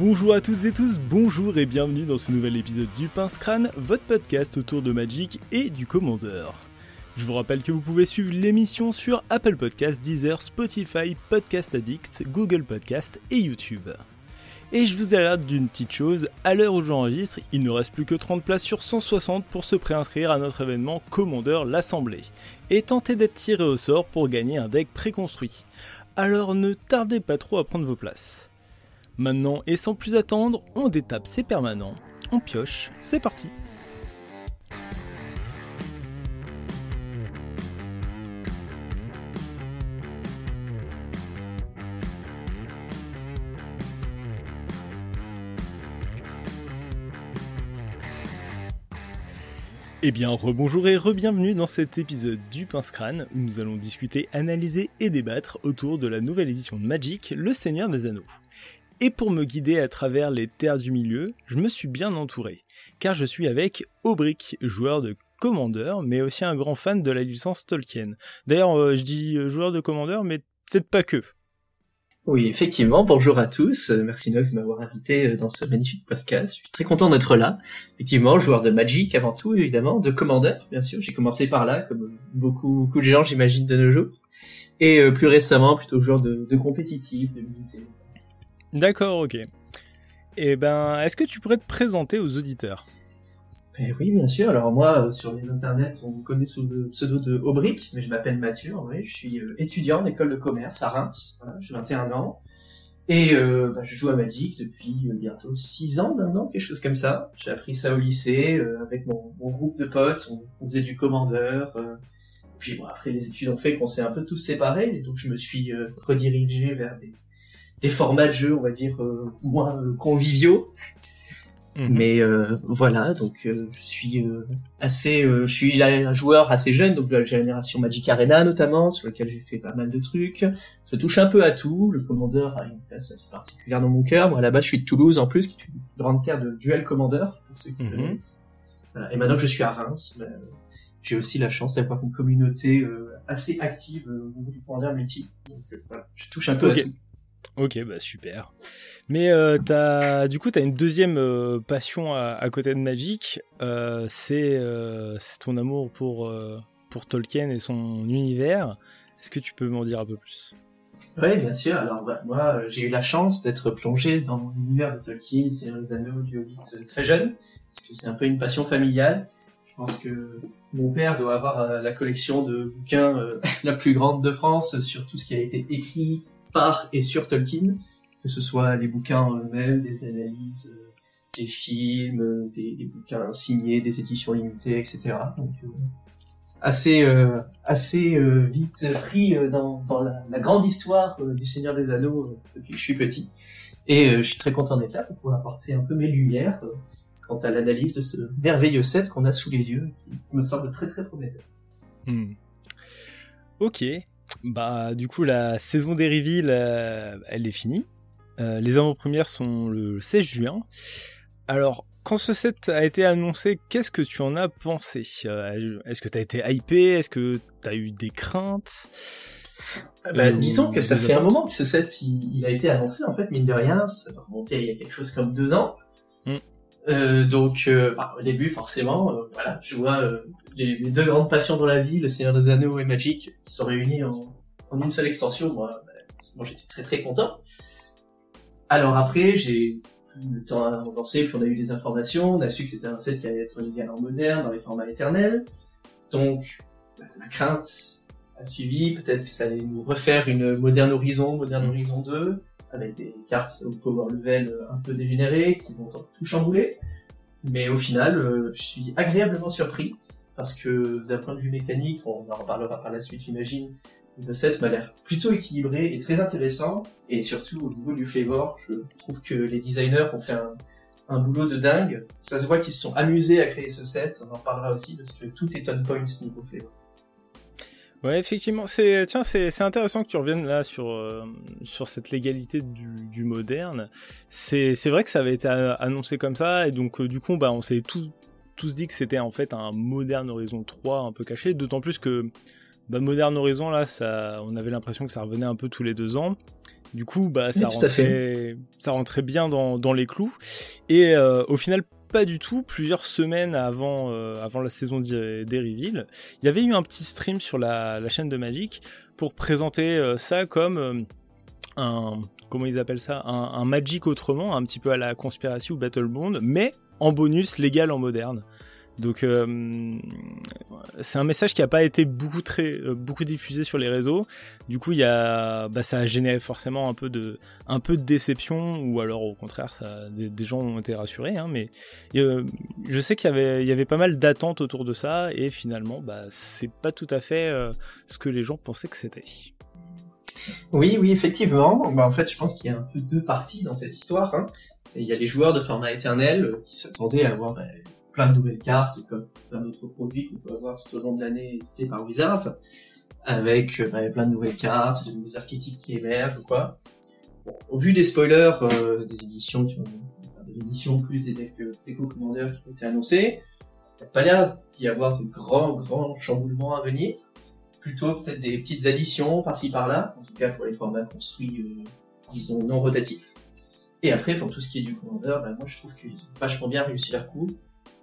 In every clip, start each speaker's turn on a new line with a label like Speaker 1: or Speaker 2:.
Speaker 1: Bonjour à toutes et tous, bonjour et bienvenue dans ce nouvel épisode du Pince Crâne, votre podcast autour de Magic et du Commandeur. Je vous rappelle que vous pouvez suivre l'émission sur Apple Podcasts, Deezer, Spotify, Podcast Addict, Google Podcast et YouTube. Et je vous alerte d'une petite chose, à l'heure où j'enregistre, il ne reste plus que 30 places sur 160 pour se préinscrire à notre événement Commandeur l'Assemblée, et tenter d'être tiré au sort pour gagner un deck préconstruit. Alors ne tardez pas trop à prendre vos places. Maintenant, et sans plus attendre, on détape ses permanents, on pioche, c'est parti Eh bien, rebonjour et re-bienvenue dans cet épisode du Pince Crâne où nous allons discuter, analyser et débattre autour de la nouvelle édition de Magic, Le Seigneur des Anneaux. Et pour me guider à travers les terres du milieu, je me suis bien entouré, car je suis avec Aubric, joueur de Commander, mais aussi un grand fan de la licence Tolkien. D'ailleurs, euh, je dis euh, joueur de Commander, mais peut-être pas que.
Speaker 2: Oui, effectivement, bonjour à tous. Euh, merci Nox de m'avoir invité dans ce magnifique podcast. Je suis très content d'être là. Effectivement, joueur de Magic avant tout, évidemment, de Commander, bien sûr. J'ai commencé par là, comme beaucoup, de gens, j'imagine, de nos jours. Et plus récemment, plutôt joueur de, de compétitif, de militaire.
Speaker 1: D'accord, ok. Eh ben, est-ce que tu pourrais te présenter aux auditeurs?
Speaker 2: Eh oui, bien sûr. Alors moi, euh, sur les internets, on me connaît sous le pseudo de Aubric, mais je m'appelle Mathieu. Vrai, je suis euh, étudiant en école de commerce à Reims. Voilà, j'ai 21 ans. Et euh, bah, je joue à Magic depuis bientôt 6 ans maintenant, quelque chose comme ça. J'ai appris ça au lycée avec mon, groupe de potes. On, faisait du commandeur. puis bon, après les études ont fait qu'on s'est un peu tous séparés. Et donc je me suis redirigé vers des, des formats de jeu, on va dire, euh, moins euh, conviviaux.
Speaker 1: Mhm.
Speaker 2: Mais euh, voilà, donc euh, je suis euh, assez, euh, je suis un joueur assez jeune, donc de la génération Magic Arena notamment, sur lequel j'ai fait pas mal de trucs. Je touche un peu à tout. Le commandeur a une place assez particulière dans mon cœur. Moi, là-bas, je suis de Toulouse en plus, qui est une grande terre de duel commandeur pour ceux qui
Speaker 1: Mhm.
Speaker 2: connaissent. Voilà. Et maintenant que je suis à Reims, ben, j'ai aussi la chance d'avoir une communauté euh, assez active euh, au niveau du commandeur multi. Donc voilà, je touche un peu à tout.
Speaker 1: Ok, bah super. Mais euh, du coup, t'as une deuxième euh, passion à, côté de Magic, euh, c'est euh, c'est ton amour pour, pour Tolkien et son univers. Est-ce que tu peux m'en dire un peu plus?
Speaker 2: Oui, bien sûr. Alors, bah, moi, j'ai eu la chance d'être plongé dans l'univers de Tolkien, des Anneaux, du Hobbit, très jeune, parce que c'est un peu une passion familiale. Je pense que mon père doit avoir la collection de bouquins la plus grande de France sur tout ce qui a été écrit par et sur Tolkien, que ce soit les bouquins en eux-mêmes, des analyses, euh, des films, euh, des, bouquins signés, des éditions limitées, etc. Donc, euh, assez euh, assez euh, vite pris euh, dans, dans la, grande histoire euh, du Seigneur des Anneaux euh, depuis que je suis petit. Et euh, je suis très content d'être là pour pouvoir apporter un peu mes lumières euh, quant à l'analyse de ce merveilleux set qu'on a sous les yeux, qui me semble très très prometteur.
Speaker 1: Hmm. Ok, bah du coup la saison des reveals, euh, elle est finie. Euh, les avant-premières sont le 16 juin. Alors, quand ce set a été annoncé, qu'est-ce que tu en as pensé? Euh, Est-ce que tu as été hypé? Est-ce que tu as eu des craintes?
Speaker 2: Bah, disons que ça fait un moment que ce set il, il a été annoncé en fait mine de rien, ça il y a quelque chose comme deux ans. Euh, donc euh, bah, au début forcément, euh, voilà, je vois euh, les, les deux grandes passions dans la vie, le Seigneur des Anneaux et Magic, qui sont réunis en, en une seule extension. Moi, bah, j'étais très très content. Alors après, j'ai le temps a avancé, plus on a eu des informations, on a su que c'était un set qui allait être également moderne dans les formats éternels. Donc bah, la crainte a suivi, peut-être que ça allait nous refaire une Moderne Horizon, Moderne
Speaker 1: Mm.
Speaker 2: Horizon 2, avec des cartes au power level euh, un peu dégénérées, qui vont tout chambouler. Mais au final, euh, je suis agréablement surpris, parce que d'un point de vue mécanique, on en reparlera par la suite, j'imagine, le set m'a l'air plutôt équilibré et très intéressant, et surtout au niveau du flavor, je trouve que les designers ont fait un, boulot de dingue. Ça se voit qu'ils se sont amusés à créer ce set, on en reparlera aussi, parce que tout est on point niveau flavor.
Speaker 1: Ouais, effectivement. C'est tiens, c'est c'est intéressant que tu reviennes là sur euh, sur cette légalité du, du moderne. C'est c'est vrai que ça avait été a- annoncé comme ça et donc euh, du coup bah on s'est tous tous dit que c'était en fait un moderne Horizon 3 un peu caché. D'autant plus que bah, Modern Horizon là, ça, on avait l'impression que ça revenait un peu tous les deux ans. Du coup, bah ça rentrait, ça rentrait bien dans, dans les clous. Et au final, pas du tout. Plusieurs semaines avant, avant la saison des reveals, il y avait eu un petit stream sur la, chaîne de Magic pour présenter ça comme un comment ils appellent ça un, Magic autrement, un petit peu à la conspiration ou Battle Bond, mais en bonus légal en moderne. Donc euh, c'est un message qui n'a pas été beaucoup très euh, beaucoup diffusé sur les réseaux. Du coup, y a, bah, ça a généré forcément un peu de un peu de déception ou alors au contraire, des, gens ont été rassurés. Hein, mais euh, je sais qu'il y avait y avait pas mal d'attentes autour de ça et finalement, bah c'est pas tout à fait ce que les gens pensaient que c'était.
Speaker 2: Oui, oui, effectivement. Bah, en fait, je pense qu'il y a un peu deux parties dans cette histoire. Hein. Il y a les joueurs de format éternel qui s'attendaient à avoir plein de nouvelles cartes, comme plein d'autres produits qu'on peut avoir tout au long de l'année édités par Wizards, avec bah, plein de nouvelles cartes, de nouveaux archétypes qui émergent ou quoi. au vu des spoilers euh, des éditions qui ont, plus des decks Echo Commander qui ont été annoncés, il n'y a pas l'air d'y avoir de grands, grands chamboulements à venir plutôt peut-être des petites additions par-ci par-là, en tout cas pour les formats construits, euh, non rotatifs. Et après, pour tout ce qui est du Commander, bah, moi je trouve qu'ils ont vachement bien réussi leur coup,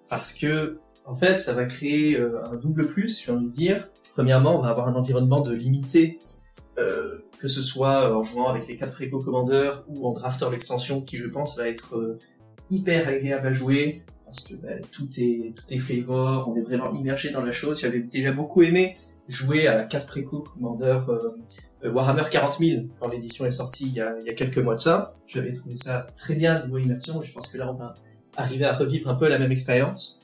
Speaker 2: parce que, en fait, ça va créer euh, un double plus, j'ai envie de dire. Premièrement, on va avoir un environnement de limité, euh, que ce soit en jouant avec les 4 préco commandeurs ou en drafter l'extension, qui je pense va être euh, hyper agréable à jouer, parce que bah, tout est tout est flavor, on est vraiment immergé dans la chose. J'avais déjà beaucoup aimé joué à 4 préco Commander euh, Warhammer 40 000 quand l'édition est sortie il y, a, il y, a, quelques mois de ça. J'avais trouvé ça très bien niveau immersion et je pense que là on va arriver à revivre un peu la même expérience.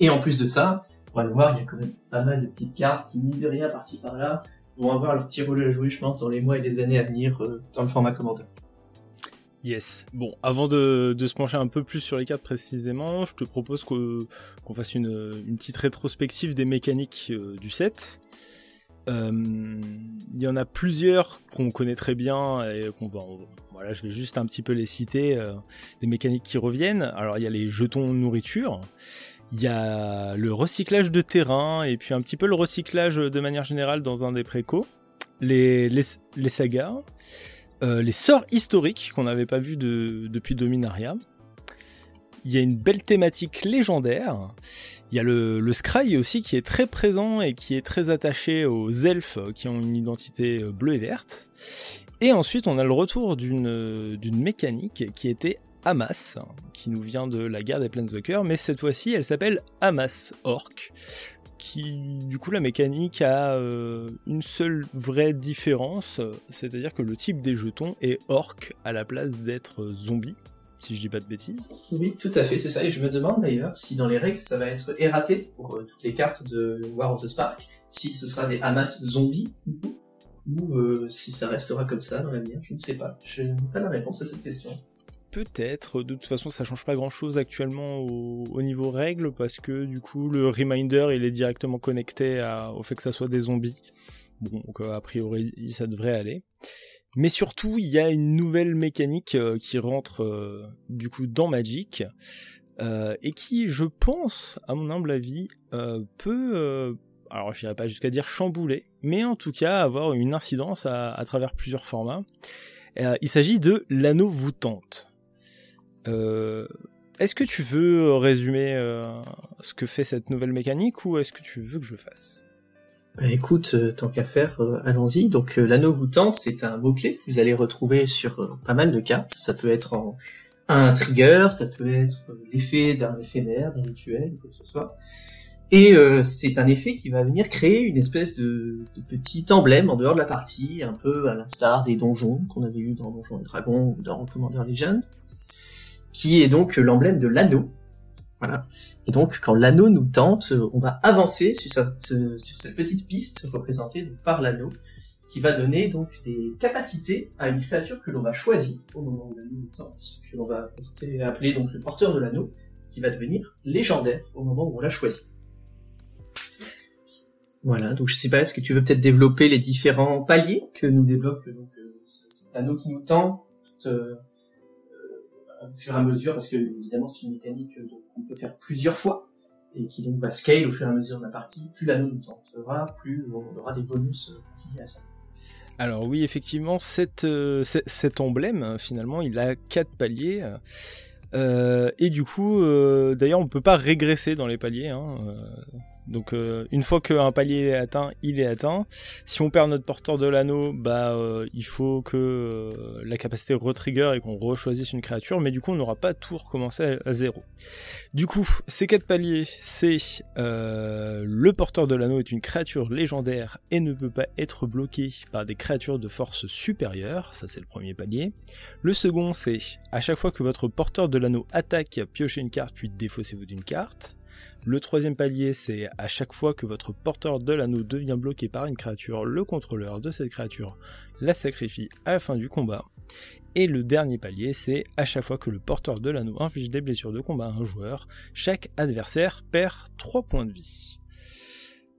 Speaker 2: Et en plus de ça, on va le voir, il y a quand même pas mal de petites cartes qui, mine de rien, par-ci par-là, vont avoir leur petit rôle à jouer, je pense, dans les mois et les années à venir euh, dans le format Commander.
Speaker 1: Yes. Bon, avant de, se pencher un peu plus sur les cartes précisément, je te propose qu'on fasse une, une, petite rétrospective des mécaniques euh, du set. Euh, il y en a plusieurs qu'on connaît très bien et qu'on va, voilà, je vais juste un petit peu les citer, euh, des mécaniques qui reviennent. Alors il y a les jetons nourriture, il y a le recyclage de terrain et puis un petit peu le recyclage de manière générale dans un des précos, les, les, sagas. Euh, les sorts historiques qu'on n'avait pas vu depuis Dominaria. Il y a une belle thématique légendaire. Il y a le, Scry aussi qui est très présent et qui est très attaché aux elfes qui ont une identité euh, bleue et verte. Et ensuite, on a le retour d'une mécanique qui était Hamas, qui nous vient de la guerre des Planeswalkers, mais cette fois-ci, elle s'appelle Hamas Orc, qui, du coup, la mécanique a euh, une seule vraie différence, c'est-à-dire que le type des jetons est orc à la place d'être zombie, si je dis pas de bêtises.
Speaker 2: Oui, tout à fait, c'est ça. Et je me demande d'ailleurs si dans les règles ça va être erraté pour euh, toutes les cartes de War of the Spark, si ce sera des Hamas zombies, ou euh, si ça restera comme ça dans l'avenir, je ne sais pas. Je n'ai pas la réponse à cette question
Speaker 1: peut-être. De toute façon, ça change pas grand-chose actuellement au, niveau règles parce que du coup, le reminder il est directement connecté au fait que ça soit des zombies. Bon, donc a priori, ça devrait aller. Mais surtout, il y a une nouvelle mécanique euh, qui rentre euh, du coup dans Magic euh, et qui, je pense, à mon humble avis, peut alors je n'irai pas jusqu'à dire chambouler, mais en tout cas avoir une incidence à, travers plusieurs formats. il s'agit de l'anneau voûtante. Euh, est-ce que tu veux résumer euh, ce que fait cette nouvelle mécanique ou est-ce que tu veux que je fasse?
Speaker 2: Bah, Écoute, euh, tant qu'à faire, allons-y. Donc l'anneau vous tente, c'est un mot-clé que vous allez retrouver sur pas mal de cartes. Ça peut être un trigger, ça peut être l'effet d'un éphémère, d'un rituel, quoi que ce soit. Et c'est un effet qui va venir créer une espèce de, de, petit emblème en dehors de la partie, un peu à l'instar des donjons qu'on avait eu dans Donjons et Dragons ou dans Commander Legend qui est donc l'emblème de l'anneau. Et donc, quand l'anneau nous tente, on va avancer sur cette, petite piste représentée par l'anneau, qui va donner donc des capacités à une créature que l'on va choisir au moment où l'anneau nous tente, que l'on va appeler donc le porteur de l'anneau, qui va devenir légendaire au moment où on l'a choisi. Voilà, donc je sais pas, est-ce que tu veux peut-être développer les différents paliers que nous débloque donc, euh, cet anneau qui nous tend, euh, au fur et à mesure, parce que évidemment c'est une mécanique euh, qu'on peut faire plusieurs fois, et qui donc va scale au fur et à mesure de la partie. Plus l'anneau nous tentera, plus on aura des bonus euh, liés à ça.
Speaker 1: Alors oui, effectivement, euh, cet emblème, finalement, il a quatre paliers. Et du coup, d'ailleurs, on peut pas régresser dans les paliers. Hein, donc euh, une fois qu'un palier est atteint, il est atteint. Si on perd notre porteur de l'anneau, bah euh, il faut que euh, la capacité retrigger et qu'on rechoisisse une créature, mais du coup on n'aura pas tout recommencé à, zéro. Du coup, ces quatre paliers, c'est le porteur de l'anneau est une créature légendaire et ne peut pas être bloqué par des créatures de force supérieure, ça c'est le premier palier. Le second c'est à chaque fois que votre porteur de l'anneau attaque, piochez une carte puis défaussez-vous d'une carte. Le troisième palier, c'est à chaque fois que votre porteur de l'anneau devient bloqué par une créature, le contrôleur de cette créature la sacrifie à la fin du combat. Et le dernier palier, c'est à chaque fois que le porteur de l'anneau inflige des blessures de combat à un joueur, chaque adversaire perd 3 points de vie.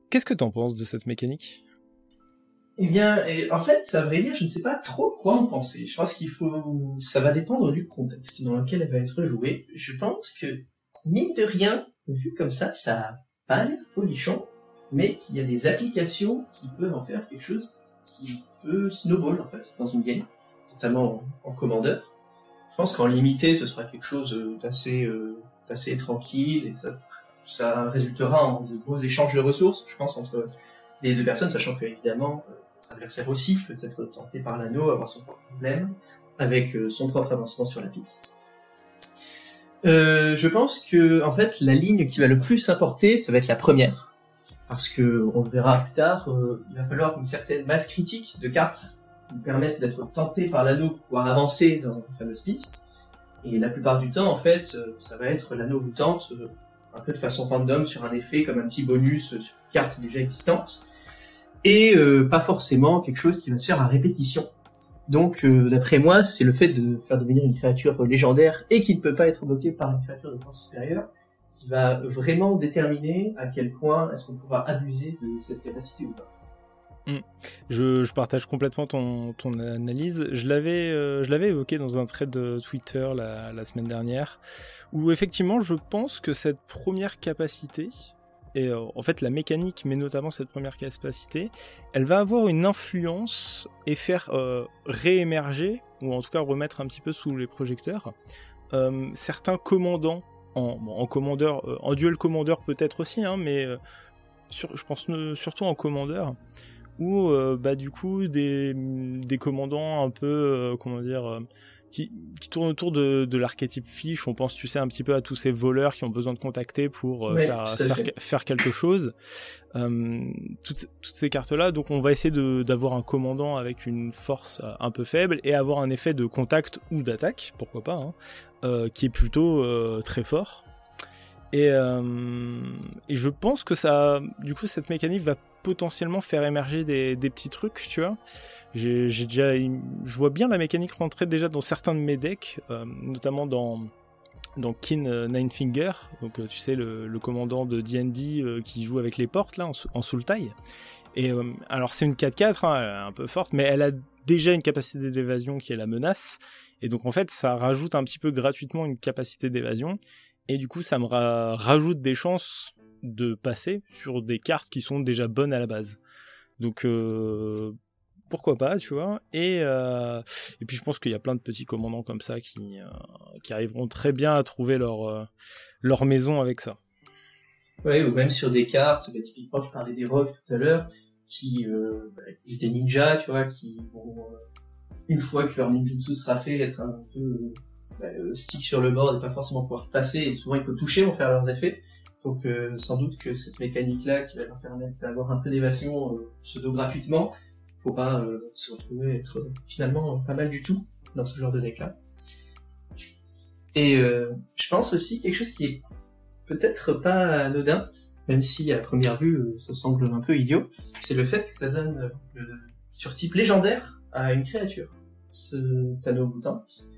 Speaker 1: Qu'est-ce que t'en penses de cette mécanique?
Speaker 2: Eh bien, en fait, à vrai dire, je ne sais pas trop quoi en penser. Je pense qu'il faut, ça va dépendre du contexte dans lequel elle va être jouée. Je pense que, mine de rien, vu comme ça, ça a pas l'air folichon, mais qu'il y a des applications qui peuvent en faire quelque chose qui peut snowball en fait dans une game, notamment en, commandeur. Je pense qu'en limité, ce sera quelque chose euh, d'assez euh, d'assez tranquille et ça, ça résultera en de gros échanges de ressources, je pense, entre les deux personnes, sachant que évidemment, euh, adversaire aussi peut être tenté par l'anneau, avoir son propre problème, avec euh, son propre avancement sur la piste. Euh, je pense que en fait la ligne qui va le plus importer, ça va être la première, parce que on le verra plus tard. Euh, il va falloir une certaine masse critique de cartes qui nous permettent d'être tentés par l'anneau pour pouvoir avancer dans la fameuse piste. Et la plupart du temps, en fait, euh, ça va être l'anneau vous tente un peu de façon random sur un effet comme un petit bonus sur une carte déjà existante, et pas forcément quelque chose qui va se faire à répétition. Donc, euh, d'après moi, c'est le fait de faire devenir une créature légendaire et qui ne peut pas être bloquée par une créature de force supérieure qui va vraiment déterminer à quel point est-ce qu'on pourra abuser de cette capacité ou pas.
Speaker 1: Hmm. Je, partage complètement ton, analyse. Je l'avais, euh, je l'avais évoqué dans un thread de Twitter la, semaine dernière, où effectivement, je pense que cette première capacité, et euh, en fait la mécanique, mais notamment cette première capacité, elle va avoir une influence et faire euh, réémerger, ou en tout cas remettre un petit peu sous les projecteurs, euh, certains commandants en, commandeur, en duel commandeur peut-être aussi, hein, mais je pense surtout en commandeur, où bah du coup des, des commandants un peu comment dire qui, qui tourne autour de, de l'archétype fiche. On pense, tu sais, un petit peu à tous ces voleurs qui ont besoin de contacter pour euh, faire, faire, quelque chose. Euh, toutes, toutes, ces cartes-là, donc on va essayer d'avoir un commandant avec une force euh, un peu faible et avoir un effet de contact ou d'attaque, pourquoi pas, hein, euh, qui est plutôt très fort. Et, et, je pense que ça, du coup, cette mécanique va potentiellement faire émerger des, petits trucs, tu vois. J'ai déjà, je vois bien la mécanique rentrer déjà dans certains de mes decks, euh, notamment dans dans Kin euh, Ninefinger, donc euh, tu sais le, le commandant de D&D qui joue avec les portes là en, en soul taille. Et alors c'est une 4-4, hein, un peu forte, mais elle a déjà une capacité d'évasion qui est la menace. Et donc en fait ça rajoute un petit peu gratuitement une capacité d'évasion. Et du coup ça me rajoute des chances de passer sur des cartes qui sont déjà bonnes à la base. Donc euh, pourquoi pas, tu vois. Et, euh, et puis je pense qu'il y a plein de petits commandants comme ça qui, euh, qui arriveront très bien à trouver leur, leur maison avec ça.
Speaker 2: Ouais, ou même sur des cartes, bah, typiquement tu parlais des rocs tout à l'heure, qui bah, des ninjas, tu vois, qui vont, une fois que leur ninjutsu sera fait, être un peu bah, stick sur le board et pas forcément pouvoir passer, et souvent il faut toucher pour faire leurs effets. Donc sans doute que cette mécanique-là qui va leur permettre d'avoir un peu d'évasion pseudo gratuitement, pas euh, se retrouver être euh, finalement pas mal du tout dans ce genre de deck là. Et euh, je pense aussi quelque chose qui est peut-être pas anodin, même si à première vue ça semble un peu idiot, c'est le fait que ça donne sur type légendaire à une créature, ce Tano Mutante.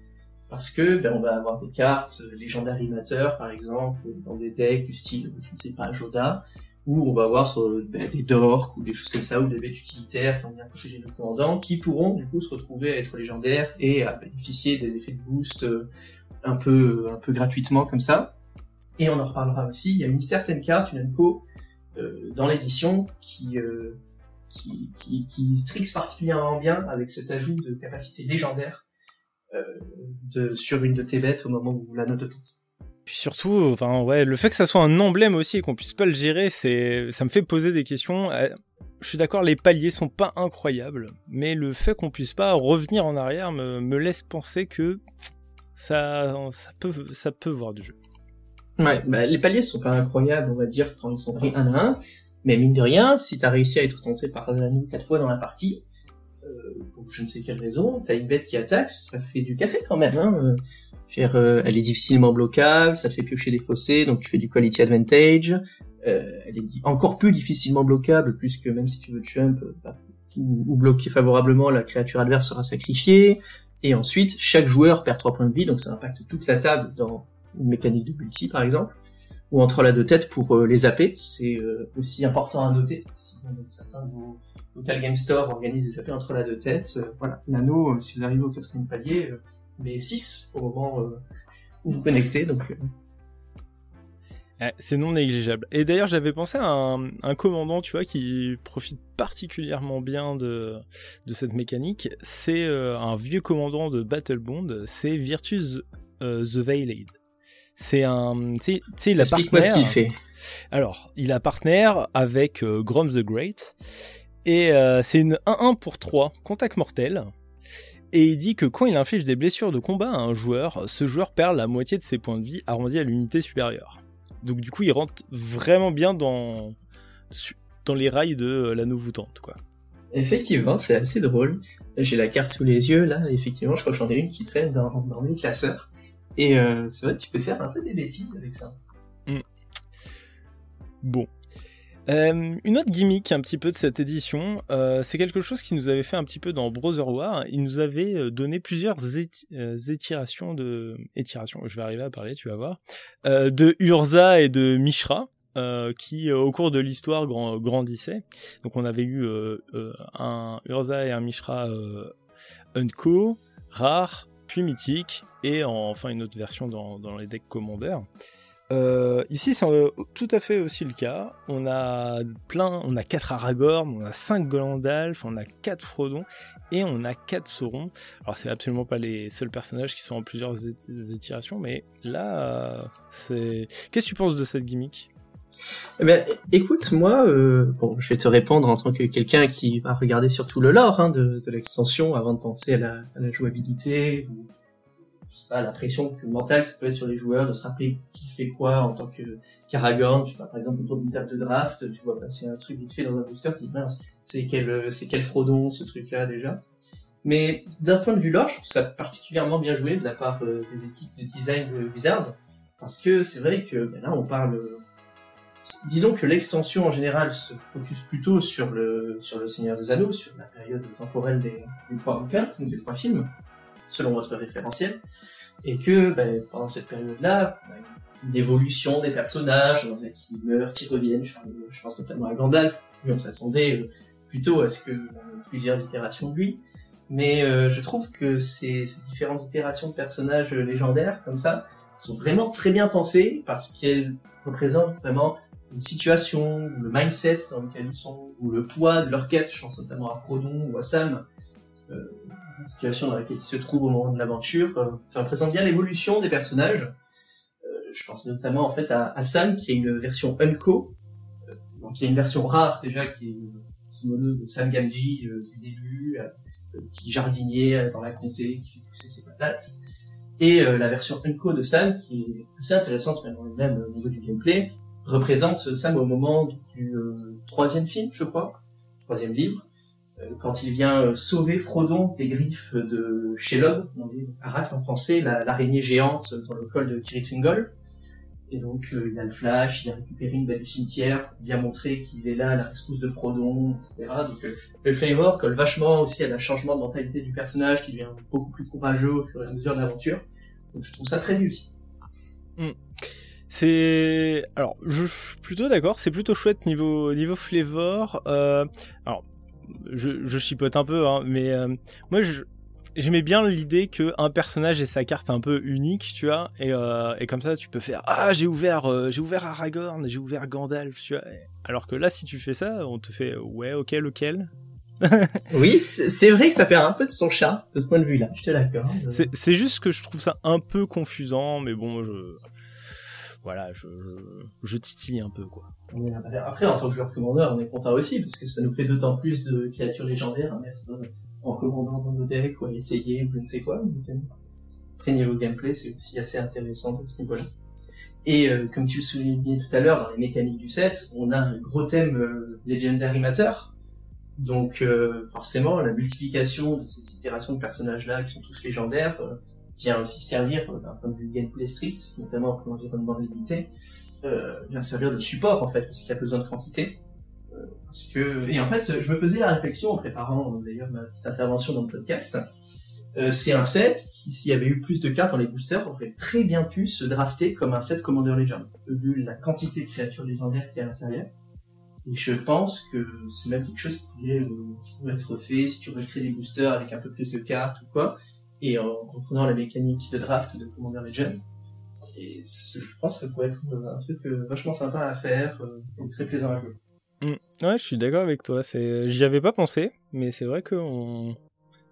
Speaker 2: Parce que ben, on va avoir des cartes légendaires animateurs, par exemple, dans des decks du style, je ne sais pas, Joda, où on va avoir ben, des dorks ou des choses comme ça, ou des bêtes utilitaires qui ont bien protégé le commandant, qui pourront du coup se retrouver à être légendaires et à bénéficier des effets de boost euh, un peu, un peu gratuitement comme ça. Et on en reparlera aussi, il y a une certaine carte, une Anko, euh, dans l'édition qui, euh, qui, qui, qui trixe particulièrement bien avec cet ajout de capacité légendaire de, sur une de tes bêtes au moment où la note tente.
Speaker 1: Puis surtout, enfin ouais, le fait que ça soit un emblème aussi et qu'on puisse pas le gérer, c'est, ça me fait poser des questions. Euh, je suis d'accord, les paliers sont pas incroyables, mais le fait qu'on puisse pas revenir en arrière me, me laisse penser que ça, ça peut, ça peut voir du jeu.
Speaker 2: Ouais, bah, les paliers sont pas incroyables, on va dire, quand ils sont pris un à un. Mais mine de rien, si t'as réussi à être tenté par l'anneau quatre fois dans la partie, euh, pour je ne sais quelle raison, t'as une bête qui attaque, ça fait du café quand même. Hein. Euh, euh, elle est difficilement bloquable, ça te fait piocher des fossés, donc tu fais du quality advantage. Euh, elle est encore plus difficilement bloquable, puisque même si tu veux jump euh, bah, ou, ou, bloquer favorablement, la créature adverse sera sacrifiée. Et ensuite, chaque joueur perd 3 points de vie, donc ça impacte toute la table dans une mécanique de multi, par exemple. Ou entre la deux têtes pour euh, les zapper, c'est euh, aussi important à noter. Si certains de vos local game store organisent des zappés entre la deux têtes, voilà, l'anneau, si vous arrivez au quatrième palier, mais 6 au moment euh, où vous connectez. Donc,
Speaker 1: euh. c'est non négligeable. Et d'ailleurs, j'avais pensé à un, un, commandant, tu vois, qui profite particulièrement bien de, de cette mécanique. C'est euh, un vieux commandant de Battle Bond, c'est Virtus euh, the Veiled. C'est un, tu sais, il a
Speaker 2: partenaire. ce qu'il fait.
Speaker 1: Alors, il a partenaire avec euh, Grom the Great. Et c'est une 1-1 pour 3, contact mortel et il dit que quand il inflige des blessures de combat à un joueur, ce joueur perd la moitié de ses points de vie arrondis à l'unité supérieure. Donc du coup, il rentre vraiment bien dans, dans les rails de la voûtante, quoi.
Speaker 2: Effectivement, c'est assez drôle. J'ai la carte sous les yeux, là, effectivement, je crois que j'en ai une qui traîne dans, dans mes classeurs. Et euh, c'est vrai que tu peux faire un peu des bêtises avec ça.
Speaker 1: Mm. Bon, euh, une autre gimmick un petit peu de cette édition, euh, c'est quelque chose qui nous avait fait un petit peu dans Brother War. Il nous avait donné plusieurs étirations de étirations. Je vais arriver à parler, tu vas voir, de Urza et de Mishra. qui au cours de l'histoire grandissaient. Donc on avait eu un Urza et un Mishra Unco, rare, puis mythique, et enfin une autre version dans, les decks commandeurs. Euh, ici, c'est euh, tout à fait aussi le cas. On a plein, on a 4 Aragorn, on a 5 Golandalf, on a 4 Frodon et on a 4 Sauron. Alors, c'est absolument pas les seuls personnages qui sont en plusieurs étirations, mais là, c'est. Qu'est-ce que tu penses de cette gimmick?
Speaker 2: Eh ben, écoute, moi, euh, bon, je vais te répondre en tant que quelqu'un qui va regarder surtout le lore hein, de, l'extension avant de penser à la, jouabilité ou je la pression mentale ça peut être sur les joueurs de se rappeler qui fait quoi en tant que qu'Aragorn. Tu vois, par exemple, autour d'une table de draft, tu vois passer un truc vite fait dans un booster, dis mince, c'est quel, c'est quel Frodon ce truc-là déjà. Mais d'un point de vue lore, je trouve ça particulièrement bien joué de la part euh, des équipes de design de Wizards, parce que c'est vrai que ben là on parle. Disons que l'extension en général se focus plutôt sur le sur le Seigneur des Anneaux, sur la période temporelle des, trois bouquins, ou des trois films selon votre référentiel, et que ben, pendant cette période-là, ben, une évolution des personnages, qui meurent, qui reviennent, je, pense notamment à Gandalf, lui on s'attendait euh, plutôt à ce que plusieurs itérations de lui, mais euh, je trouve que ces, différentes itérations de personnages légendaires comme ça sont vraiment très bien pensées parce qu'elles représentent vraiment une situation, ou le mindset dans lequel ils sont, ou le poids de leur quête, je pense notamment à Frodon ou à Sam, euh, situation dans laquelle il se trouve au moment de l'aventure. Euh, ça représente bien l'évolution des personnages. Euh, je pense notamment en fait à, Sam qui est une version Unco, euh, donc y a une version rare déjà qui est de Sam Gamgee du début, le petit jardinier dans la comté qui fait pousser ses patates. Et la version Unco de Sam, qui est assez intéressante même au niveau du gameplay, représente Sam au moment du troisième film, je crois, troisième livre, euh, quand il vient euh, sauver Frodon des griffes de Shelob, Arak en français, l'araignée géante dans le col de Kiritungol. Et donc euh, il a le flash, il a récupéré une balle du cimetière, il a montré qu'il est là à la rescousse de Frodon, etc. Donc le flavor colle vachement aussi à la changement de mentalité du personnage qui devient beaucoup plus courageux au fur et à mesure de l'aventure. Donc je trouve ça très réussi.
Speaker 1: Mm. C'est alors je suis plutôt d'accord, c'est plutôt chouette niveau niveau flavor. Euh... Alors je, je chipote un peu, hein, mais euh, moi, je, j'aimais bien l'idée que un personnage ait sa carte un peu unique, tu vois, et, euh, et comme ça tu peux faire ah j'ai ouvert euh, j'ai ouvert Aragorn, j'ai ouvert Gandalf, tu vois. Alors que là si tu fais ça, on te fait ouais ok lequel?
Speaker 2: oui, c'est vrai que ça perd un peu de son charme de ce point de vue-là. Je te l'accorde.
Speaker 1: C'est juste que je trouve ça un peu confusant, mais bon je voilà je, je, titille un peu quoi.
Speaker 2: Après en tant que joueur de commandeur, on est content aussi parce que ça nous fait d'autant plus de créatures légendaires à mettre en commandant dans nos decks ou à essayer je ne sais quoi. après, niveau gameplay, c'est aussi assez intéressant de ce niveau-là. Et euh, comme tu le soulignais tout à l'heure, dans les mécaniques du set, on a un gros thème euh, Legendary Matter. Donc euh, forcément, la multiplication de ces itérations de personnages-là, qui sont tous légendaires, euh, vient aussi servir, d'un point de vue gameplay strict, notamment pour l'environnement limité, vient servir de support en fait, parce qu'il y a besoin de quantité. Parce que, et en fait, je me faisais la réflexion en préparant d'ailleurs ma petite intervention dans le podcast. Euh, c'est un set qui, s'il y avait eu plus de cartes dans les boosters, aurait très bien pu se drafter comme un set Commander Legends, vu la quantité de créatures légendaires qui est à l'intérieur. Et je pense que c'est même quelque chose qui pourrait, euh, être fait si tu recrées des boosters avec un peu plus de cartes ou quoi, et en reprenant la mécanique de draft de Commander Legends. Et je pense que ça pourrait être un truc euh, vachement sympa à faire et très plaisant à jouer.
Speaker 1: Mm. Ouais, je suis d'accord avec toi. C'est, j'y avais pas pensé, mais c'est vrai qu'on,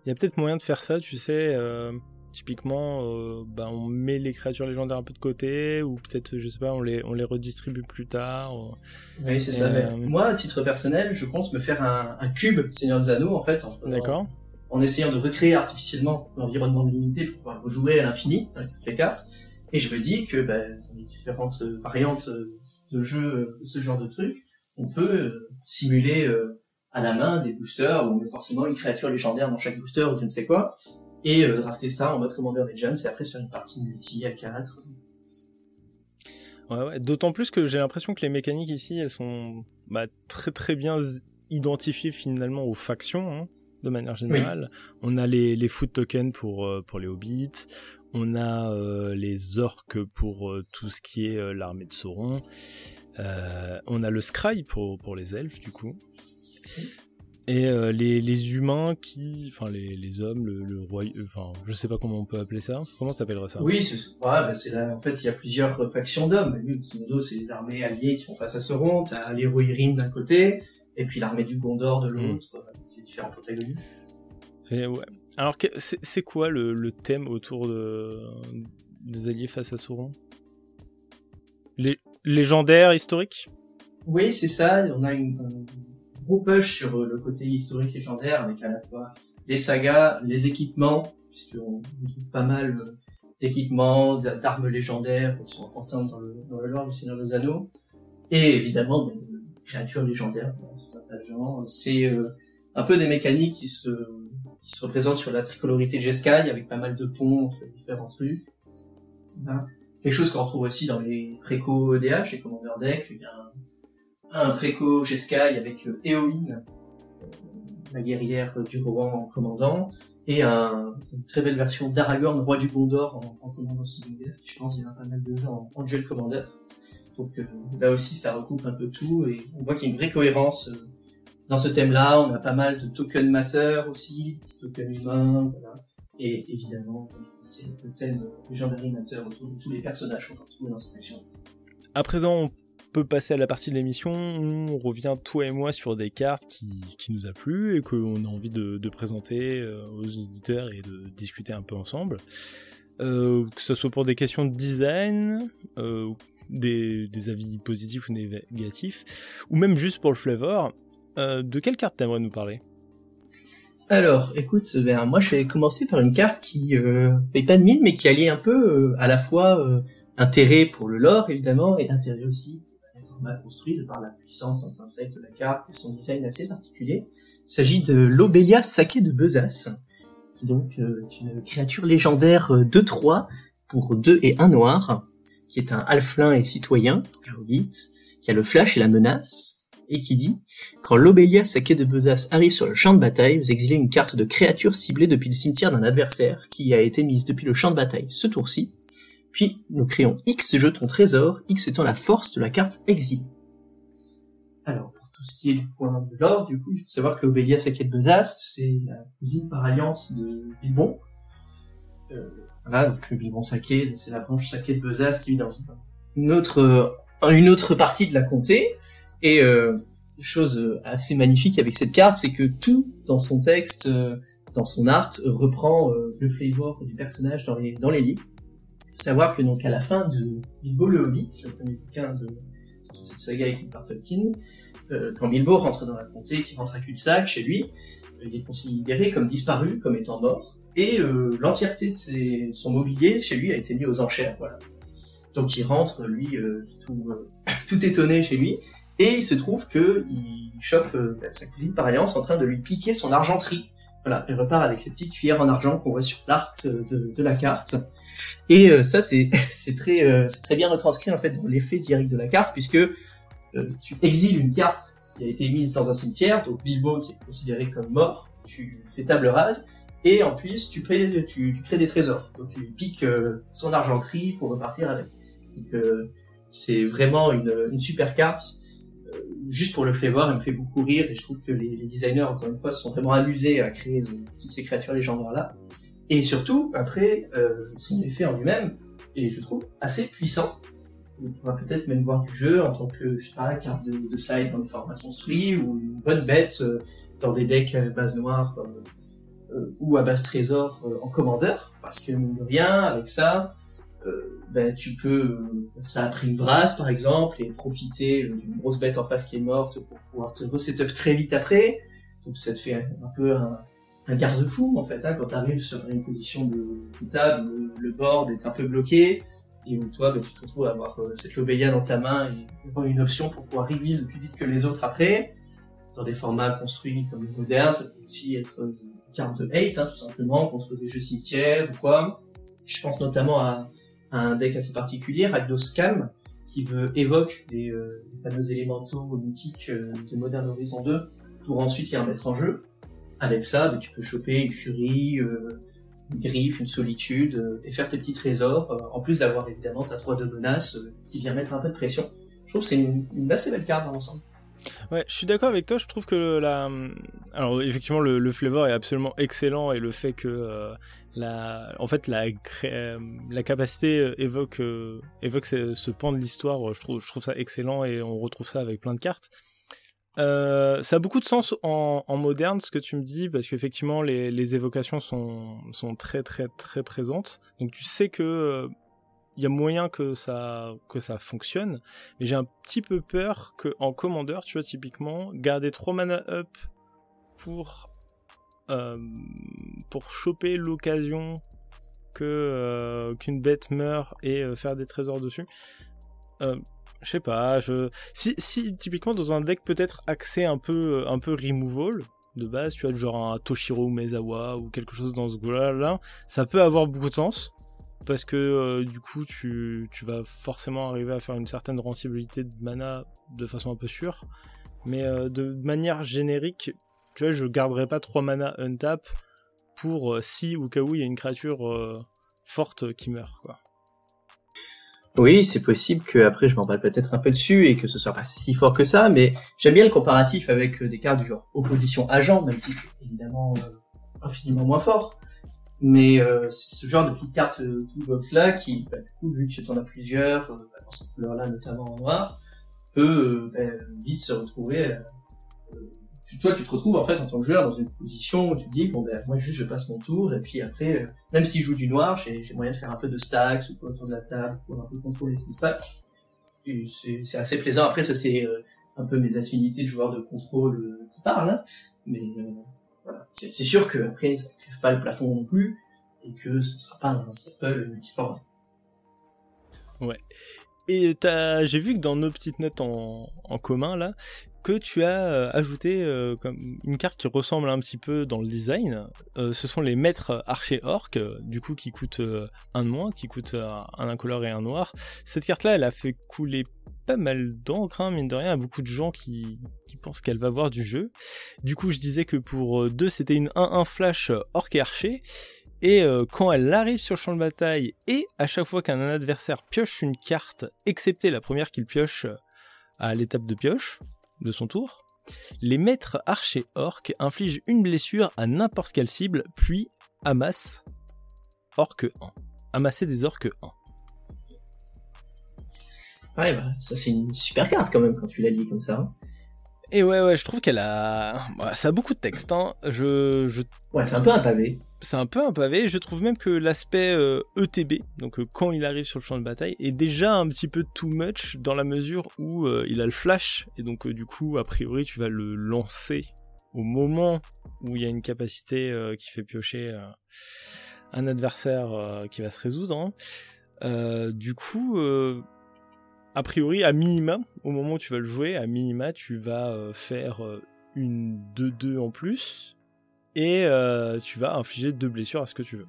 Speaker 1: il y a peut-être moyen de faire ça. Tu sais, euh, typiquement, euh, bah, on met les créatures légendaires un peu de côté, ou peut-être, je sais pas, on les, on les redistribue plus tard.
Speaker 2: Oui, c'est ça. Euh, moi, à titre personnel, je compte me faire un, un cube Seigneur des Anneaux, en fait.
Speaker 1: D'accord.
Speaker 2: En, essayant de recréer artificiellement l'environnement limité pour pouvoir rejouer à l'infini avec toutes les cartes. Et je me dis que bah, dans les différentes variantes de jeu, ce genre de trucs, on peut euh, simuler euh, à la main des boosters met forcément une créature légendaire dans chaque booster ou je ne sais quoi, et euh, drafter ça en mode Commander Legends et après sur une partie multi à 4.
Speaker 1: Ouais, ouais. D'autant plus que j'ai l'impression que les mécaniques ici, elles sont bah, très très bien identifiées finalement aux factions, hein, de manière générale. On a les, les food tokens pour, pour les hobbits, on a les orques pour tout ce qui est l'armée de Sauron. Euh, on a le Scry pour, pour les elfes, du coup. Et euh, les, les, humains qui, enfin les, les hommes, le, le roi, euh, enfin je sais pas comment on peut appeler ça. Comment t'appellerais ça?
Speaker 2: Oui, c'est, ouais, bah, c'est. En fait, il y a plusieurs factions d'hommes. C'est les armées alliées qui font face à Sauron. T'as les Rohirrim d'un côté, et puis l'armée du Gondor de l'autre, mm. Différents protagonistes.
Speaker 1: ouais. Alors c'est, quoi le, le, thème autour de, des alliés face à Sauron? Les, légendaire, historique
Speaker 2: Oui, c'est ça. On a une, un gros push sur le côté historique légendaire avec à la fois les sagas, les équipements, puisqu'on trouve pas mal euh, d'équipements, d'armes légendaires qui sont importantes dans le, dans le lore du Seigneur des Anneaux, et évidemment ben, de créatures légendaires C'est euh, un peu des mécaniques qui se, qui se représentent sur la tricolorité Jeskai, avec pas mal de ponts entre les différents trucs. Quelque chose qu'on retrouve aussi dans les préco EDH, les Commander Deck. Il y a un, préco Jeskai avec euh, Éoline, euh, la guerrière du Rohan en commandant, et un, une très belle version d'Aragorn, roi du Gondor en, en commandant secondaire, je pense il y a pas mal de jeux en, duel commander. Donc euh, là aussi ça recoupe un peu tout et on voit qu'il y a une vraie cohérence dans ce thème-là. On a pas mal de token matter aussi, des tokens humains, voilà. Et évidemment, c'est le thème légendaire autour de tous les personnages qu'on peut retrouver dans cette action.
Speaker 1: À présent, on peut passer à la partie de l'émission où on revient, toi et moi, sur des cartes qui, qui nous a plu et qu'on a envie de, de présenter euh, aux auditeurs et de discuter un peu ensemble. Euh, que ce soit pour des questions de design, euh, des, des, avis positifs ou négatifs, ou même juste pour le flavor. Euh, de quelle carte t'aimerais nous parler?
Speaker 2: Alors, écoute, ben, moi je vais commencer par une carte qui euh, paye pas de mine, mais qui allie un peu euh, à la fois euh, intérêt pour le lore évidemment et intérêt aussi pour le format construit par la puissance intrinsèque de la carte et son design assez particulier. Il s'agit de l'Obelia Saké de Bezas, qui donc euh, est une créature légendaire 2-3 pour 2 et 1 noir, qui est un halflin et citoyen, donc un hobbit, qui a le flash et la menace, et qui dit Quand l'Obélia Saké de Bezas arrive sur le champ de bataille, vous exilez une carte de créature ciblée depuis le cimetière d'un adversaire qui a été mise depuis le champ de bataille ce tour-ci. Puis nous créons X jetons trésor, X étant la force de la carte exil. Alors, pour tout ce qui est du point de l'or, du coup, il faut savoir que l'Obélia Saké de Bezas, c'est la cousine par alliance de Bilbon. Euh, voilà, donc Bilbon Saké, c'est la branche Saké de Bezas qui vit dans euh, une autre partie de la comté. Et euh, chose assez magnifique avec cette carte, c'est que tout dans son texte, euh, dans son art, reprend euh, le flavor du personnage dans les, dans les livres. Il faut savoir que donc à la fin de Bilbo le Hobbit, le premier bouquin de, cette saga écrite par Tolkien, euh, quand Bilbo rentre dans la comté, qui rentre à cul-de-sac chez lui, il est considéré comme disparu, comme étant mort, et l'entièreté de son mobilier chez lui a été mis aux enchères. Voilà. Donc il rentre, lui, tout, tout étonné chez lui, et il se trouve que il chope sa cousine par alliance en train de lui piquer son argenterie. Voilà, il repart avec les petites cuillères en argent qu'on voit sur l'art de, de, la carte. Et euh, ça, c'est très euh, bien retranscrit en fait dans l'effet direct de la carte, puisque euh, tu exiles une carte qui a été mise dans un cimetière, donc Bilbo qui est considéré comme mort, tu fais table rase, et en plus tu, crées, des trésors, donc tu piques son argenterie pour repartir avec. Donc c'est vraiment une super carte juste pour le flavor, elle me fait beaucoup rire et je trouve que les, designers, encore une fois, se sont vraiment amusés à créer ces créatures légendaires-là. Et surtout, après, euh, son effet en lui-même est, je trouve, assez puissant. On pourra peut-être même voir du jeu en tant que, je sais pas, carte de, de side dans les formats construits ou une bonne bête euh, dans des decks à base noire euh, euh, ou à base trésor euh, en commandeur. Parce que, rien, avec ça, euh, ben, tu peux faire ça après une brasse par exemple et profiter d'une grosse bête en face qui est morte pour pouvoir te resetup très vite après. Donc ça te fait un, peu un, garde-fou en fait hein, quand tu arrives sur une position de, table, le, le, board est un peu bloqué et où toi ben, tu te retrouves à avoir euh, cette Lobelia dans ta main et une option pour pouvoir reveal plus vite que les autres après. Dans des formats construits comme les modernes, ça peut aussi être une carte de hate hein, tout simplement contre des jeux cimetières ou quoi. Je pense notamment à un deck assez particulier, Ragdos Scam, qui veut évoque des, euh, des fameux élémentaux mythiques euh, de Modern Horizon 2 pour ensuite les remettre en jeu. Avec ça, bah, tu peux choper une furie, euh, une griffe, une solitude, euh, et faire tes petits trésors, en plus d'avoir évidemment ta 3 de menace qui vient mettre un peu de pression. Je trouve que c'est une, assez belle carte dans l'ensemble.
Speaker 1: Ouais, je suis d'accord avec toi. Je trouve que la, alors effectivement le, le flavor est absolument excellent et le fait que en fait la la capacité évoque euh, évoque ce, pan de l'histoire. Je trouve ça excellent et on retrouve ça avec plein de cartes. Euh, ça a beaucoup de sens en, moderne ce que tu me dis parce qu'effectivement les, évocations sont, sont très très très présentes donc tu sais que il y a moyen que ça que ça fonctionne mais j'ai un petit peu peur que en commandeur tu vois typiquement garder 3 mana up pour euh, pour choper l'occasion que euh, qu'une bête meurt et euh, faire des trésors dessus euh, je sais pas je si si typiquement dans un deck peut-être axé un peu un peu removal de base tu as genre un Toshiro Mezawa ou quelque chose dans ce goût là ça peut avoir beaucoup de sens parce que euh, du coup tu, tu, vas forcément arriver à faire une certaine rentabilité de mana de façon un peu sûre. Mais euh, de manière générique, tu vois, je garderai pas 3 mana untap pour euh, si ou cas où il y a une créature euh, forte qui meurt quoi.
Speaker 2: Oui, c'est possible que après je m'emballe peut-être un peu dessus et que ce soit pas si fort que ça, mais j'aime bien le comparatif avec des cartes du genre opposition agent, même si c'est évidemment infiniment moins fort mais euh, c'est ce genre de petites cartes euh, toolbox là qui, bah, du coup, vu que tu en as plusieurs, euh, dans cette couleur là notamment en noir, peut bah, vite se retrouver. Toi, tu te retrouves en fait en tant que joueur dans une position où tu te dis bon ben moi juste je passe mon tour et puis après même si je joue du noir, j'ai moyen de faire un peu de stacks ou quoi autour de la table pour un peu contrôler ce qui se passe. C'est assez plaisant. Après ça c'est un peu mes affinités de joueur de contrôle qui parlent, hein, mais. C'est sûr que après ça ne crève pas le plafond non plus et que ce sera pas un staple multiforme.
Speaker 1: Ouais. Et j'ai vu que dans nos petites notes en commun là, tu as euh, ajouté euh, comme une carte qui ressemble un petit peu dans le design. Euh, ce sont les maîtres archers orc, du coup qui coûtent un de moins, qui coûtent un incolore et un noir. Cette carte là, elle a fait couler pas mal d'encre, hein, mine de rien, à beaucoup de gens qui, pensent qu'elle va voir du jeu. Du coup, je disais que pour deux, c'était une 1-1 flash orc et archer. Et quand elle arrive sur le champ de bataille, et à chaque fois qu'un adversaire pioche une carte, excepté la première qu'il pioche à l'étape de pioche de son tour, Les maîtres archers orques infligent une blessure à n'importe quelle cible, puis amassent orque 1. Amasser des orques 1.
Speaker 2: Ouais, bah, ça c'est une super carte quand même quand tu la lis comme ça.
Speaker 1: Et ouais, ouais, je trouve qu'elle a. bah, ça a beaucoup de texte. Hein. Je, je...
Speaker 2: Ouais, c'est un peu un pavé.
Speaker 1: C'est un peu un pavé. Je trouve même que l'aspect euh, ETB, donc euh, quand il arrive sur le champ de bataille, est déjà un petit peu too much dans la mesure où euh, il a le flash. Et donc, du coup, a priori, tu vas le lancer au moment où il y a une capacité qui fait piocher un adversaire qui va se résoudre. hein. Du coup, a priori, à minima, au moment où tu vas le jouer, à minima, tu vas euh, faire euh, une 2-2 en plus et euh, tu vas infliger deux blessures à ce que tu veux.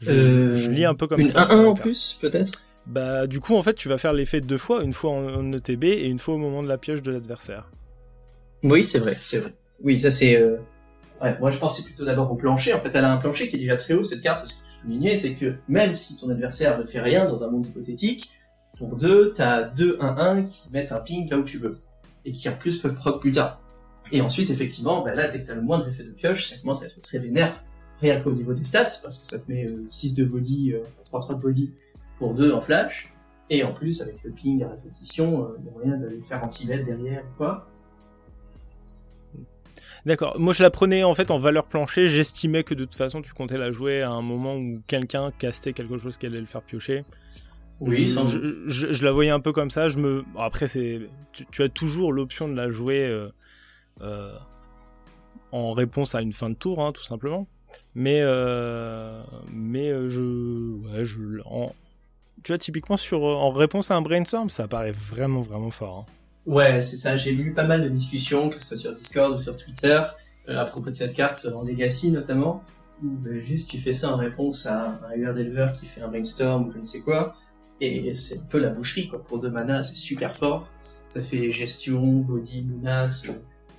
Speaker 1: Je,
Speaker 2: Euh,
Speaker 1: je lis un peu comme
Speaker 2: Une
Speaker 1: ça.
Speaker 2: 1-1 en plus, peut-être?
Speaker 1: Bah, du coup, en fait, tu vas faire l'effet deux fois, une fois en, ETB et une fois au moment de la pioche de l'adversaire.
Speaker 2: Oui, c'est vrai, c'est vrai. Oui, ça c'est. euh, Ouais, moi je c'est plutôt d'abord au plancher. En fait, elle a un plancher qui est déjà très haut. Cette carte, c'est ce que tu soulignais, c'est que même si ton adversaire ne fait rien dans un monde hypothétique, pour deux, t'as deux 1-1 qui mettent un ping là où tu veux et qui en plus peuvent proc plus tard. Et ensuite, effectivement, bah là, dès que t'as le moindre effet de pioche, ça commence à être très vénère, rien qu'au niveau des stats, parce que ça te met euh, 6 de body, euh, 3-3 de body pour 2 en flash, et en plus, avec le ping à répétition, il y a moyen d'aller faire anti-LED derrière ou quoi.
Speaker 1: D'accord. Moi, je la prenais en fait en valeur plancher. J'estimais que de toute façon, tu comptais la jouer à un moment où quelqu'un castait quelque chose qui allait le faire piocher.
Speaker 2: Oui,
Speaker 1: je,
Speaker 2: sans
Speaker 1: je, je- je la voyais un peu comme ça. Je me. bon, après, c'est. Tu, tu as toujours l'option de la jouer euh, euh, en réponse à une fin de tour, hein, tout simplement. Mais euh, mais je ouais je en- tu vois typiquement sur en réponse à un brainstorm, ça paraît vraiment vraiment fort. hein.
Speaker 2: Ouais, c'est ça. J'ai lu pas mal de discussions, que ce soit sur Discord ou sur Twitter, à propos de cette carte, en Legacy notamment, où ben, juste tu fais ça en réponse à un UR d'éleveur qui fait un brainstorm ou je ne sais quoi, et c'est un peu la boucherie, quoi. Pour deux mana, c'est super fort. Ça fait gestion, body, menace, euh,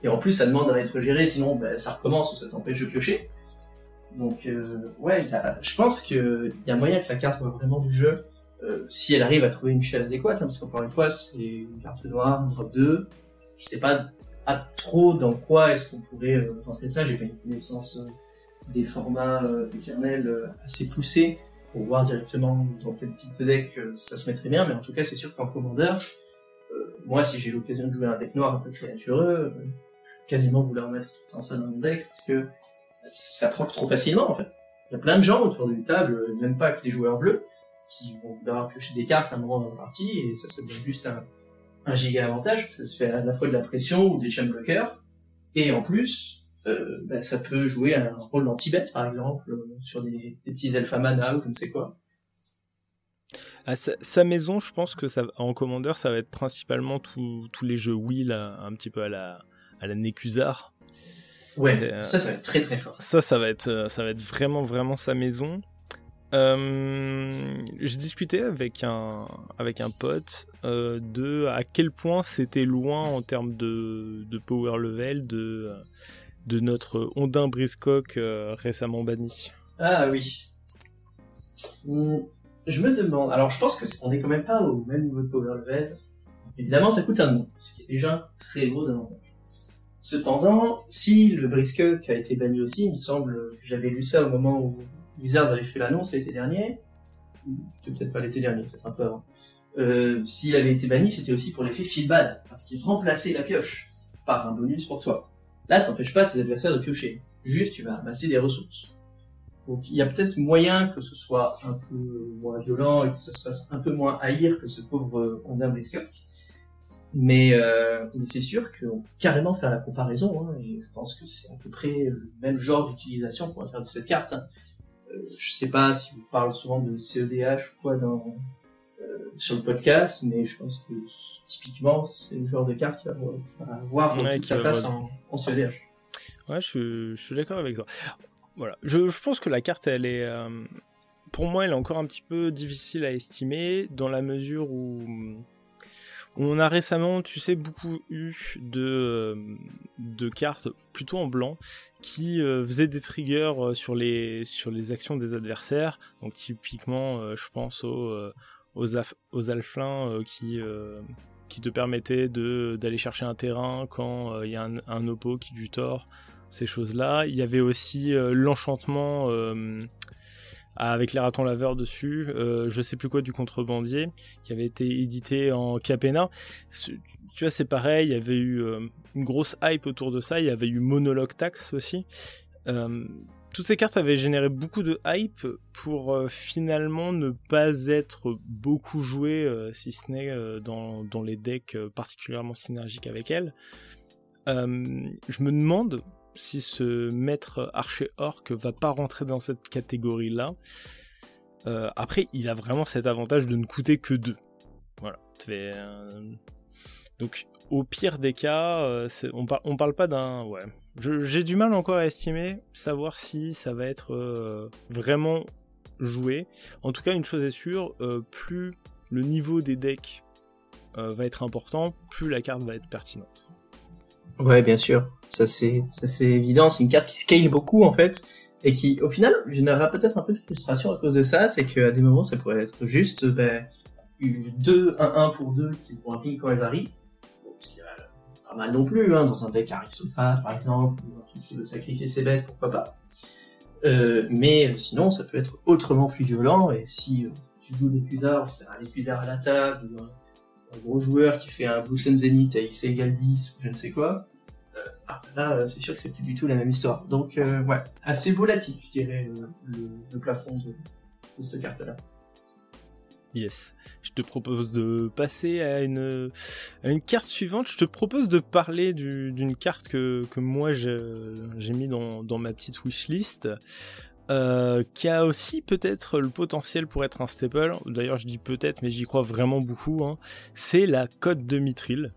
Speaker 2: et en plus ça demande à être géré, sinon ben, ça recommence ou ça t'empêche de piocher. Donc euh, ouais, a- je pense qu'il y a moyen que la carte voit vraiment du jeu. Euh, si elle arrive à trouver une shell adéquate, hein, parce qu'encore une fois, c'est une carte noire, une drop 2. Je sais pas trop dans quoi est-ce qu'on pourrait euh, rentrer ça. J'ai pas une connaissance euh, des formats euh, éternels assez poussés pour voir directement dans quel type de deck euh, ça se mettrait bien. Mais en tout cas, c'est sûr qu'en commandeur, euh, moi, si j'ai l'occasion de jouer un deck noir un peu créatureux, euh, quasiment vouloir mettre tout en ça dans mon deck parce que ça proc trop facilement en fait. Il y a plein de gens autour d'une table, même pas que des joueurs bleus, qui vont vouloir piocher des cartes à un moment dans la partie, et ça, ça donne juste un, giga avantage, ça se fait à la fois de la pression ou des chain bloqueurs, et en plus, euh, bah, ça peut jouer un rôle d'anti-bet, par exemple, euh, sur des, des petits alpha mana ou je ne sais quoi.
Speaker 1: Ah, sa, sa maison, je pense que ça, en commandeur, ça va être principalement tous les jeux Will, un petit peu à la, à la Nekuzar.
Speaker 2: Ouais,
Speaker 1: Euh,
Speaker 2: ça, ça va être très très fort.
Speaker 1: Ça, ça va être, euh, ça va être vraiment, vraiment sa maison. Euh, J'ai discuté avec un, avec un pote euh, de à quel point c'était loin en termes de, de power level de, de notre Ondin Briscock euh, récemment banni.
Speaker 2: Ah oui. Hmm, Je me demande, alors je pense que on est quand même pas au même niveau de power level. Évidemment, ça coûte un nom, ce qui est déjà un très gros avantage. Cependant, si le Briscoe a été banni aussi, il me semble j'avais lu ça au moment où Wizards avait fait l'annonce l'été dernier, c'était peut-être pas l'été dernier, peut-être un peu avant. Euh, S'il avait été banni, c'était aussi pour l'effet feel bad, parce qu'il remplaçait la pioche par un bonus pour toi. Là, t'empêches pas tes adversaires de piocher. Juste, tu vas amasser des ressources. Donc, il y a peut-être moyen que ce soit un peu moins violent et que ça se fasse un peu moins haïr que ce pauvre euh, Ondin Blitzkrieg. Mais, euh, mais c'est sûr qu'on peut carrément faire la comparaison, hein, et je pense que c'est à peu près le même genre d'utilisation qu'on va faire de cette carte. hein. Euh, je sais pas si vous parlez souvent de CEDH ou quoi dans, sur le podcast, mais je pense que typiquement c'est le genre de carte qui va avoir-
Speaker 1: Ouais,
Speaker 2: toute sa place
Speaker 1: avoir-
Speaker 2: en, en.
Speaker 1: Ouais, je, je suis d'accord avec ça. Voilà, je, je pense que la carte, elle est, euh, pour moi, elle est encore un petit peu difficile à estimer dans la mesure où, où on a récemment, tu sais, beaucoup eu de, euh, de cartes plutôt en blanc qui euh, faisaient des triggers sur les, sur les actions des adversaires. Donc typiquement, euh, je pense au, aux, aux alflins qui, qui te permettaient d'aller chercher un terrain quand il y a un, un oppo qui du tort, ces choses-là. Il y avait aussi l'enchantement avec les ratons laveurs dessus, euh, je sais plus quoi du contrebandier, qui avait été édité en Capena. Tu vois, c'est pareil, il y avait eu euh, une grosse hype autour de ça, il y avait eu Monologue Tax aussi. Euh, toutes ces cartes avaient généré beaucoup de hype pour finalement ne pas être beaucoup jouées, si ce n'est dans, dans, les decks particulièrement synergiques avec elles. je me demande si ce maître archer orc va pas rentrer dans cette catégorie là. Euh, après, il a vraiment cet avantage de ne coûter que 2. Voilà. Euh, donc, au pire des cas, euh, on, parle pas d'un. Ouais. J'ai du mal encore à estimer, savoir si ça va être vraiment joué. En tout cas, une chose est sûre, plus le niveau des decks va être important, plus la carte va être pertinente.
Speaker 2: Ouais, bien sûr. Ça c'est, évident. C'est une carte qui scale beaucoup en fait et qui, au final, générera peut-être un peu de frustration à cause de ça. C'est qu'à des moments, ça pourrait être juste ben, 2 1-1 pour 2 qui un ping quand elles arrivent. Pas mal non plus, hein, dans un deck aristocrate par exemple, ou un truc qui veut sacrifier ses bêtes, pourquoi pas. Euh, mais sinon, ça peut être autrement plus violent. Et si euh, tu joues des cuisards, c'est un épuisard à la table, ou un, gros joueur qui fait un Blue Sun Zenith à X égale 10, ou je ne sais quoi, ah, là, euh, c'est sûr que c'est plus du tout la même histoire. Donc, euh, ouais, assez volatile, je dirais, le, plafond de, cette carte-là.
Speaker 1: Yes. Je te propose de passer à une, carte suivante. Je te propose de parler d'une carte que, moi j'ai mis dans, ma petite wishlist. Euh, qui a aussi peut-être le potentiel pour être un staple. D'ailleurs, je dis peut-être, mais j'y crois vraiment beaucoup. Hein. C'est la Côte de Mithril.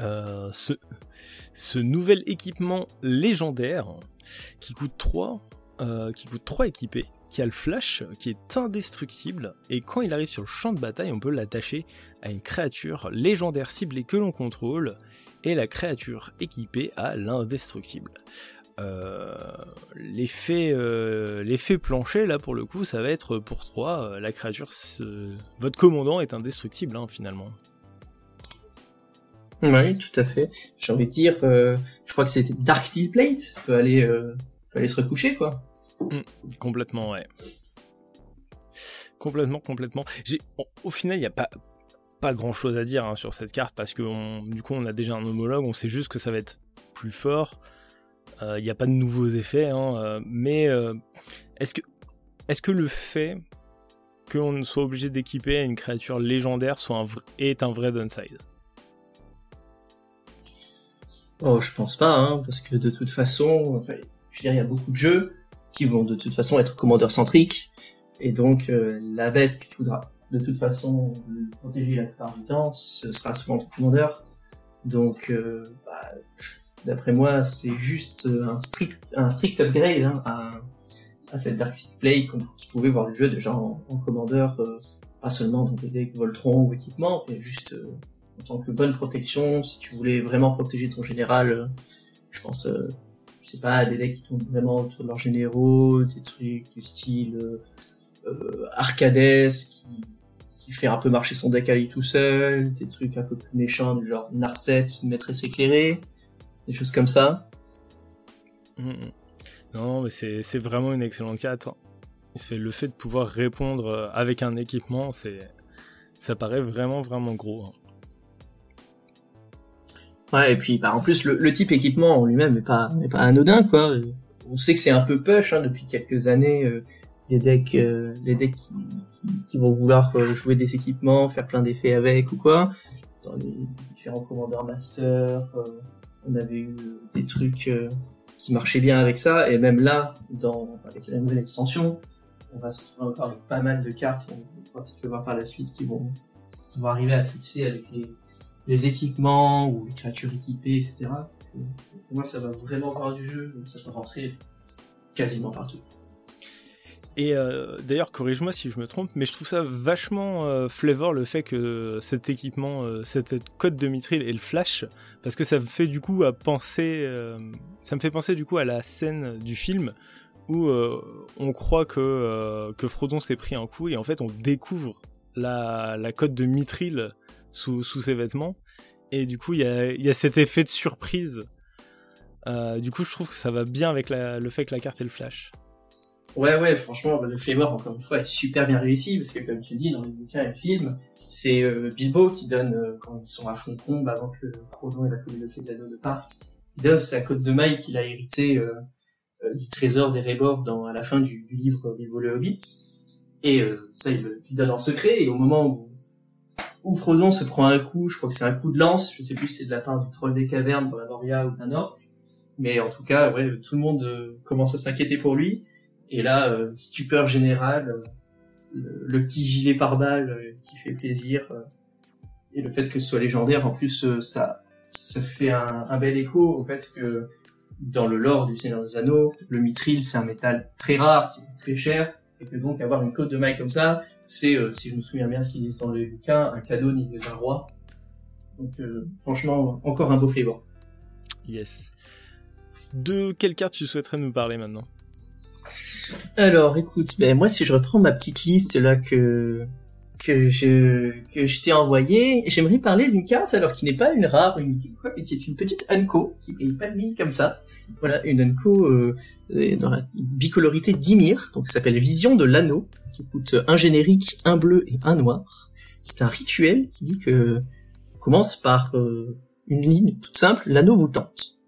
Speaker 1: Euh, ce, ce nouvel équipement légendaire qui coûte 3, euh, qui coûte 3 équipés, qui a le flash, qui est indestructible, et quand il arrive sur le champ de bataille, on peut l'attacher à une créature légendaire ciblée que l'on contrôle, et la créature équipée a l'indestructible. Euh, l'effet euh, plancher là pour le coup ça va être pour 3 la créature votre commandant est indestructible hein, finalement
Speaker 2: oui, tout à fait. J'ai envie de dire, euh, je crois que c'était Dark Steel Plate peut aller, euh, peut aller se recoucher, quoi.
Speaker 1: Mm, complètement, ouais. Complètement, complètement. J'ai, au final, il n'y a pas, grand chose à dire hein, sur cette carte parce que du coup, on a déjà un homologue, on sait juste que ça va être plus fort. Euh, il n'y a pas de nouveaux effets, hein, mais est-ce que, est-ce que le fait qu'on soit obligé d'équiper une créature légendaire est un vrai downside?
Speaker 2: Oh, je pense pas, hein, parce que de toute façon, je veux dire, il y a beaucoup de jeux qui vont de toute façon être commandeur centriques, et donc euh, la bête que tu voudras de toute façon protéger la plupart du temps, ce sera souvent ton commandeur. Donc, euh, bah, d'après moi, c'est juste un strict, un strict upgrade hein, à, cette Dark Side Play qui pouvait voir le jeu déjà en, commandeur, euh, pas seulement dans des Voltron ou équipement, mais juste en tant que bonne protection, si tu voulais vraiment protéger ton général, euh, je pense, euh, pas, des decks qui tournent vraiment autour de leurs généraux, des trucs du style euh, Arcades qui, qui fait un peu marcher son deck à lui tout seul, des trucs un peu plus méchants du genre Narset, maîtresse éclairée, des choses comme ça.
Speaker 1: Mm, mm. Non, mais c'est vraiment une excellente carte. Le fait de pouvoir répondre avec un équipement, c'est ça paraît vraiment vraiment gros.
Speaker 2: Ouais, et puis bah, en plus le, type équipement en lui-même n'est pas pas anodin quoi. On sait que c'est un peu push hein, depuis quelques années euh, les decks euh, les decks qui, qui, vont vouloir euh, jouer des équipements, faire plein d'effets avec ou quoi. Dans les différents commandeurs master, on avait eu des trucs qui marchaient bien avec ça et même là dans avec la nouvelle extension, on va se retrouver encore avec pas mal de cartes. On va peut-être voir par la suite qui vont qui vont arriver à trixer avec les les équipements ou les créatures équipées, etc. Pour moi, ça va vraiment avoir du jeu, ça peut rentrer quasiment partout.
Speaker 1: Et euh, d'ailleurs, corrige-moi si je me trompe, mais je trouve ça vachement euh, flavor le fait que cet équipement, euh, cette code de mithril et le flash, parce que ça me fait du coup à penser, ça me fait penser du coup à la scène du film où on croit que que Frodon s'est pris un coup et en fait on découvre la, la cote de mithril sous, sous ses vêtements. Et du coup, il y a, y a, cet effet de surprise. Euh, du coup, je trouve que ça va bien avec le fait que la carte est le flash.
Speaker 2: Ouais, ouais, franchement, le flavor, encore une fois, est super bien réussi, parce que comme tu dis, dans les bouquins et le film, c'est euh, Bilbo qui donne, euh, quand ils sont à fond avant que Frodon et la communauté d'anneaux ne partent, il donne sa côte de maille qu'il a hérité du trésor des Rébors dans, à la fin du, du livre Bilbo le Hobbit. Et ça, il le donne en secret, et au moment où où Frodon se prend un coup, je crois que c'est un coup de lance, je sais plus si c'est de la part du troll des cavernes dans la Moria ou d'un orc, mais en tout cas, ouais, tout le monde euh, commence à s'inquiéter pour lui, et là, euh, stupeur générale, euh, le, petit gilet pare-balles qui fait plaisir, et le fait que ce soit légendaire, en plus, ça, ça fait un, un, bel écho au fait que dans le lore du Seigneur des Anneaux, le mithril, c'est un métal très rare, qui est très cher, et que donc avoir une côte de maille comme ça, c'est, euh, si je me souviens bien ce qu'ils disent dans les bouquins, un cadeau ni d'un roi. Donc euh, franchement, encore un beau flavor.
Speaker 1: Yes. De quelle carte tu souhaiterais nous parler maintenant?
Speaker 2: Alors, écoute, ben moi si je reprends ma petite liste là que que je que je t'ai envoyée, j'aimerais parler d'une carte alors qui n'est pas une rare, une mais qui est une petite Unco qui paye pas de mine comme ça. Voilà, une Unco euh, dans la bicolorité d'Ymir, donc s'appelle Vision de l'anneau qui coûte un générique, un bleu et un noir, C'est un rituel qui dit que commence par euh, une ligne toute simple, l'anneau vous tente.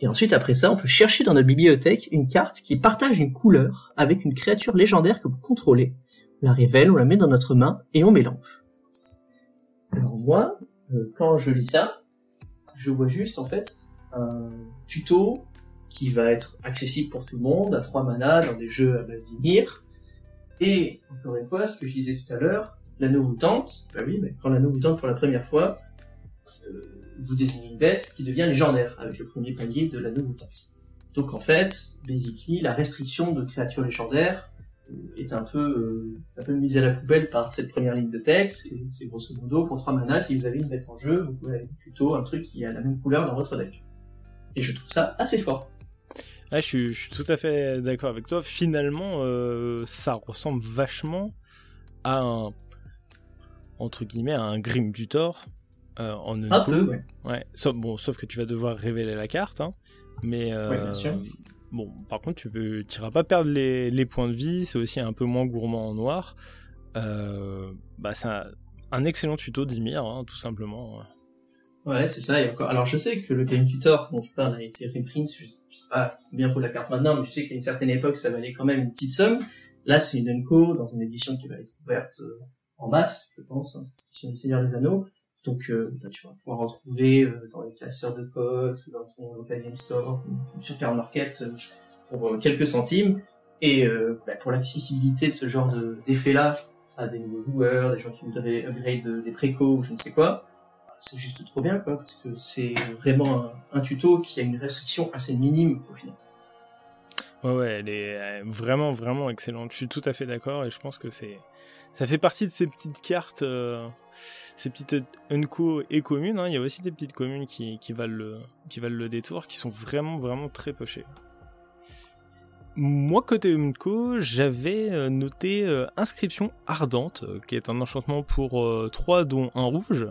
Speaker 2: Et ensuite, après ça, on peut chercher dans notre bibliothèque une carte qui partage une couleur avec une créature légendaire que vous contrôlez. On la révèle, on la met dans notre main et on mélange. Alors moi, euh, quand je lis ça, je vois juste en fait un tuto qui va être accessible pour tout le monde à trois manas dans des jeux à base d'Ymir, et, encore une fois, ce que je disais tout à l'heure, l'anneau vous tente, bah oui, mais quand l'anneau vous tente pour la première fois, euh, vous désignez une bête qui devient légendaire avec le premier palier de l'anneau vous tente. Donc en fait, basically, la restriction de créatures légendaires euh, est un peu, euh, un peu mise à la poubelle par cette première ligne de texte. C'est grosso modo, pour trois manas, si vous avez une bête en jeu, vous pouvez plutôt un truc qui a la même couleur dans votre deck. Et je trouve ça assez fort.
Speaker 1: Ouais, je, suis, je suis tout à fait d'accord avec toi. Finalement, euh, ça ressemble vachement à un entre guillemets à un Grim Tutor euh, en
Speaker 2: un peu, ouais.
Speaker 1: ouais. Sauf, bon, sauf que tu vas devoir révéler la carte, hein. Mais euh,
Speaker 2: ouais, bien sûr.
Speaker 1: bon, par contre, tu peux, iras pas perdre les, les, points de vie. C'est aussi un peu moins gourmand en noir. Bah, c'est un, un, excellent tuto d'Ymir, hein, tout simplement.
Speaker 2: Ouais, c'est ça. Et encore... Alors, je sais que le Game Tutor dont tu parles a été reprint. Je, sais pas combien vaut la carte maintenant, mais je sais qu'à une certaine époque, ça valait quand même une petite somme. Là, c'est une Unco dans une édition qui va être ouverte euh, en masse, je pense, hein, cette édition du Seigneur des Anneaux. Donc, euh, bah, tu vas pouvoir retrouver euh, dans les classeurs de potes, ou dans ton local game store, ou sur Card Market, euh, pour quelques centimes. Et bah, pour l'accessibilité de ce genre d'effet-là à des nouveaux joueurs, des gens qui voudraient upgrade des précos ou je ne sais quoi, c'est juste trop bien, quoi, parce que c'est vraiment un, tuto qui a une restriction assez minime au final.
Speaker 1: Ouais, ouais, elle est vraiment, vraiment excellente. Je suis tout à fait d'accord et je pense que c'est, ça fait partie de ces petites cartes, euh, ces petites unco et communes. Hein. Il y a aussi des petites communes qui, valent le, qui valent le détour, qui sont vraiment, vraiment très pochées. Moi, côté Unco, j'avais euh, noté euh, Inscription Ardente, qui est un enchantement pour euh, 3 dont un rouge,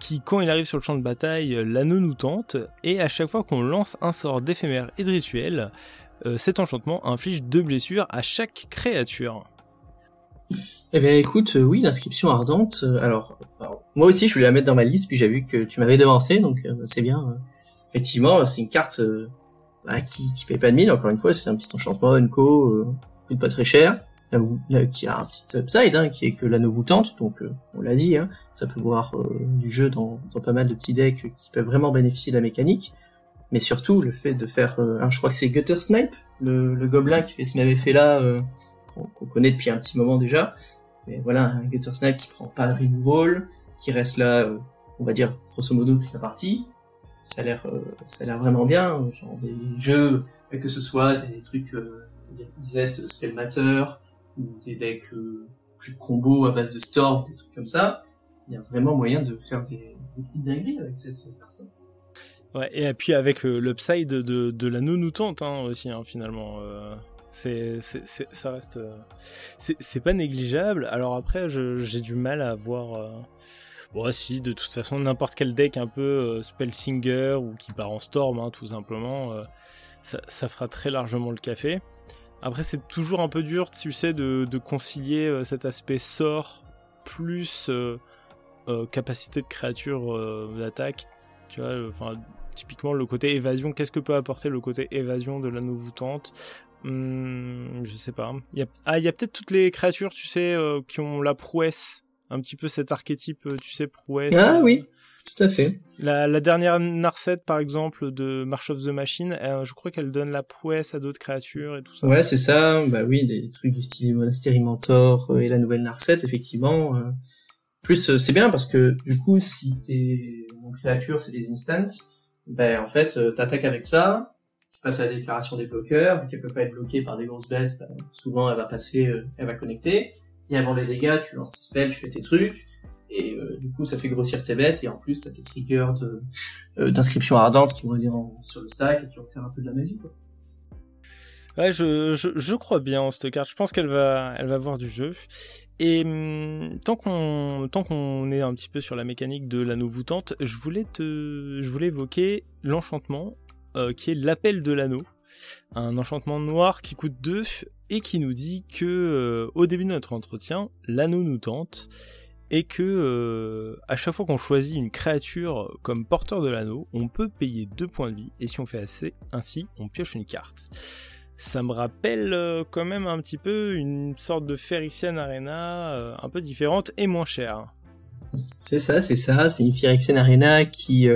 Speaker 1: qui, quand il arrive sur le champ de bataille, euh, l'anneau nous tente, et à chaque fois qu'on lance un sort d'éphémère et de rituel, euh, cet enchantement inflige deux blessures à chaque créature.
Speaker 2: Eh bien écoute, euh, oui, l'inscription ardente, alors, moi aussi je voulais la mettre dans ma liste, puis j'ai vu que tu m'avais devancé, donc euh, c'est bien. effectivement, c'est une carte bah, qui, qui paye pas de mine, encore une fois, c'est un petit enchantement, Unco, coûte pas très cher là, qui a un petit upside, hein, qui est que vous tente, donc euh, on l'a dit, hein, ça peut voir euh, du jeu dans, dans, pas mal de petits decks qui peuvent vraiment bénéficier de la mécanique, mais surtout le fait de faire, euh, un, je crois que c'est Gutter Snipe, le, le, gobelin qui fait ce même effet-là, qu'on qu connaît depuis un petit moment déjà, mais voilà, un Gutter Snipe qui prend pas de removal, qui reste là, on va dire grosso modo toute la partie, ça a l'air, ça a l'air vraiment bien, genre des jeux, que ce soit des trucs, euh, Z Spellmatter, ou des decks euh, plus combo à base de storm, des trucs comme ça, il y a vraiment moyen de faire des, petites dingueries avec cette carte.
Speaker 1: Ouais, et puis avec euh, l'upside de, de l'anneau nous tente hein, aussi, hein, finalement. Euh, C'est, ça reste, c'est pas négligeable. Alors après, j'ai du mal à voir. Bon, si, de toute façon, n'importe quel deck un peu spell singer ou qui part en storm, hein, tout simplement, ça, fera très largement le café. Après, c'est toujours un peu dur, tu sais, de, de concilier cet aspect sort plus euh, capacité de créature euh, d'attaque. Tu vois, enfin, typiquement le côté évasion. Qu'est-ce que peut apporter le côté évasion de l'anneau voûtante hmm, Je sais pas. Il y a... Ah, il y a peut-être toutes les créatures, tu sais, euh, qui ont la prouesse. Un petit peu cet archétype, tu sais, prouesse.
Speaker 2: Ah oui, tout à fait.
Speaker 1: La, la dernière Narset, par exemple, de March of the Machine, je crois qu'elle donne la prouesse à d'autres créatures et tout ça.
Speaker 2: Ouais, c'est ça. Bah oui, des trucs du style Monastery Mentor et la nouvelle Narset, effectivement. Plus euh, c'est bien parce que du coup, si tes créatures c'est des instants, ben en fait euh, t'attaques avec ça, tu passes à la déclaration des bloqueurs, vu qu'elle peut pas être bloquée par des grosses bêtes, ben, souvent elle va passer, euh, elle va connecter. Et avant les dégâts, tu lances tes spells, tu fais tes trucs, et du coup ça fait grossir tes bêtes, et en plus t'as tes triggers d'inscription ardente qui vont aller sur le stack et qui vont faire un peu de la magie.
Speaker 1: Ouais, je, je, crois bien en cette carte. Je pense qu'elle va, elle va voir du jeu. Et hum, tant qu'on tant est un petit peu sur la mécanique de l'anneau voûtante, je voulais te je voulais évoquer l'enchantement euh, qui est l'appel de l'anneau, un enchantement noir qui coûte 2 et qui nous dit que euh, au début de notre entretien, l'anneau nous tente et que euh, à chaque fois qu'on choisit une créature comme porteur de l'anneau, on peut payer 2 points de vie et si on fait assez ainsi, on pioche une carte ça me rappelle euh, quand même un petit peu une sorte de Phyrexian Arena euh, un peu différente et moins chère.
Speaker 2: C'est ça, c'est ça, c'est une Phyrexian Arena qui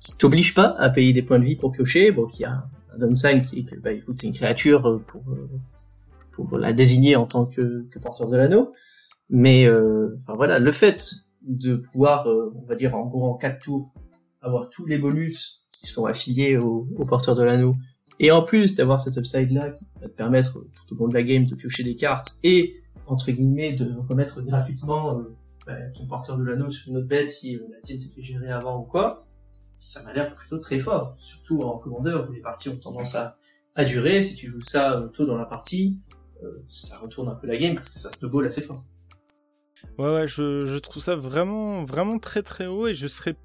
Speaker 2: qui t'oblige pas à payer des points de vie pour piocher, bon qui a un downside qui est bah, il faut une créature pour pour la désigner en tant que porteur de l'anneau. Mais enfin voilà, le fait de pouvoir on va dire en gros en 4 tours avoir tous les bonus qui sont affiliés au, porteur de l'anneau et en plus d'avoir cet upside-là qui va te permettre tout au long de la game de piocher des cartes et, entre guillemets, de remettre gratuitement euh, bah, ton porteur de l'anneau sur une autre bête si euh, la tienne s'est fait gérer avant ou quoi, ça m'a l'air plutôt très fort. Surtout en commandeur où les parties ont tendance à, durer. Si tu joues ça euh, tôt dans la partie, ça retourne un peu la game parce que ça snowball assez fort.
Speaker 1: Ouais, ouais, je, trouve ça vraiment, vraiment très très haut et je serais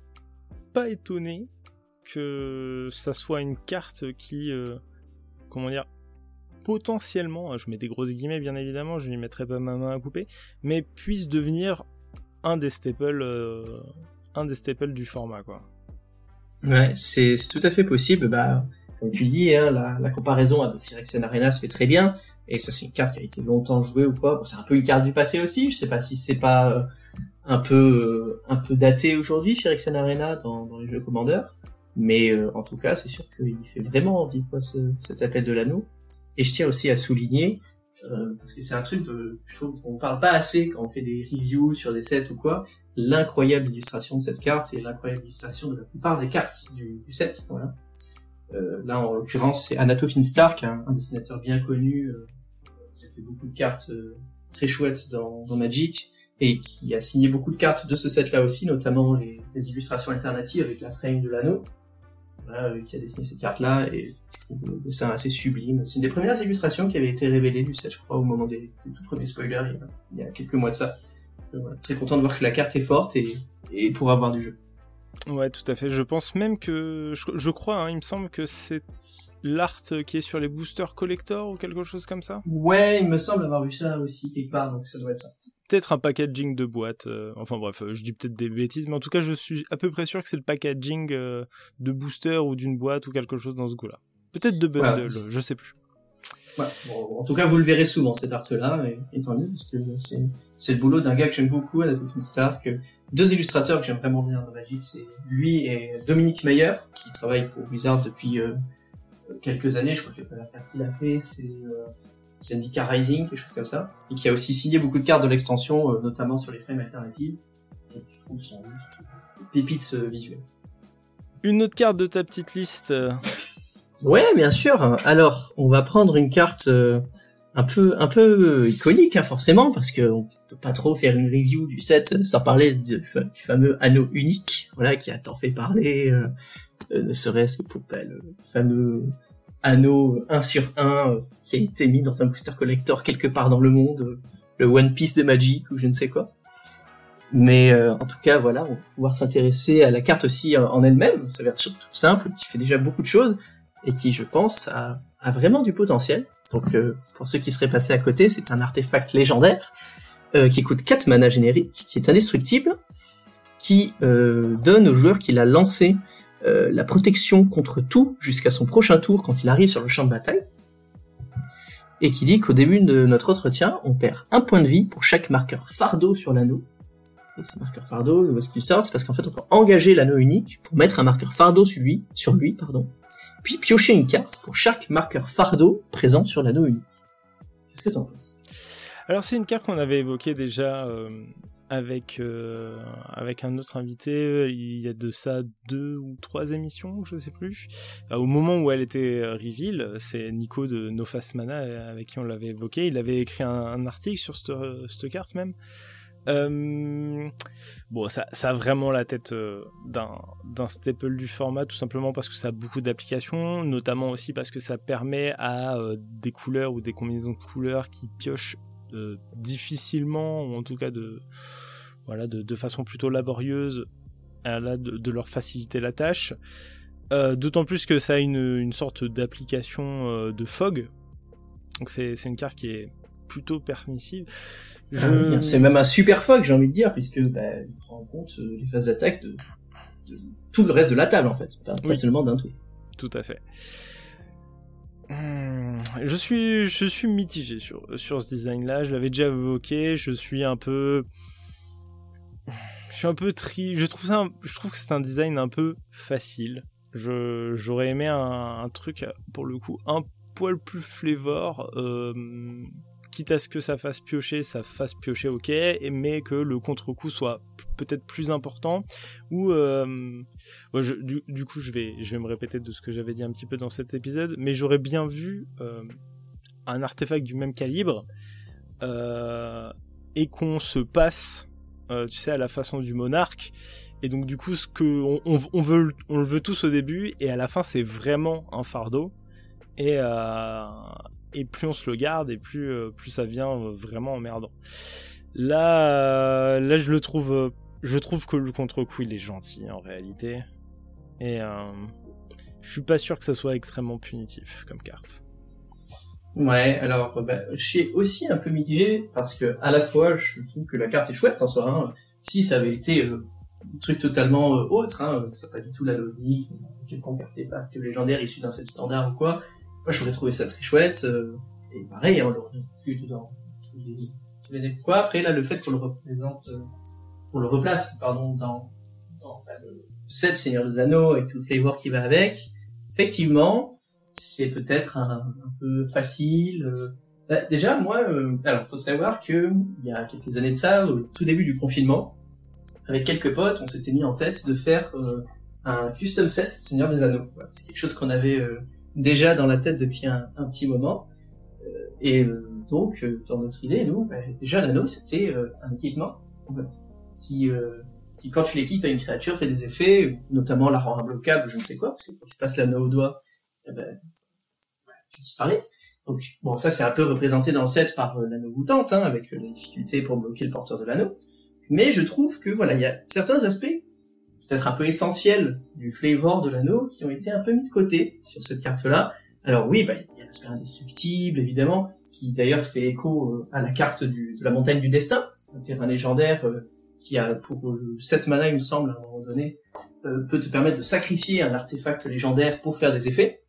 Speaker 1: pas étonné que ça soit une carte qui, euh, comment dire, potentiellement, hein, je mets des grosses guillemets bien évidemment, je n'y mettrai pas ma main à couper, mais puisse devenir un des staples, euh, un des staples du format quoi.
Speaker 2: Ouais, c'est tout à fait possible. Bah, comme tu dis, hein, la, comparaison avec Phyrexian Arena se fait très bien. Et ça, c'est une carte qui a été longtemps jouée ou quoi. c'est un peu une carte du passé aussi. Je sais pas si c'est pas euh, un peu un peu daté aujourd'hui, Phyrexian Arena dans, dans les jeux commandeurs. Mais euh, en tout cas, c'est sûr qu'il fait vraiment envie, quoi, ce, cet appel de l'anneau. Et je tiens aussi à souligner, euh, parce que c'est un truc de, je trouve qu'on parle pas assez quand on fait des reviews sur des sets ou quoi, l'incroyable illustration de cette carte et l'incroyable illustration de la plupart des cartes du, du set. Voilà. Euh, là, en l'occurrence, c'est Anato Finstark, un, un, dessinateur bien connu, euh, qui a fait beaucoup de cartes euh, très chouettes dans, dans, Magic, et qui a signé beaucoup de cartes de ce set-là aussi, notamment les, les illustrations alternatives avec la frame de l'anneau. Euh, qui a dessiné cette carte-là, et je trouve le dessin assez sublime. C'est une des premières illustrations qui avait été révélée du set, je crois, au moment des, tout premiers spoilers, il y, a, quelques mois de ça. Euh, très content de voir que la carte est forte et, et pour avoir du jeu.
Speaker 1: Ouais, tout à fait. Je pense même que, je, crois, hein, il me semble que c'est l'art qui est sur les boosters collector ou quelque chose comme ça.
Speaker 2: Ouais, il me semble avoir vu ça aussi quelque part, donc ça doit être ça
Speaker 1: peut-être un packaging de boîte. Euh, enfin bref, euh, je dis peut-être des bêtises, mais en tout cas, je suis à peu près sûr que c'est le packaging euh, de booster ou d'une boîte ou quelque chose dans ce goût-là. Peut-être de bundle, je sais plus.
Speaker 2: en tout cas, vous le verrez souvent cet art-là, et, tant mieux, parce que c'est le boulot d'un gars que j'aime beaucoup, à Stark. Deux illustrateurs que j'aime vraiment bien dans Magic, c'est lui et Dominique Meyer, qui travaille pour Wizard depuis quelques années. Je crois que la première carte qu'il a fait, c'est Zendika Rising, quelque chose comme ça, et qui a aussi signé beaucoup de cartes de l'extension, euh, notamment sur les frames alternatives. Et je trouve sont juste pépites euh, visuelles.
Speaker 1: Une autre carte de ta petite liste euh.
Speaker 2: Ouais, bien sûr. Alors, on va prendre une carte un peu un peu iconique, hein, forcément, parce que on peut pas trop faire une review du set sans parler du, fameux anneau unique, voilà, qui a tant fait parler, ne serait-ce que pour bah, le fameux anneau 1 sur 1 qui a été mis dans un booster collector quelque part dans le monde, le One Piece de Magic ou je ne sais quoi. Mais en tout cas, voilà, on va pouvoir s'intéresser à la carte aussi en elle-même, sa version toute simple, qui fait déjà beaucoup de choses, et qui, je pense, a vraiment du potentiel. Donc, pour ceux qui seraient passés à côté, c'est un artefact légendaire, qui coûte 4 mana génériques, qui est indestructible, qui euh, donne au joueur qui l'a lancé euh, la protection contre tout jusqu'à son prochain tour quand il arrive sur le champ de bataille. Et qui dit qu'au début de notre entretien, on perd un point de vie pour chaque marqueur fardeau sur l'anneau. Et ces marqueurs fardeau, où est-ce qu'ils sortent C'est parce qu'en fait, on peut engager l'anneau unique pour mettre un marqueur fardeau sur lui, sur lui, pardon, puis piocher une carte pour chaque marqueur fardeau présent sur l'anneau unique. Qu'est-ce que t'en penses?
Speaker 1: Alors c'est une carte qu'on avait évoquée déjà euh, avec euh, avec un autre invité il y a de ça deux ou trois émissions je sais plus. Euh, au moment où elle était euh, reveal c'est Nico de No Fast Mana avec qui on l'avait évoqué. Il avait écrit un, article sur cette carte même bon ça, a vraiment la tête d'un d'un staple du format tout simplement parce que ça a beaucoup d'applications notamment aussi parce que ça permet à des couleurs ou des combinaisons de couleurs qui piochent difficilement, ou en tout cas de, façon plutôt laborieuse, de, leur faciliter la tâche. Euh, d'autant plus que ça a une, sorte d'application euh, de fog. Donc c'est une carte qui est plutôt permissive.
Speaker 2: Ah c'est même un super fog, j'ai envie de dire, puisque bah, il prend en compte euh, les phases d'attaque de, tout le reste de la table, en fait, pas, seulement d'un tout.
Speaker 1: Tout à fait. Hmm, je suis, je suis mitigé sur, sur ce design-là. Je l'avais déjà évoqué. Je suis un peu, je suis un peu tri. Je trouve ça, je trouve que c'est un design un peu facile. Je, j'aurais aimé un, truc pour le coup un poil plus flavor. Euh, quitte à ce que ça fasse piocher, ça fasse piocher, ok, mais que le contre-coup soit peut-être plus important. Ou euh, du, coup, je vais, me répéter de ce que j'avais dit un petit peu dans cet épisode, mais j'aurais bien vu euh, un artefact du même calibre euh, et qu'on se passe, tu sais, à la façon du monarque. Et donc du coup, ce que on, veut, on le veut tous au début, et à la fin, c'est vraiment un fardeau. Et, et plus on se le garde et plus euh, plus ça vient euh, vraiment emmerdant. Là euh, là je le trouve je trouve que le contre-coup il est gentil en réalité et je suis pas sûr que ça soit extrêmement punitif comme carte.
Speaker 2: Ouais, alors bah, je suis aussi un peu mitigé parce que à la fois je trouve que la carte est chouette en soi. Hein. Si ça avait été un truc totalement autre, hein, que ça pas du tout la logique, quelconque artefact légendaire issu d'un set standard ou quoi, moi, j'aurais trouvé ça très chouette. Euh, et pareil, hein, on l'aurait vu dans tous les, tous les quoi. Après, là, le fait qu'on le représente, euh, qu'on le replace, pardon, dans, dans bah, le set Seigneur des Anneaux avec tout le flavor qui va avec, effectivement, c'est peut-être un, peu facile. Euh. Bah, déjà, moi, euh, alors, faut savoir que il y a quelques années de ça, au tout début du confinement, avec quelques potes, on s'était mis en tête de faire un custom set Seigneur des Anneaux. c'est quelque chose qu'on avait déjà dans la tête depuis un, petit moment. Euh, et euh, donc, euh, dans notre idée, nous, bah, déjà l'anneau, c'était un équipement qui, qui, quand tu l'équipes à une créature, fait des effets, notamment la rend imbloquable, je ne sais quoi, parce que quand tu passes l'anneau au doigt, eh ben, tu disparais. Donc, bon, ça c'est un peu représenté dans le set par l'anneau voûtante, hein, avec la difficulté pour bloquer le porteur de l'anneau. Mais je trouve que voilà, il y a certains aspects peut-être un peu essentiels du flavor de l'anneau qui ont été un peu mis de côté sur cette carte-là. Alors oui, bah, il y a l'aspect indestructible, évidemment, qui d'ailleurs fait écho euh, à la carte de la montagne du destin, un terrain légendaire euh, qui pour 7 euh, mana, il me semble, à un moment donné, peut te permettre de sacrifier un artefact légendaire pour faire des effets.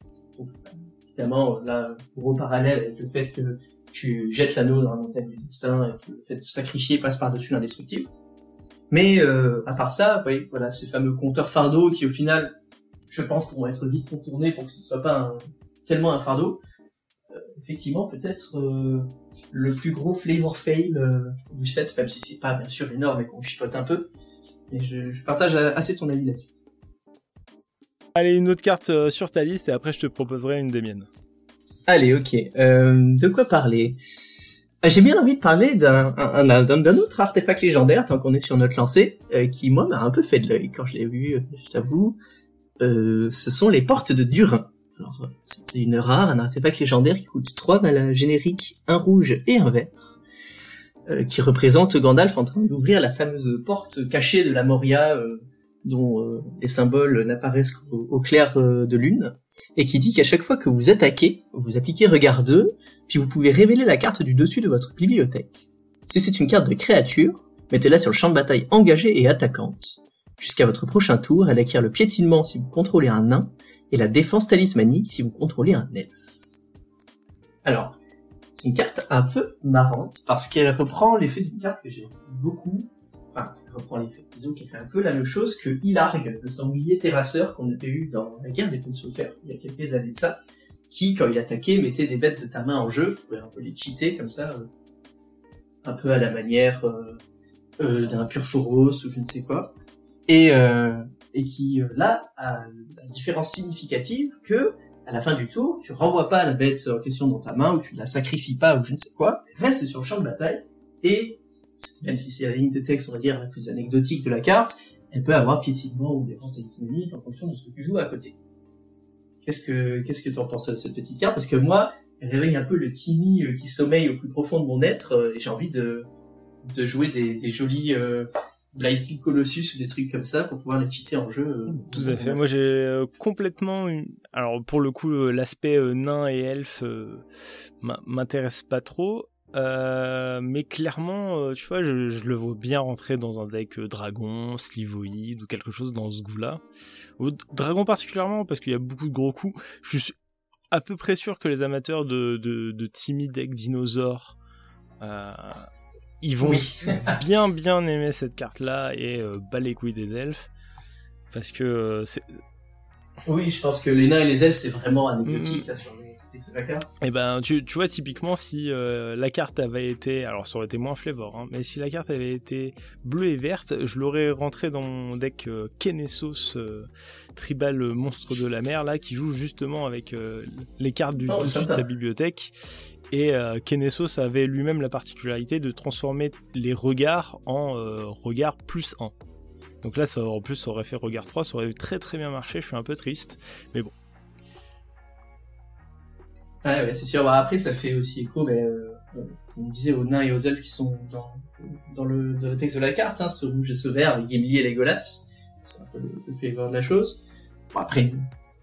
Speaker 2: Évidemment, là, gros parallèle avec le fait que tu jettes l'anneau dans la montagne du destin et que le fait de sacrifier passe par-dessus l'indestructible. Mais euh, à part ça, oui, voilà, ces fameux compteurs fardeaux qui au final, je pense, pourront être vite contournés pour que ce ne soit pas tellement un fardeau. Euh, effectivement, peut-être euh, le plus gros flavor fail du set, même si c'est pas bien sûr énorme et qu'on chipote un peu. Mais je, je partage assez ton avis là-dessus.
Speaker 1: Allez, une autre carte sur ta liste et après je te proposerai une des miennes.
Speaker 2: Allez, ok. de quoi parler? J'ai bien envie de parler d'un autre artefact légendaire, tant qu'on est sur notre lancée, euh, qui moi m'a un peu fait de l'œil quand je l'ai vu, euh, je t'avoue. Euh, ce sont les portes de Durin. Alors, c'était une rare, un artefact légendaire qui coûte 3 mana génériques, un rouge et un vert, qui représente Gandalf en train d'ouvrir la fameuse porte cachée de la Moria, dont les symboles n'apparaissent qu'au au clair de lune, et qui dit qu'à chaque fois que vous attaquez, vous appliquez Regard 2, puis vous pouvez révéler la carte du dessus de votre bibliothèque. Si c'est une carte de créature, mettez-la sur le champ de bataille engagée et attaquante. Jusqu'à votre prochain tour, elle acquiert le piétinement si vous contrôlez un nain, et la défense talismanique si vous contrôlez un elfe. Alors, c'est une carte un peu marrante parce qu'elle reprend l'effet d'une carte que j'aime beaucoup. Enfin, disons qu'elle fait un peu la même chose que Ilarg, le sanglier terrasseur qu'on avait eu dans la guerre des Planeswalkers il y a quelques années de ça, qui, quand il attaquait, mettait des bêtes de ta main en jeu, pouvez un peu les cheater comme ça, euh, un peu à la manière euh, euh, d'un pur Foros ou je ne sais quoi. Et, et qui, là, a la différence significative que, à la fin du tour, tu renvoies pas la bête en question dans ta main, ou tu la sacrifies pas, ou je ne sais quoi, reste sur le champ de bataille, et, même si c'est la ligne de texte, on va dire, la plus anecdotique de la carte, elle peut avoir piétinement ou défense talismanique en fonction de ce que tu joues à côté. Qu'est-ce que, qu'est-ce que tu en penses de cette petite carte? Parce que moi, elle réveille un peu le Timmy euh, qui sommeille au plus profond de mon être, euh, et j'ai envie de, de jouer des, des jolis, euh, Blightsteel Colossus ou des trucs comme ça pour pouvoir les cheater en jeu. euh,
Speaker 1: Tout à fait. Moi, j'ai euh, complètement une... Alors, pour le coup, l'aspect nain et elfe m'in- m'intéresse pas trop. Euh, mais clairement, euh, tu vois, je, je le vois bien rentrer dans un deck euh, dragon, slivoïde ou quelque chose dans ce goût-là. Dragon particulièrement, parce qu'il y a beaucoup de gros coups. Je suis à peu près sûr que les amateurs de, de, de timide deck dinosaures, euh, ils vont
Speaker 2: Oui.
Speaker 1: bien bien aimer cette carte-là et euh, bas les couilles des elfes. Parce que euh, c'est
Speaker 2: Oui, je pense que les nains et les elfes, c'est vraiment anecdotique là, sur les la carte.
Speaker 1: Eh ben, tu, tu vois, typiquement, si euh, la carte avait été... Alors, ça aurait été moins flavor, hein, mais si la carte avait été bleue et verte, je l'aurais rentré dans mon deck euh, Kenesos euh, Tribal Monstre de la Mer, là, qui joue justement avec euh, les cartes du
Speaker 2: Oh,
Speaker 1: de ta bibliothèque. Et Kenesos avait lui-même la particularité de transformer les regards en regards plus 1. Donc là, ça, en plus, ça aurait fait regard 3, ça aurait très très bien marché, je suis un peu triste.
Speaker 2: C'est sûr. Bah, après, ça fait aussi écho, euh, comme on disait, aux nains et aux elfes qui sont dans, le, texte de la carte, hein, ce rouge et ce vert, avec Gimli et Legolas. C'est un peu le, le flavor de la chose. Bon, après,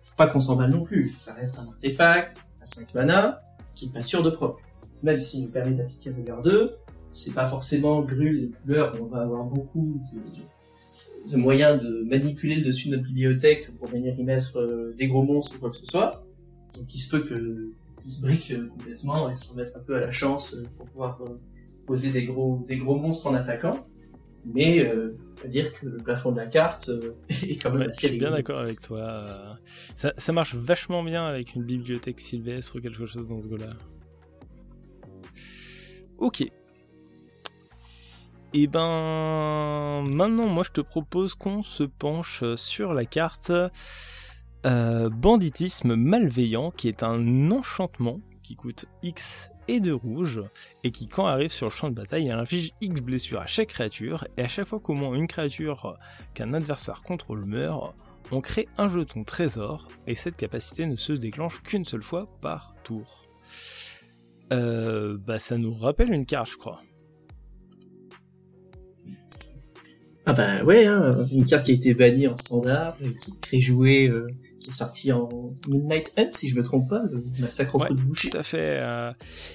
Speaker 2: faut pas qu'on s'emballe non plus. Ça reste un artefact à 5 mana, qui est pas sûr de proc. Même s'il nous permet d'appliquer Regard 2, c'est pas forcément grul les couleurs, on va avoir beaucoup de, de moyens de manipuler le dessus de notre bibliothèque pour venir y mettre euh, des gros monstres ou quoi que ce soit. Donc il se peut que il se brique euh, complètement et se remettre un peu à la chance euh, pour pouvoir euh, poser des gros, des gros monstres en attaquant. Mais euh, faut dire que le plafond de la carte euh, est quand même
Speaker 1: Ouais, je
Speaker 2: assez
Speaker 1: suis bien d'accord avec toi. Ça, ça marche vachement bien avec une bibliothèque sylvestre ou quelque chose dans ce goût-là. Ok. Et ben maintenant, moi je te propose qu'on se penche sur la carte euh, Banditisme malveillant, qui est un enchantement qui coûte X et de rouge, et qui quand arrive sur le champ de bataille, inflige X blessures à chaque créature, et à chaque fois qu'au moins une créature qu'un adversaire contrôle meurt, on crée un jeton trésor, et cette capacité ne se déclenche qu'une seule fois par tour. Euh, bah ça nous rappelle une carte, je crois.
Speaker 2: Ah bah ouais, hein, une carte qui a été bannie en standard, qui très jouée, euh, qui est sortie en Midnight Hunt, si je me trompe pas, le massacre au
Speaker 1: Ouais,
Speaker 2: coup de boucher.
Speaker 1: Tout à fait. euh,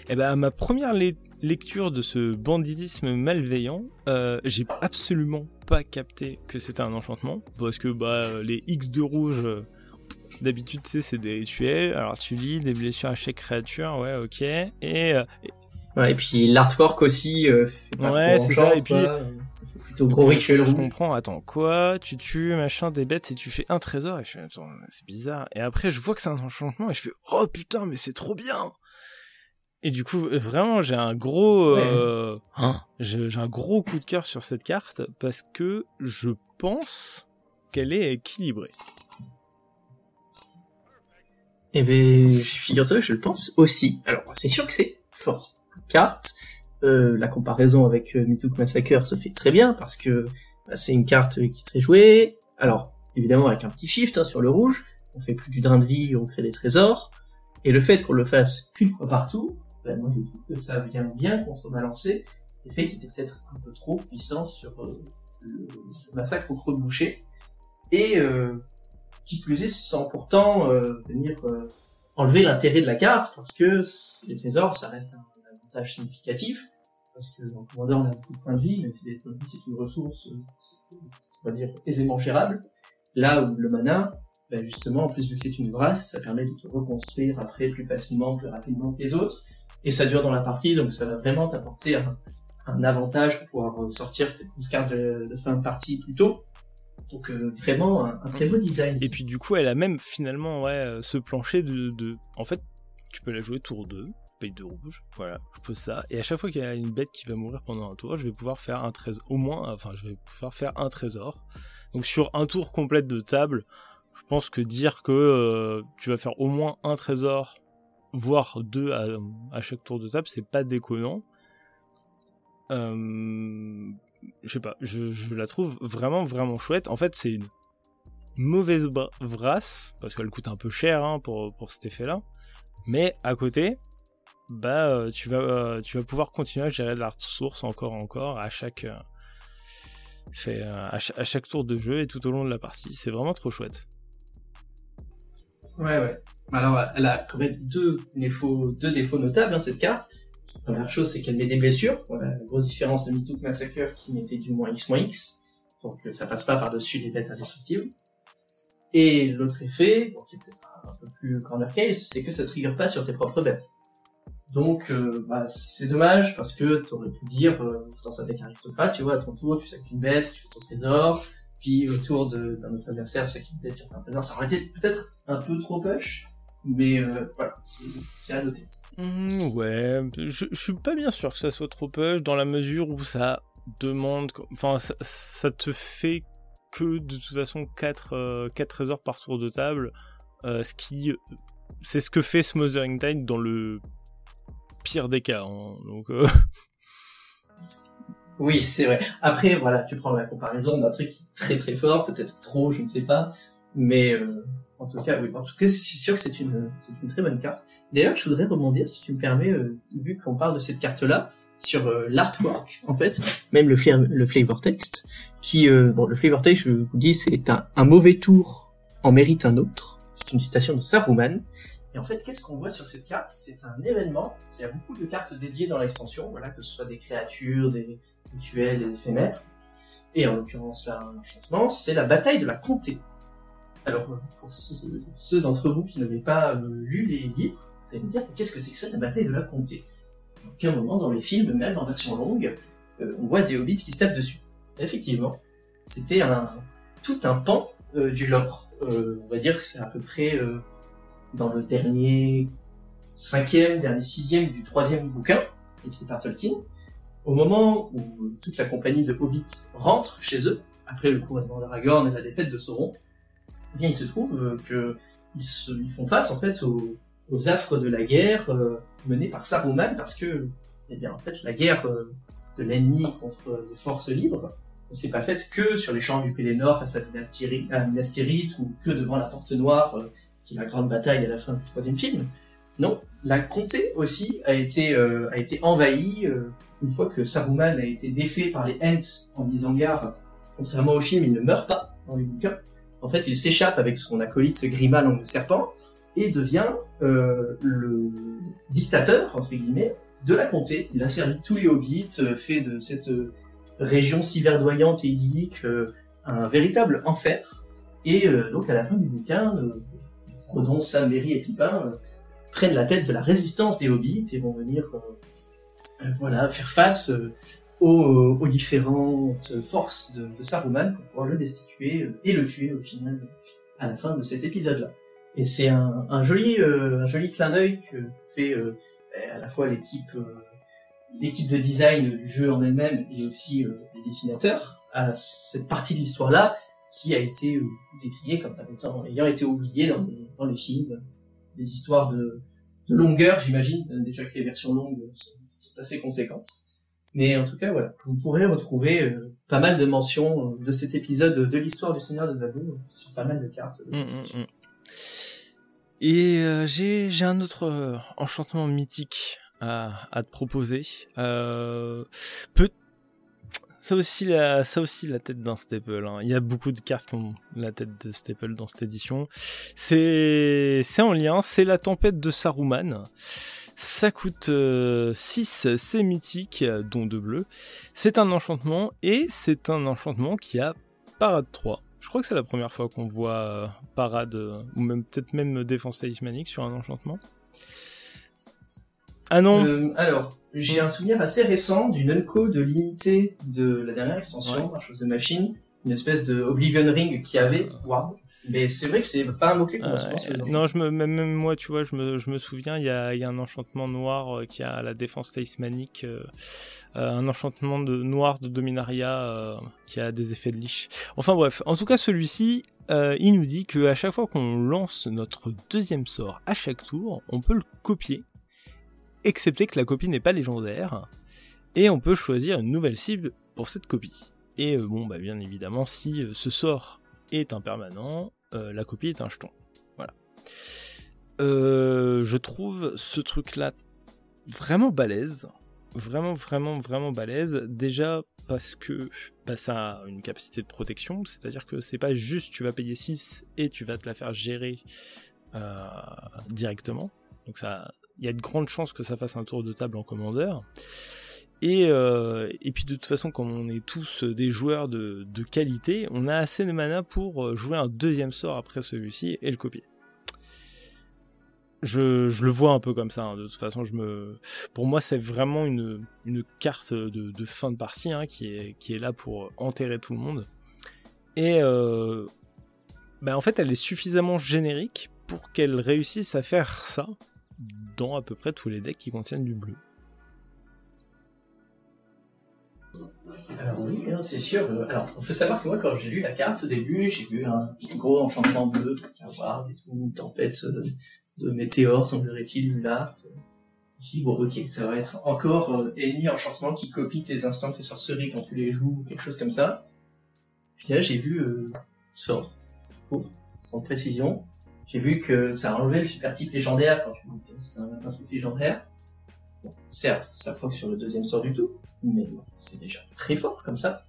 Speaker 1: et ben, à ma première le- lecture de ce banditisme malveillant, euh, j'ai absolument pas capté que c'était un enchantement, parce que bah les X de rouge, euh, d'habitude, tu sais, c'est des rituels. Alors tu lis des blessures à chaque créature, ouais, ok. Et euh,
Speaker 2: Ouais, et puis l'artwork aussi, euh, fait pas
Speaker 1: Ouais, c'est ça, et puis-
Speaker 2: euh, plutôt gros rituel
Speaker 1: je comprends. Attends, quoi? Tu tues machin des bêtes et tu fais un trésor et je fais attends, c'est bizarre. Et après, je vois que c'est un enchantement et je fais oh putain, mais c'est trop bien. Et du coup, vraiment, j'ai un gros, euh, hein, j'ai un gros coup de cœur sur cette carte parce que je pense qu'elle est équilibrée.
Speaker 2: Eh ben, figure-toi que je le pense aussi. Alors, c'est sûr que c'est fort carte. Euh, la comparaison avec euh, Mythic Massacre se fait très bien parce que bah, c'est une carte qui est très jouée. Alors, évidemment avec un petit shift hein, sur le rouge, on fait plus du drain de vie, on crée des trésors. Et le fait qu'on le fasse qu'une fois partout, ben moi je trouve que ça vient bien contrebalancer le fait qu'il était peut-être un peu trop puissant sur euh, le, massacre au creux de boucher. Et euh, qui plus est, sans pourtant venir enlever l'intérêt de la carte, parce que les trésors, ça reste un, avantage significatif, parce que dans Commander, on a beaucoup de points de vie, même si les points de vie, c'est une ressource, on va dire, aisément gérable. Là où le mana, ben justement, en plus vu que c'est une grâce, ça permet de te reconstruire après plus facilement, plus rapidement que les autres, et ça dure dans la partie, donc ça va vraiment t'apporter un, avantage pour pouvoir sortir tes cartes de, fin de partie plus tôt. Donc euh, vraiment un, un, très beau design.
Speaker 1: Et puis du coup, elle a même finalement ouais, euh, ce plancher de, de... En fait, tu peux la jouer tour 2, de rouge, voilà, je peux ça. Et à chaque fois qu'il y a une bête qui va mourir pendant un tour, je vais pouvoir faire un trésor, au moins, enfin je vais pouvoir faire un trésor. Donc sur un tour complet de table, je pense que dire que euh, tu vas faire au moins un trésor, voire deux à, chaque tour de table, c'est pas déconnant. Euh, je sais pas, je, je, la trouve vraiment vraiment chouette. En fait, c'est une mauvaise brasse parce qu'elle coûte un peu cher hein, pour, pour cet effet-là. Mais à côté, bah euh, tu vas euh, tu vas pouvoir continuer à gérer de la ressource encore encore à chaque euh, à, chaque tour de jeu et tout au long de la partie. C'est vraiment trop chouette.
Speaker 2: Ouais ouais. Alors elle a quand même deux défauts notables hein, cette carte. Première chose, c'est qu'elle met des blessures. Voilà, la grosse différence de Mitouk Massacre qui mettait du moins X moins X. Donc ça passe pas par-dessus les bêtes indestructibles. Et l'autre effet, qui est peut-être un peu plus corner case, c'est que ça trigger pas sur tes propres bêtes. Donc euh, bah, c'est dommage parce que tu aurais pu dire euh, dans sa deck aristocrate, tu vois, à ton tour, tu sacs une bête, tu fais ton trésor, puis au tour d'un autre adversaire, tu sacs une bête, tu fais un trésor. Ça aurait été peut-être un peu trop push, mais euh, voilà, c'est à noter.
Speaker 1: Mmh, ouais, je, suis pas bien sûr que ça soit trop push dans la mesure où ça demande, enfin ça, ça te fait que de toute façon 4, euh, 4 trésors par tour de table, ce qui c'est ce que fait Smothering Tide dans le pire des cas. Hein, donc euh...
Speaker 2: Oui, c'est vrai. Après, voilà, tu prends la comparaison d'un truc très très fort, peut-être trop, je ne sais pas, mais euh, en tout cas, oui. En tout cas, c'est sûr que c'est une, c'est une très bonne carte. D'ailleurs, je voudrais rebondir, si tu me permets, euh, vu qu'on parle de cette carte-là, sur l'artwork, en fait, même le, le flavor text, qui, bon, le flavor text, je vous dis, c'est un, un mauvais tour en mérite un autre. C'est une citation de Saruman. Et en fait, qu'est-ce qu'on voit sur cette carte? C'est un événement. Il y a beaucoup de cartes dédiées dans l'extension, voilà, que ce soit des créatures, des rituels, des éphémères. Et en l'occurrence, là, un enchantement, c'est la bataille de la comté. Alors, pour ceux d'entre vous qui n'avaient pas euh, lu les livres, vous allez me dire, qu'est-ce que c'est que ça, la bataille de la comté? À aucun moment dans les films, même en version longue, euh, on voit des hobbits qui se tapent dessus? effectivement, c'était un, tout un pan euh, du lore. Euh, on va dire que c'est à peu près euh, dans le dernier cinquième, dernier sixième du troisième bouquin, écrit par Tolkien, au moment où toute la compagnie de hobbits rentre chez eux, après le couronnement d'Aragorn et la défaite de Sauron, eh bien il se trouve euh, que ils, se, ils font face en fait aux, affres de la guerre euh, menée par Saruman parce que eh bien en fait la guerre euh, de l'ennemi contre les forces libres ne s'est pas faite que sur les champs du Pélénor face à Minas Tirith ou que devant la Porte Noire qui est la grande bataille à la fin du troisième film. Non, la comté aussi a été euh, a été envahie une fois que Saruman a été défait par les Ents en Isengard. Contrairement au film, il ne meurt pas dans les bouquins. En fait, il s'échappe avec son acolyte Grima langue de serpent et devient euh, le dictateur, entre guillemets, de la comté. Il a servi tous les hobbits, euh, fait de cette euh, région si verdoyante et idyllique euh, un véritable enfer. Et euh, donc à la fin du bouquin, Frodon, Sam, Merry et Pipin prennent la tête de la résistance des hobbits et vont venir voilà, faire face aux, différentes forces de, Saruman pour pouvoir le destituer et le tuer au final à la fin de cet épisode-là. Et c'est un, un, joli, euh, un joli clin d'œil que fait euh, à la fois l'équipe, euh, l'équipe de design du jeu en elle-même et aussi les dessinateurs à cette partie de l'histoire-là qui a été décriée comme étant ayant été oubliée dans les, dans les films, des histoires de, de longueur, j'imagine, déjà que les versions longues sont, sont, assez conséquentes. Mais en tout cas, voilà, vous pourrez retrouver euh, pas mal de mentions de cet épisode de l'histoire du Seigneur des Anneaux sur pas mal de cartes. De
Speaker 1: mmh, mmh. Et euh, j'ai un autre euh, enchantement mythique à, à te proposer. Euh, peut ça aussi la ça aussi la tête d'un staple. Hein. Il y a beaucoup de cartes qui ont la tête de staple dans cette édition. C'est c'est en lien. C'est la tempête de Saruman. Ça coûte 6, euh, c'est mythique, dont 2 bleus. C'est un enchantement, et c'est un enchantement qui a parade 3. Je crois que c'est la première fois qu'on voit euh, parade, ou même peut-être même défense talismanique sur un enchantement.
Speaker 2: Ah non. Alors, j'ai un souvenir assez récent d'une unco de limité de la dernière extension, ouais. chose de machine, une espèce de Oblivion Ring qui avait Ward, mais c'est vrai que c'est pas un mot-clé qu'on
Speaker 1: se Non, je me, même, moi, tu vois, je me, je me souviens, il y a, y a, un enchantement noir euh, qui a la défense talismanique, euh, euh, un enchantement de noir de Dominaria qui a des effets de liche. Enfin bref, en tout cas, celui-ci, il nous dit que à chaque fois qu'on lance notre deuxième sort à chaque tour, on peut le copier, excepté que la copie n'est pas légendaire, et on peut choisir une nouvelle cible pour cette copie. Et bon, bah bien évidemment, si ce sort est un permanent, euh, la copie est un jeton. Voilà. Euh, je trouve ce truc-là vraiment balèze. Vraiment, vraiment, vraiment balèze. Déjà parce que bah, ça a une capacité de protection, c'est-à-dire que c'est pas juste tu vas payer 6 et tu vas te la faire gérer euh, directement. Donc ça, il y a de grandes chances que ça fasse un tour de table en commandeur. Et, euh, et puis de toute façon, comme on est tous des joueurs de, qualité, on a assez de mana pour euh, jouer un deuxième sort après celui-ci et le copier. Je, le vois un peu comme ça. Hein. De toute façon, je me, pour moi, c'est vraiment une, carte de, fin de partie hein, qui, est, qui est là pour enterrer tout le monde. Et euh, bah, en fait, elle est suffisamment générique pour qu'elle réussisse à faire ça dans à peu près tous les decks qui contiennent du bleu.
Speaker 2: Alors oui, c'est sûr. Euh, alors, il faut savoir que moi, quand j'ai lu la carte au début, j'ai vu un gros enchantement bleu, avoir une tempête euh, de, météores, semblerait-il, là. Je dit, bon, ok, ça va être encore euh, enchantement qui copie tes instants, tes sorceries quand tu les joues, ou quelque chose comme ça. Puis là, j'ai vu euh, sort, oh, sans précision. J'ai vu que ça a enlevé le super type légendaire quand tu c'est un, un truc légendaire. Bon, certes, ça proc sur le deuxième sort du tout, mais c'est déjà très fort comme ça.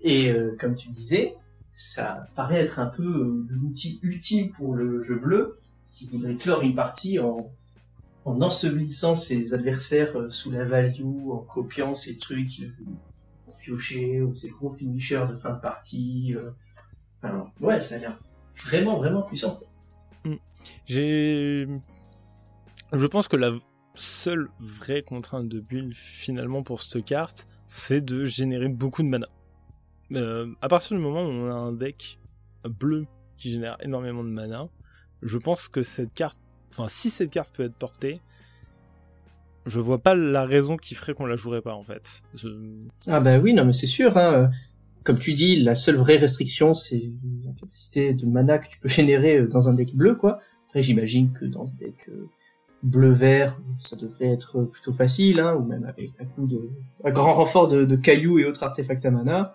Speaker 2: Et euh, comme tu disais, ça paraît être un peu euh, l'outil ultime pour le jeu bleu, qui voudrait clore une partie en, en ensevelissant ses adversaires euh, sous la value, en copiant ces trucs piocher, ou ces gros finishers de fin de partie. Enfin, ouais, ça a l'air vraiment, vraiment puissant.
Speaker 1: J'ai... Je pense que la seule vraie contrainte de build finalement pour cette carte, c'est de générer beaucoup de mana. Euh, à partir du moment où on a un deck bleu qui génère énormément de mana, je pense que cette carte, enfin si cette carte peut être portée, je vois pas la raison qui ferait qu'on la jouerait pas en fait.
Speaker 2: Ah bah oui, non mais c'est sûr. Hein. Comme tu dis, la seule vraie restriction, c'est la capacité de mana que tu peux générer dans un deck bleu, quoi. Après, j'imagine que dans ce deck euh, bleu-vert, ça devrait être plutôt facile, hein, ou même avec un coup de, un grand renfort de, cailloux et autres artefacts à mana,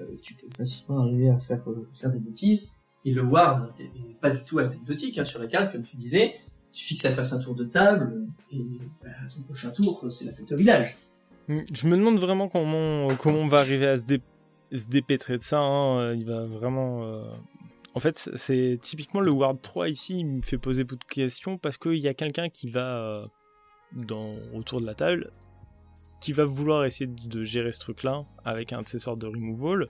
Speaker 2: euh, tu peux facilement arriver à faire, euh, faire des bêtises. Et le ward est pas du tout anecdotique hein, sur la carte, comme tu disais. Il suffit que ça fasse un tour de table, et bah, ton prochain tour, c'est la fête au village.
Speaker 1: Hmm, je me demande vraiment comment, comment on va arriver à se, dé, se dépêtrer de ça. Hein. Il va vraiment en fait, c'est typiquement le Ward 3 ici, il me fait poser beaucoup de questions parce qu'il y a quelqu'un qui va euh, autour de la table qui va vouloir essayer de gérer ce truc-là avec un de ces sortes de removal.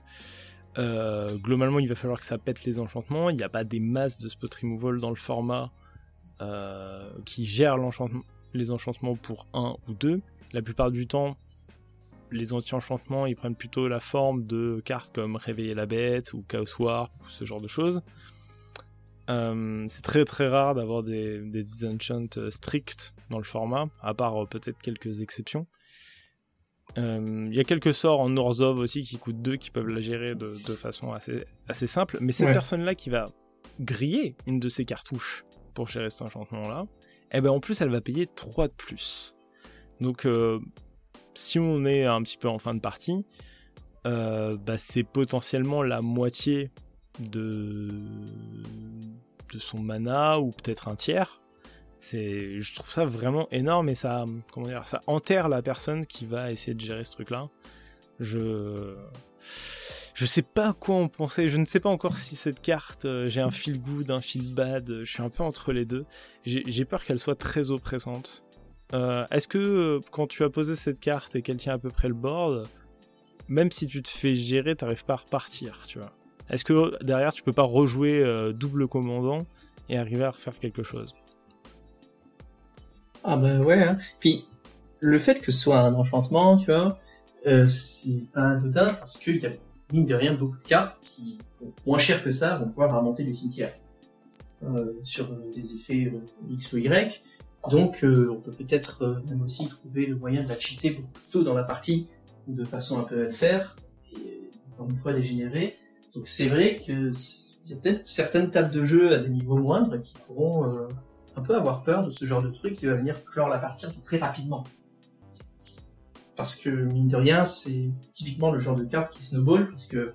Speaker 1: Euh, globalement, il va falloir que ça pète les enchantements. Il n'y a pas des masses de spot removal dans le format euh, qui gèrent les enchantements pour 1 ou 2. La plupart du temps, les anti-enchantements, ils prennent plutôt la forme de cartes comme Réveiller la bête ou Chaos War ou ce genre de choses. Euh, c'est très très rare d'avoir des, des disenchants euh, stricts dans le format, à part euh, peut-être quelques exceptions. Il y a quelques sorts en Norzov aussi qui coûtent 2 qui peuvent la gérer de, façon assez, assez simple, mais cette personne-là qui va griller une de ces cartouches pour gérer cet enchantement-là, eh ben en plus elle va payer 3 de plus. Donc si on est un petit peu en fin de partie, euh, bah, c'est potentiellement la moitié de son mana ou peut-être un tiers. C'est, je trouve ça vraiment énorme et ça, comment dire, ça enterre la personne qui va essayer de gérer ce truc-là. Je, je sais pas quoi en penser. Je ne sais pas encore si cette carte, euh, j'ai un feel good, un feel bad. Je suis un peu entre les deux. J'ai peur qu'elle soit très oppressante. Euh, est-ce que euh, quand tu as posé cette carte et qu'elle tient à peu près le board, même si tu te fais gérer, t'arrives pas à repartir, tu vois? Est-ce que derrière tu peux pas rejouer double commandant et arriver à refaire quelque chose?
Speaker 2: Ah bah ouais. Hein. Puis le fait que ce soit un enchantement, tu vois, c'est pas anodin parce qu'il y a mine de rien, beaucoup de cartes qui, moins cher que ça, vont pouvoir remonter du cimetière euh, sur euh, des effets euh, X ou Y. Donc, on peut peut-être même aussi trouver le moyen de la cheater beaucoup plus tôt dans la partie, de façon un peu à faire, et encore une fois dégénérer. Donc, c'est vrai que y a peut-être certaines tables de jeu à des niveaux moindres qui pourront un peu avoir peur de ce genre de truc qui va venir clore la partie très rapidement parce que mine de rien, c'est typiquement le genre de carte qui snowball, parce que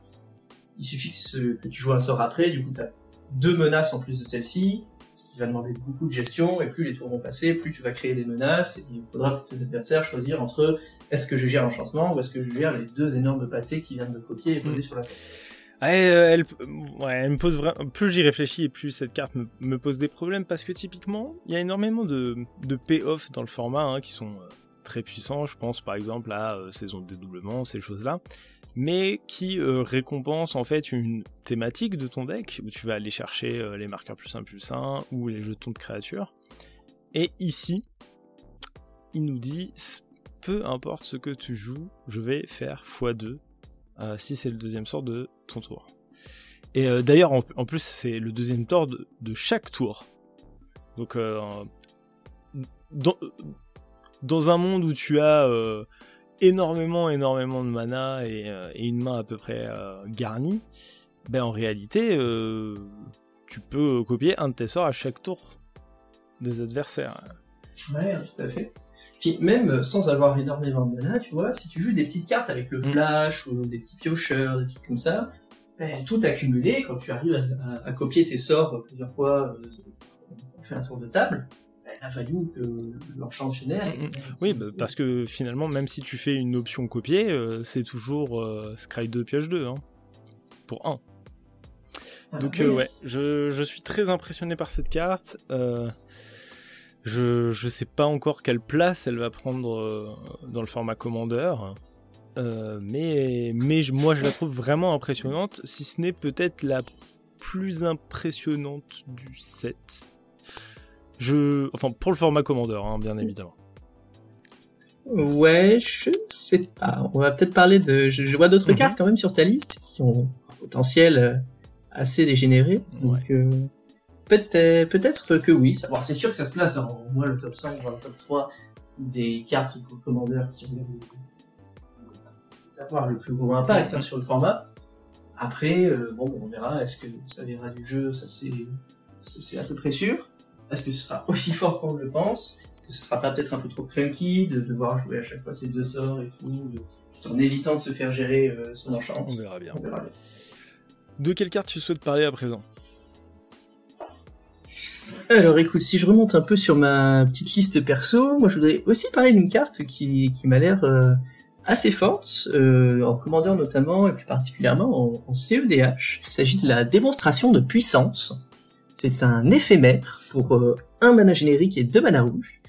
Speaker 2: il suffit que, tu joues un sort après, du coup tu as deux menaces en plus de celle-ci, ce qui va demander beaucoup de gestion, et plus les tours vont passer, plus tu vas créer des menaces, et il faudra pour tes adversaires choisir entre est-ce que je gère l'enchantement ou est-ce que je gère les deux énormes pâtés qui viennent de copier et poser mm. sur la table.
Speaker 1: Euh, elle, elle, me pose vraiment. Plus j'y réfléchis et plus cette carte me, pose des problèmes parce que typiquement, il y a énormément de, de payoff dans le format hein, qui sont euh, très puissant, je pense par exemple à euh, saison de dédoublement, ces choses-là, mais qui euh, récompense en fait une thématique de ton deck, où tu vas aller chercher euh, les marqueurs plus 1 plus 1 ou les jetons de créatures. Et ici, il nous dit, peu importe ce que tu joues, je vais faire x2 si c'est le deuxième sort de ton tour. Et d'ailleurs, en, plus, c'est le deuxième tour de, de chaque tour. Donc, dans, dans un monde où tu as euh, énormément, énormément de mana euh, et, une main à peu près euh, garnie, ben en réalité, tu peux copier un de tes sorts à chaque tour des adversaires.
Speaker 2: Ouais, tout à fait. Puis même sans avoir énormément de mana, tu vois, si tu joues des petites cartes avec le mm. flash ou des petits piocheurs, des trucs comme ça, ben, tout accumulé, quand tu arrives à, copier tes sorts plusieurs fois, on fait un tour de table, la value que l'enchant génère. Mm, mm.
Speaker 1: Oui, bah, parce que finalement, même si tu fais une option copier, euh, c'est toujours euh, Scry 2 pioche 2 hein, pour 1. Ah, Donc euh, ouais, je, je, suis très impressionné par cette carte. je je sais pas encore quelle place elle va prendre dans le format commandeur. mais mais moi je la trouve vraiment impressionnante, si ce n'est peut-être la plus impressionnante du set. Je, enfin, pour le format commandeur, hein, bien évidemment.
Speaker 2: Ouais, je ne sais pas. On va peut-être parler de. Je, vois d'autres mhm. cartes quand même sur ta liste qui ont un potentiel euh, assez dégénéré. Donc euh, peut-être, peut-être que oui. c'est sûr que ça se place en moins le top 5, voire le top 3 des cartes pour le commandeur qui vont avoir le plus gros impact hein, sur le format. Après, euh, bon, on verra. Est-ce que ça viendra du jeu? Ça c'est, c'est à peu près sûr. Est-ce que ce sera aussi fort qu'on le pense? Est-ce que ce sera pas peut-être un peu trop clunky de devoir jouer à chaque fois ces deux sorts et tout, tout en évitant de se faire gérer euh, son enchant?
Speaker 1: On verra bien. De quelle carte tu souhaites parler à présent?
Speaker 2: Alors écoute, si je remonte un peu sur ma petite liste perso, moi je voudrais aussi parler d'une carte qui, qui m'a l'air euh, assez forte, euh, en commandeur notamment, et plus particulièrement en, en CEDH. Il s'agit de la démonstration de puissance. C'est un éphémère pour euh, un mana générique et deux mana rouges.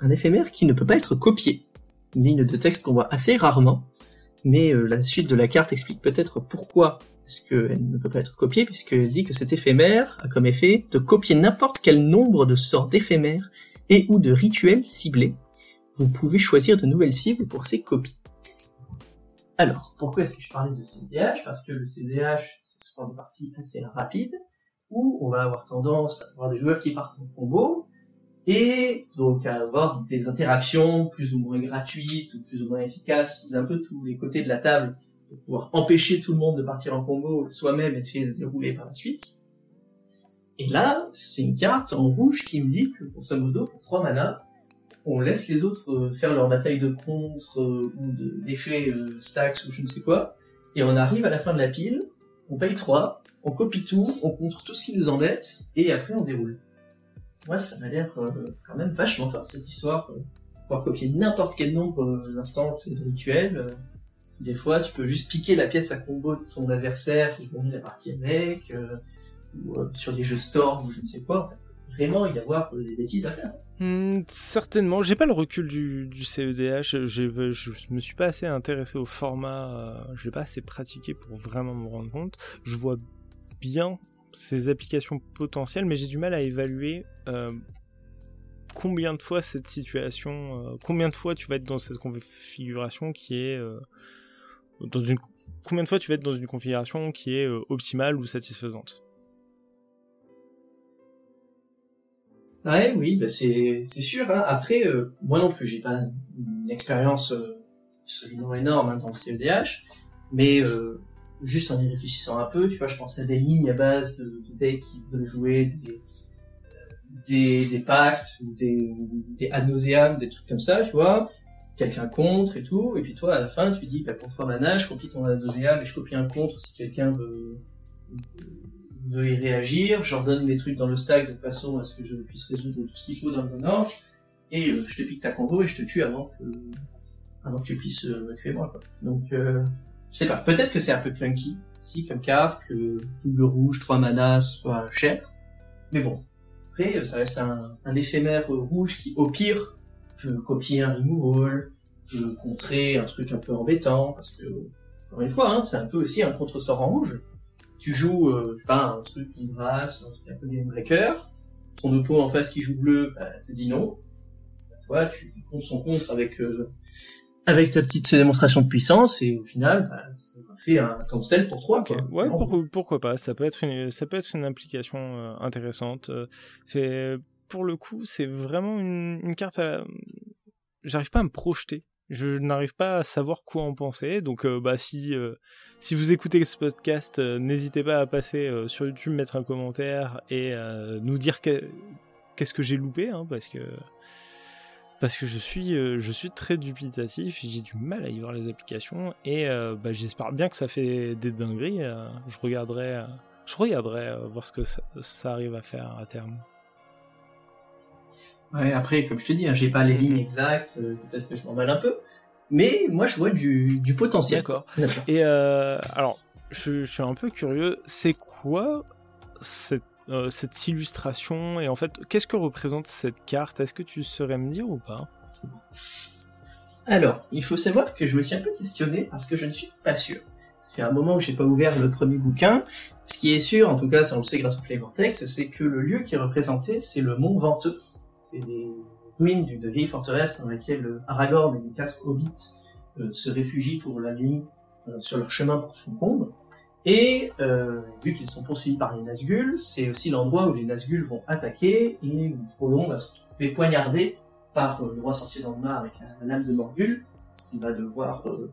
Speaker 2: Un éphémère qui ne peut pas être copié. Une ligne de texte qu'on voit assez rarement, mais euh, la suite de la carte explique peut-être pourquoi est-ce qu'elle ne peut pas être copiée, puisqu'elle dit que cet éphémère a comme effet de copier n'importe quel nombre de sorts d'éphémères et ou de rituels ciblés. Vous pouvez choisir de nouvelles cibles pour ces copies. Alors, pourquoi est-ce que je parlais de CDH Parce que le CDH, c'est souvent une partie assez rapide, où on va avoir tendance à avoir des joueurs qui partent en combo, et donc à avoir des interactions plus ou moins gratuites ou plus ou moins efficaces d'un peu tous les côtés de la table pour pouvoir empêcher tout le monde de partir en combo, soi-même essayer de dérouler par la suite. Et là, c'est une carte en rouge qui me dit que, pour modo, pour 3 mana, on laisse les autres euh, faire leur bataille de contre euh, ou d'effets euh, stacks ou je ne sais quoi, et on arrive à la fin de la pile, on paye 3, on copie tout, on contre tout ce qui nous embête, et après on déroule. Moi, ça m'a l'air euh, quand même vachement fort cette histoire. Euh, pouvoir copier n'importe quel nombre euh, d'instants de rituel. euh, des fois, tu peux juste piquer la pièce à combo de ton adversaire et gagner la partie avec, euh, ou sur des jeux Storm ou je ne sais quoi. Vraiment y avoir des bêtises à faire.
Speaker 1: Hmm, certainement, j'ai pas le recul du, CEDH, j'ai- je me suis pas assez intéressé au format, je l'ai pas assez pratiqué pour vraiment me rendre compte. Je vois bien ces applications potentielles, mais j'ai du mal à évaluer euh, combien de fois cette situation, euh, combien de fois tu vas être dans cette configuration qui est euh, dans une, combien de fois tu vas être dans une configuration qui est optimale ou satisfaisante.
Speaker 2: Ouais, oui, bah c'est sûr. Hein. Après, moi non plus, j'ai pas une expérience absolument énorme hein, dans le CEDH, mais juste en y réfléchissant un peu, tu vois, je pensais à des lignes à base de, de decks qui voudraient jouer des, des, des pactes des, des ad nauseam, des trucs comme ça, tu vois. Quelqu'un contre et tout, et puis toi, à la fin, tu dis, bah, pour 3 mana, je copie ton ad nauseam et je copie un contre si quelqu'un veut, veut y réagir, j'ordonne des trucs dans le stack de façon à ce que je puisse résoudre tout ce qu'il faut dans le bon ordre, et euh, je te pique ta combo et je te tue avant que, avant que tu puisses euh, me tuer moi. Quoi. Donc, euh, je sais pas, peut-être que c'est un peu clunky, si, comme carte, que double rouge, 3 mana soit cher, mais bon. Après, euh, ça reste un, un éphémère rouge qui, au pire, peut copier un removal, peut contrer un truc un peu embêtant, parce que, encore une fois, hein, c'est un peu aussi un contre-sort en rouge tu joues, euh, sais pas, un truc, une grâce, un truc un peu game breaker, ton oppo en face qui joue bleu, bah, te dit non. Bah, toi, tu comptes son contre avec, euh, avec ta petite démonstration de puissance, et au final, bah, ça fait un cancel pour toi, quoi.
Speaker 1: Ouais, pourquoi, pas. Ça peut être une, ça peut être une implication euh, intéressante. Euh, C'est pour le coup, c'est vraiment une, une carte. À... J'arrive pas à me projeter. Je n'arrive pas à savoir quoi en penser. Donc, euh, bah si euh, si vous écoutez ce podcast, n'hésitez pas à passer sur YouTube, mettre un commentaire et nous dire que- qu'est-ce que j'ai loupé, hein, parce que parce que je suis euh, je suis très dubitatif. J'ai du mal à y voir les applications et euh, bah, j'espère bien que ça fait des dingueries. euh, je regarderai je regarderai voir ce que ça, ça arrive à faire à terme.
Speaker 2: Ouais, après, comme je te dis, hein, j'ai pas les lignes exactes, peut-être que je m'emballe un peu, mais moi, je vois du, du potentiel.
Speaker 1: D'accord. Et alors, je, je suis un peu curieux. C'est quoi cette, euh, cette illustration Et en fait, qu'est-ce que représente cette carte? Est-ce que tu saurais me dire ou pas?
Speaker 2: Alors, il faut savoir que je me suis un peu questionné parce que je ne suis pas sûr. Ça fait un moment que j'ai pas ouvert le premier bouquin. Ce qui est sûr, en tout cas, ça on le sait grâce au Flavortex, c'est que le lieu qui est représenté, c'est le Mont Venteux. C'est des ruines d'une vieille forteresse dans laquelle euh, Aragorn et les quatre hobbits euh, se réfugient pour la nuit sur leur chemin pour Foncombe. Et euh, vu qu'ils sont poursuivis par les Nazgûl, c'est aussi l'endroit où les Nazgûl vont attaquer et où Frodon va se retrouver poignardé par euh, le roi sorcier d'Angmar avec la, la lame de Morgul, ce qui va devoir euh,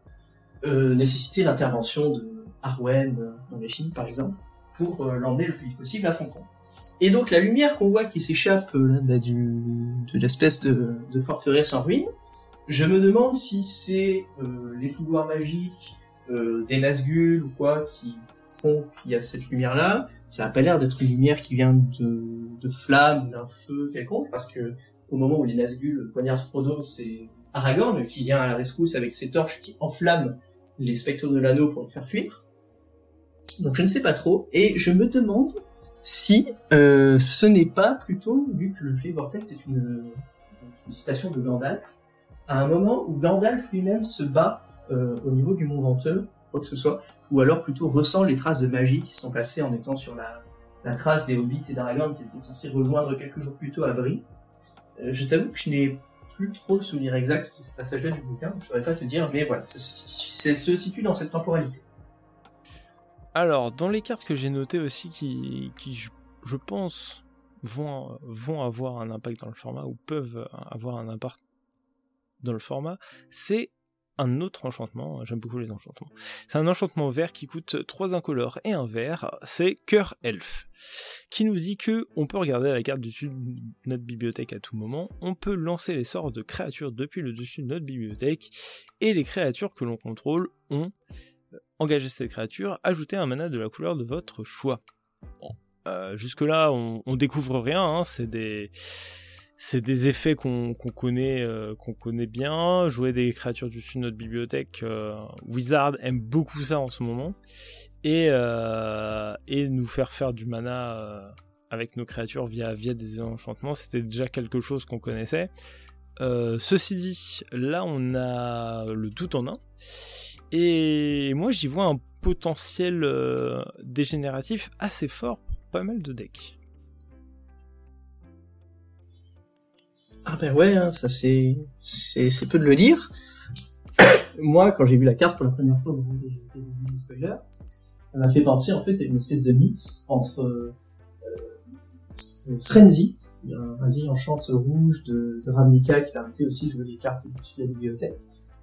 Speaker 2: euh, nécessiter l'intervention de Arwen euh, dans les films par exemple, pour l'emmener le plus vite possible à Foncombe. Et donc la lumière qu'on voit qui s'échappe bah, du, de l'espèce de, de forteresse en ruine, je me demande si c'est les pouvoirs magiques euh, des Nazgûl ou quoi qui font qu'il y a cette lumière-là. Ça a pas l'air d'être une lumière qui vient de, de flammes, d'un feu quelconque, parce que au moment où les Nazgûl poignardent Frodo, c'est Aragorn qui vient à la rescousse avec ses torches qui enflamment les spectres de l'anneau pour le faire fuir. Donc je ne sais pas trop, et je me demande si euh, ce n'est pas plutôt, vu que le Flavortex est une, une citation de Gandalf, à un moment où Gandalf lui-même se bat euh, au niveau du Mont Venteux, quoi que ce soit, ou alors plutôt ressent les traces de magie qui sont passées en étant sur la, la trace des Hobbits et d'Aragorn qui était censé rejoindre quelques jours plus tôt à Brie. Euh, je t'avoue que je n'ai plus trop le souvenir exact de ces passages-là du bouquin, je saurais pas te dire, mais voilà, ça se situe dans cette temporalité.
Speaker 1: Alors, dans les cartes que j'ai notées aussi, qui, qui je, je pense vont, vont avoir un impact dans le format ou peuvent avoir un impact dans le format, c'est un autre enchantement. J'aime beaucoup les enchantements. C'est un enchantement vert qui coûte 3 incolores et un vert. C'est Cœur Elf, qui nous dit que on peut regarder la carte dessus de notre bibliothèque à tout moment. On peut lancer les sorts de créatures depuis le dessus de notre bibliothèque et les créatures que l'on contrôle ont engager cette créature, ajoutez un mana de la couleur de votre choix. Bon, euh, jusque-là, on, on, découvre rien, hein, c'est des c'est des effets qu'on connaît, euh, qu'on connaît bien. Jouer des créatures du dessus de notre bibliothèque, euh, Wizard aime beaucoup ça en ce moment. Et, euh, nous faire faire du mana avec nos créatures via, via des enchantements, c'était déjà quelque chose qu'on connaissait. ceci dit, là on a le tout en un. Et moi j'y vois un potentiel dégénératif assez fort pour pas mal de decks.
Speaker 2: Ah ben ouais, hein, ça c'est c'est peu de le dire. Moi, quand j'ai vu la carte pour la première fois, des, des spoilers, elle m'a fait penser en fait à une espèce de mix entre euh, euh Frenzy, un, vieil enchant rouge de, de Ravnica qui permettait aussi de jouer des cartes de la bibliothèque,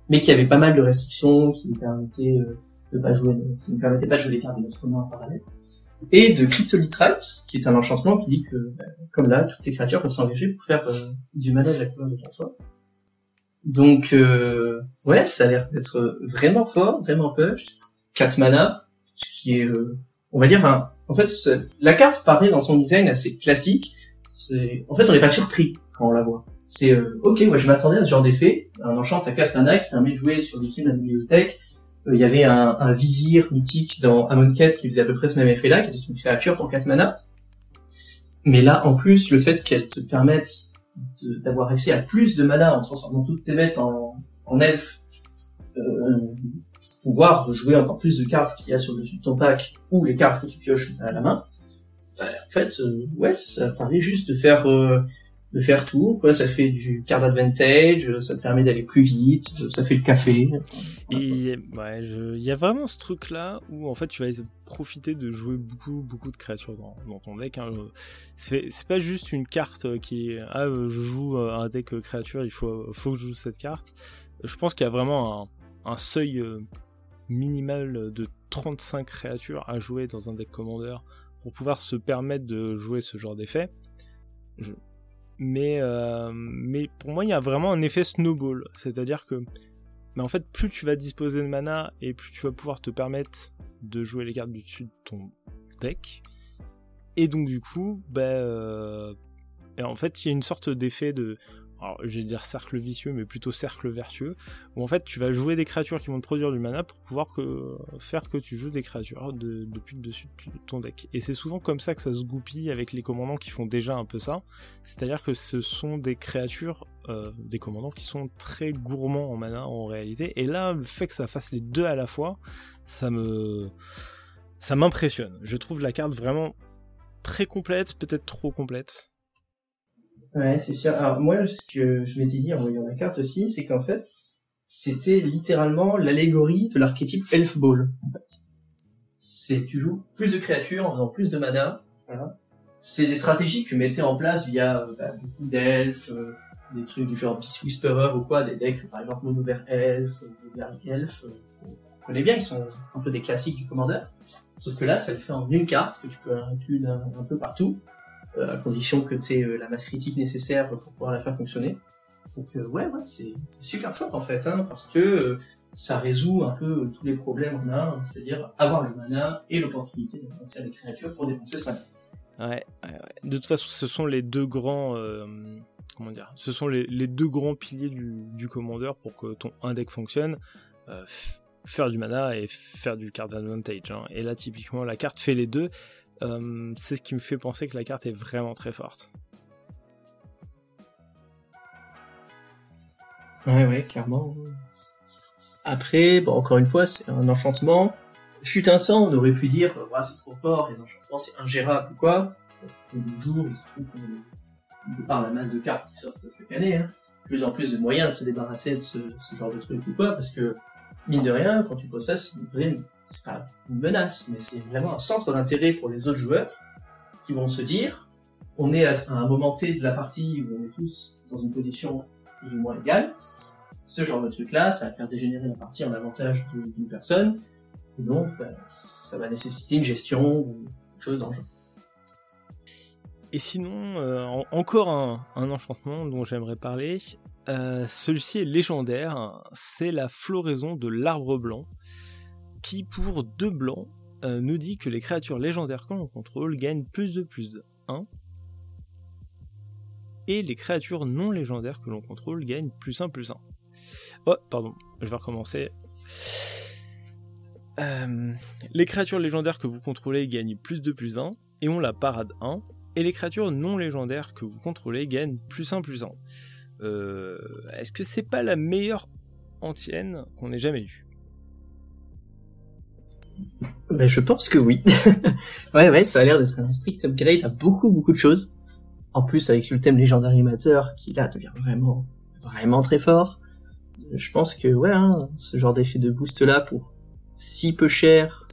Speaker 2: mais qui avait pas mal de restrictions, qui nous permettait euh, de pas jouer, qui ne permettait pas de jouer des cartes de notre main en parallèle et de Cryptolithrite, qui est un enchantement qui dit que, ben, comme là, toutes tes créatures peuvent s'engager pour faire euh, du mana de la couleur de ton choix. Donc, euh, ouais, ça a l'air d'être vraiment fort, vraiment push. 4 mana, ce qui est, euh, on va dire, un... en fait, la carte paraît dans son design assez classique. En fait, on n'est pas surpris quand on la voit. C'est, ok, moi je m'attendais à ce genre d'effet, un enchant à 4 mana qui permet de jouer sur dessus de la bibliothèque, euh, il y avait un, vizir mythique dans Amonkhet qui faisait à peu près ce même effet-là, qui était une créature pour 4 mana. Mais là, en plus, le fait qu'elle te permette d'avoir accès à plus de mana en transformant toutes tes bêtes en, en elfes, euh, pouvoir jouer encore plus de cartes qu'il y a sur le dessus de ton pack, ou les cartes que tu pioches à la main, bah, en fait, euh, ouais, ça paraît juste de faire euh, de faire tout. Ça fait du card advantage, ça te permet d'aller plus vite, ça fait le café.
Speaker 1: Il y a vraiment ce truc là où en fait tu vas profiter de jouer beaucoup beaucoup de créatures dans, dans ton deck. Hein. C'est pas juste une carte qui est ah je joue un deck créature, il faut faut que je joue cette carte. Je pense qu'il y a vraiment un, seuil euh, minimal de 35 créatures à jouer dans un deck commander pour pouvoir se permettre de jouer ce genre d'effet. Mais, euh, mais pour moi, il y a vraiment un effet snowball. C'est-à-dire que, mais en fait, plus tu vas disposer de mana et plus tu vas pouvoir te permettre de jouer les cartes du dessus de ton deck. Et donc, du coup, bah, euh, et en fait, il y a une sorte d'effet de alors je vais dire cercle vicieux, mais plutôt cercle vertueux, où en fait tu vas jouer des créatures qui vont te produire du mana pour pouvoir que, faire que tu joues des créatures depuis le dessus de ton deck. Et c'est souvent comme ça que ça se goupille avec les commandants qui font déjà un peu ça, c'est-à-dire que ce sont des créatures, euh, des commandants qui sont très gourmands en mana en réalité, et là le fait que ça fasse les deux à la fois, ça me... ça m'impressionne. Je trouve la carte vraiment très complète, peut-être trop complète.
Speaker 2: Ouais, c'est sûr. Alors moi, ce que je m'étais dit en voyant la carte aussi, c'est qu'en fait, c'était littéralement l'allégorie de l'archétype Elf Ball. En fait. C'est tu joues plus de créatures en faisant plus de mana. Voilà. C'est des stratégies que mettait en place via euh, bah, beaucoup d'elfes, euh, des trucs du genre Beast Whisperer ou quoi, des decks par exemple Mono Vert Elf, Vert Elf, euh, on connaît bien, qui sont un peu des classiques du commandeur. Sauf que là, ça le fait en une carte que tu peux inclure un peu partout à condition que tu aies euh, la masse critique nécessaire pour pouvoir la faire fonctionner. Donc euh, ouais, c'est super fort en fait, hein, parce que ça résout un peu tous les problèmes en un, c'est-à-dire avoir le mana et l'opportunité de lancer des créatures pour dépenser ce mana.
Speaker 1: Ouais, de toute façon, ce sont les deux grands, comment dire, ce sont les, deux grands piliers du, du, commandeur pour que ton deck fonctionne. faire du mana et faire du card advantage. Hein. Et là, typiquement, la carte fait les deux. Euh, c'est ce qui me fait penser que la carte est vraiment très forte.
Speaker 2: Ouais, ouais, clairement. Après, bon, encore une fois, c'est un enchantement. Fut un temps, on aurait pu dire, ouais, c'est trop fort, les enchantements, c'est ingérable ou quoi. De nos jours, il se trouve qu'on, de par la masse de cartes qui sortent chaque année, hein, plus en plus de moyens de se débarrasser de ce, genre de truc ou quoi, parce que, mine de rien, quand tu poses ça, c'est une vraie c'est pas une menace, mais c'est vraiment un centre d'intérêt pour les autres joueurs qui vont se dire, on est à un moment T de la partie où on est tous dans une position plus ou moins égale. Ce genre de truc-là, ça va faire dégénérer la partie en avantage d'une personne. Et donc, bah, ça va nécessiter une gestion ou quelque chose d'enjeu.
Speaker 1: Et sinon, euh, encore un, enchantement dont j'aimerais parler. Euh, celui-ci est légendaire. C'est la floraison de l'arbre blanc qui, pour deux blancs, euh, nous dit que les créatures légendaires que l'on contrôle gagnent plus de plus de 1. Et les créatures non légendaires que l'on contrôle gagnent plus 1 plus 1. Oh, pardon, je vais recommencer. Euh, les créatures légendaires que vous contrôlez gagnent plus de plus 1 et ont la parade 1. Et les créatures non légendaires que vous contrôlez gagnent plus 1 plus 1. Euh, Est-ce que c'est pas la meilleure antienne qu'on ait jamais eue?
Speaker 2: Ben, je pense que oui. ouais, ouais, ça a l'air d'être un strict upgrade à beaucoup, beaucoup de choses. En plus, avec le thème légendaire animateur, qui là devient vraiment, vraiment très fort. Je pense que, ouais, hein, ce genre d'effet de boost là pour si peu cher,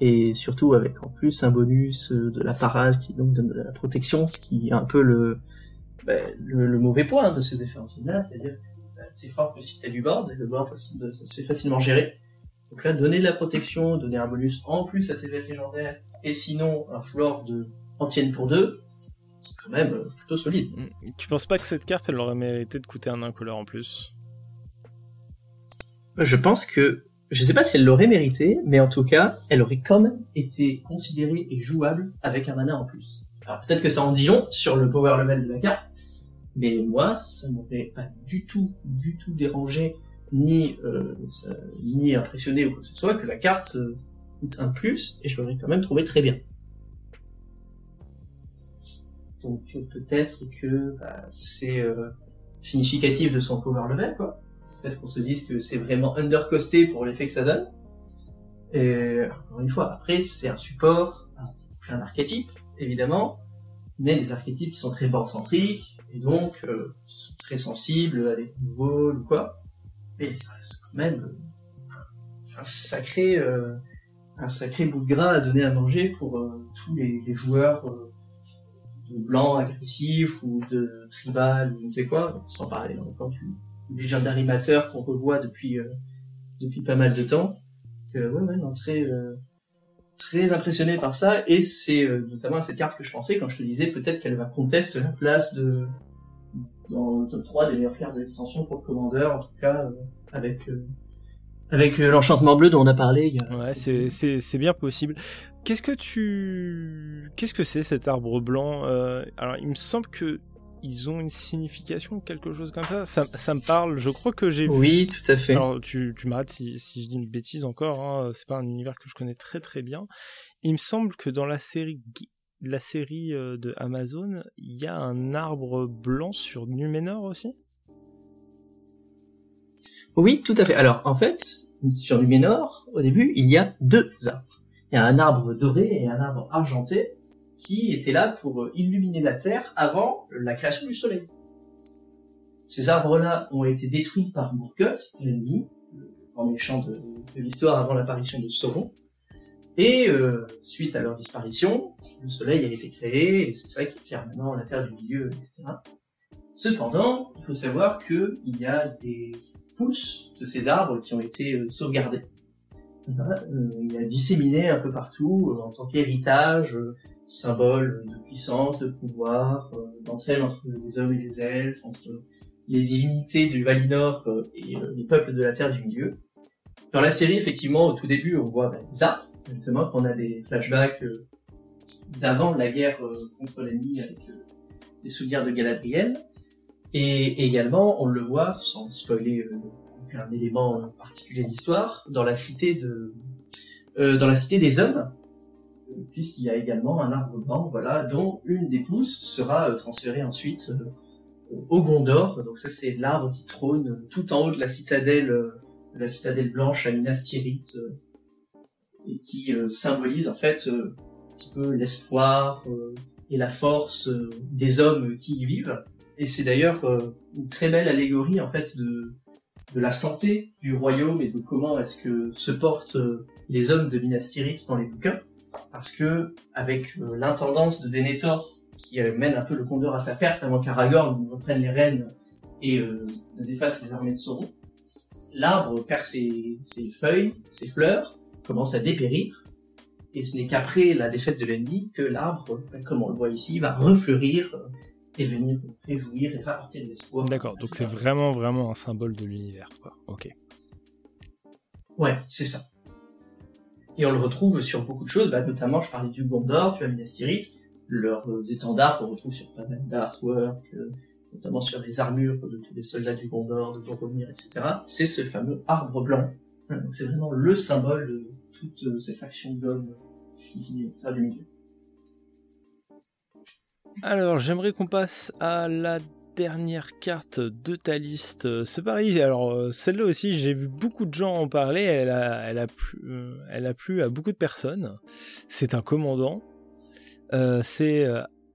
Speaker 2: et surtout avec en plus un bonus euh, de la parade qui donc donne de la protection, ce qui est un peu le, ben, le, mauvais point hein, de ces effets là c'est-à-dire ben, c'est fort que si t'as du board, et le board ça se fait facilement gérer. Donc là, donner de la protection, donner un bonus en plus à tes bêtes légendaires, et sinon un floor de antienne pour deux, c'est quand même euh, plutôt solide. Mm.
Speaker 1: Tu penses pas que cette carte, elle aurait mérité de coûter un incolore en plus?
Speaker 2: Je pense que, je sais pas si elle l'aurait mérité, mais en tout cas, elle aurait quand même été considérée et jouable avec un mana en plus. Alors peut-être que ça en dit long sur le power level de la carte, mais moi, ça m'aurait pas du tout, du tout dérangé ni, euh, ni impressionné ou quoi que ce soit, que la carte euh, coûte un plus, et je l'aurais quand même trouvé très bien. Donc peut-être que bah, c'est euh, significatif de son power level, quoi. Peut-être qu'on se dise que c'est vraiment undercosté pour l'effet que ça donne. Et encore une fois, après, c'est un support, plein d'archétypes, évidemment, mais des archétypes qui sont très board-centriques, et donc qui sont très sensibles à des nouveaux ou quoi mais ça reste quand même euh, un sacré, euh, un sacré bout de gras à donner à manger pour euh, tous les, joueurs de blanc agressifs ou de tribal ou je ne sais quoi, sans parler encore du légendaire animateur qu'on revoit depuis depuis pas mal de temps. Que, ouais, ouais, non, très très impressionné par ça et c'est notamment cette carte que je pensais quand je te disais peut-être qu'elle va contester la place de dans le top 3 des meilleures cartes de l'extension pour le commandeur, en tout cas, euh, avec, euh, avec euh, l'enchantement bleu dont on a parlé.
Speaker 1: Ouais, c'est, c'est, c'est bien possible. Qu'est-ce que tu, qu'est-ce que c'est cet arbre blanc Alors, il me semble que ils ont une signification, quelque chose comme ça. Ça, ça me parle. Je crois que j'ai.
Speaker 2: Oui, tout à fait.
Speaker 1: Alors, tu, tu m'arrêtes si, si je dis une bêtise encore. Hein, c'est pas un univers que je connais très très bien. Il me semble que dans la série la série euh, de Amazon, il y a un arbre blanc sur Numénor aussi?
Speaker 2: Oui, tout à fait. Alors, en fait, sur Numénor, au début, il y a deux arbres. Il y a un arbre doré et un arbre argenté qui étaient là pour euh, illuminer la Terre avant la création du Soleil. Ces arbres-là ont été détruits par Morgoth, l'ennemi, le grand méchant de, de l'histoire avant l'apparition de Sauron. Et euh, suite à leur disparition, le Soleil a été créé, et c'est ça qui éclaire maintenant la Terre du Milieu, etc. Cependant, il faut savoir qu'il y a des pousses de ces arbres qui ont été euh, sauvegardés. Euh, il a disséminé un peu partout en tant qu'héritage, symbole de puissance, de pouvoir, d'entraide entre les hommes et les elfes, entre les divinités du Valinor et les peuples de la Terre du Milieu. Dans la série, effectivement, au tout début, on voit ben, les arbres, justement qu'on a des flashbacks euh, d'avant la guerre euh, contre l'ennemi avec euh, les souvenirs de Galadriel. Et également, on le voit, sans spoiler aucun élément particulier de l'histoire, dans la cité de, dans la cité des hommes, puisqu'il y a également un arbre blanc, voilà, dont une des pousses sera transférée ensuite au Gondor. Donc ça, c'est l'arbre qui trône tout en haut de la citadelle, de la citadelle blanche à Minas Tirith, et qui euh, symbolise en fait euh, un petit peu l'espoir euh, et la force des hommes qui y vivent. Et c'est d'ailleurs une très belle allégorie en fait de, de la santé du royaume et de comment est-ce que se portent les hommes de Minas Tirith dans les bouquins. Parce que avec l'intendance de Denethor qui mène un peu le Condor à sa perte avant qu'Aragorn reprenne les rênes et euh, défasse les armées de Sauron, l'arbre perd ses, ses, feuilles, ses fleurs, commence à dépérir. Et ce n'est qu'après la défaite de l'ennemi que l'arbre, ben, comme on le voit ici, va refleurir euh, et venir réjouir et rapporter de l'espoir.
Speaker 1: D'accord, donc c'est vraiment vraiment un symbole de l'univers, quoi. Ok.
Speaker 2: Ouais, c'est ça. Et on le retrouve sur beaucoup de choses, bah, notamment je parlais du Gondor, tu as Minas Tirith, leurs euh, étendards qu'on retrouve sur pas mal d'artwork, euh, notamment sur les armures de tous les soldats du Gondor, de Boromir, etc. C'est ce fameux arbre blanc. Donc c'est vraiment le symbole euh, cette faction d'hommes qui vit du milieu.
Speaker 1: Alors j'aimerais qu'on passe à la dernière carte de ta liste. C'est pareil, alors celle-là aussi, j'ai vu beaucoup de gens en parler, elle a, elle a, plu, elle a plu à beaucoup de personnes. C'est un commandant. Euh, c'est...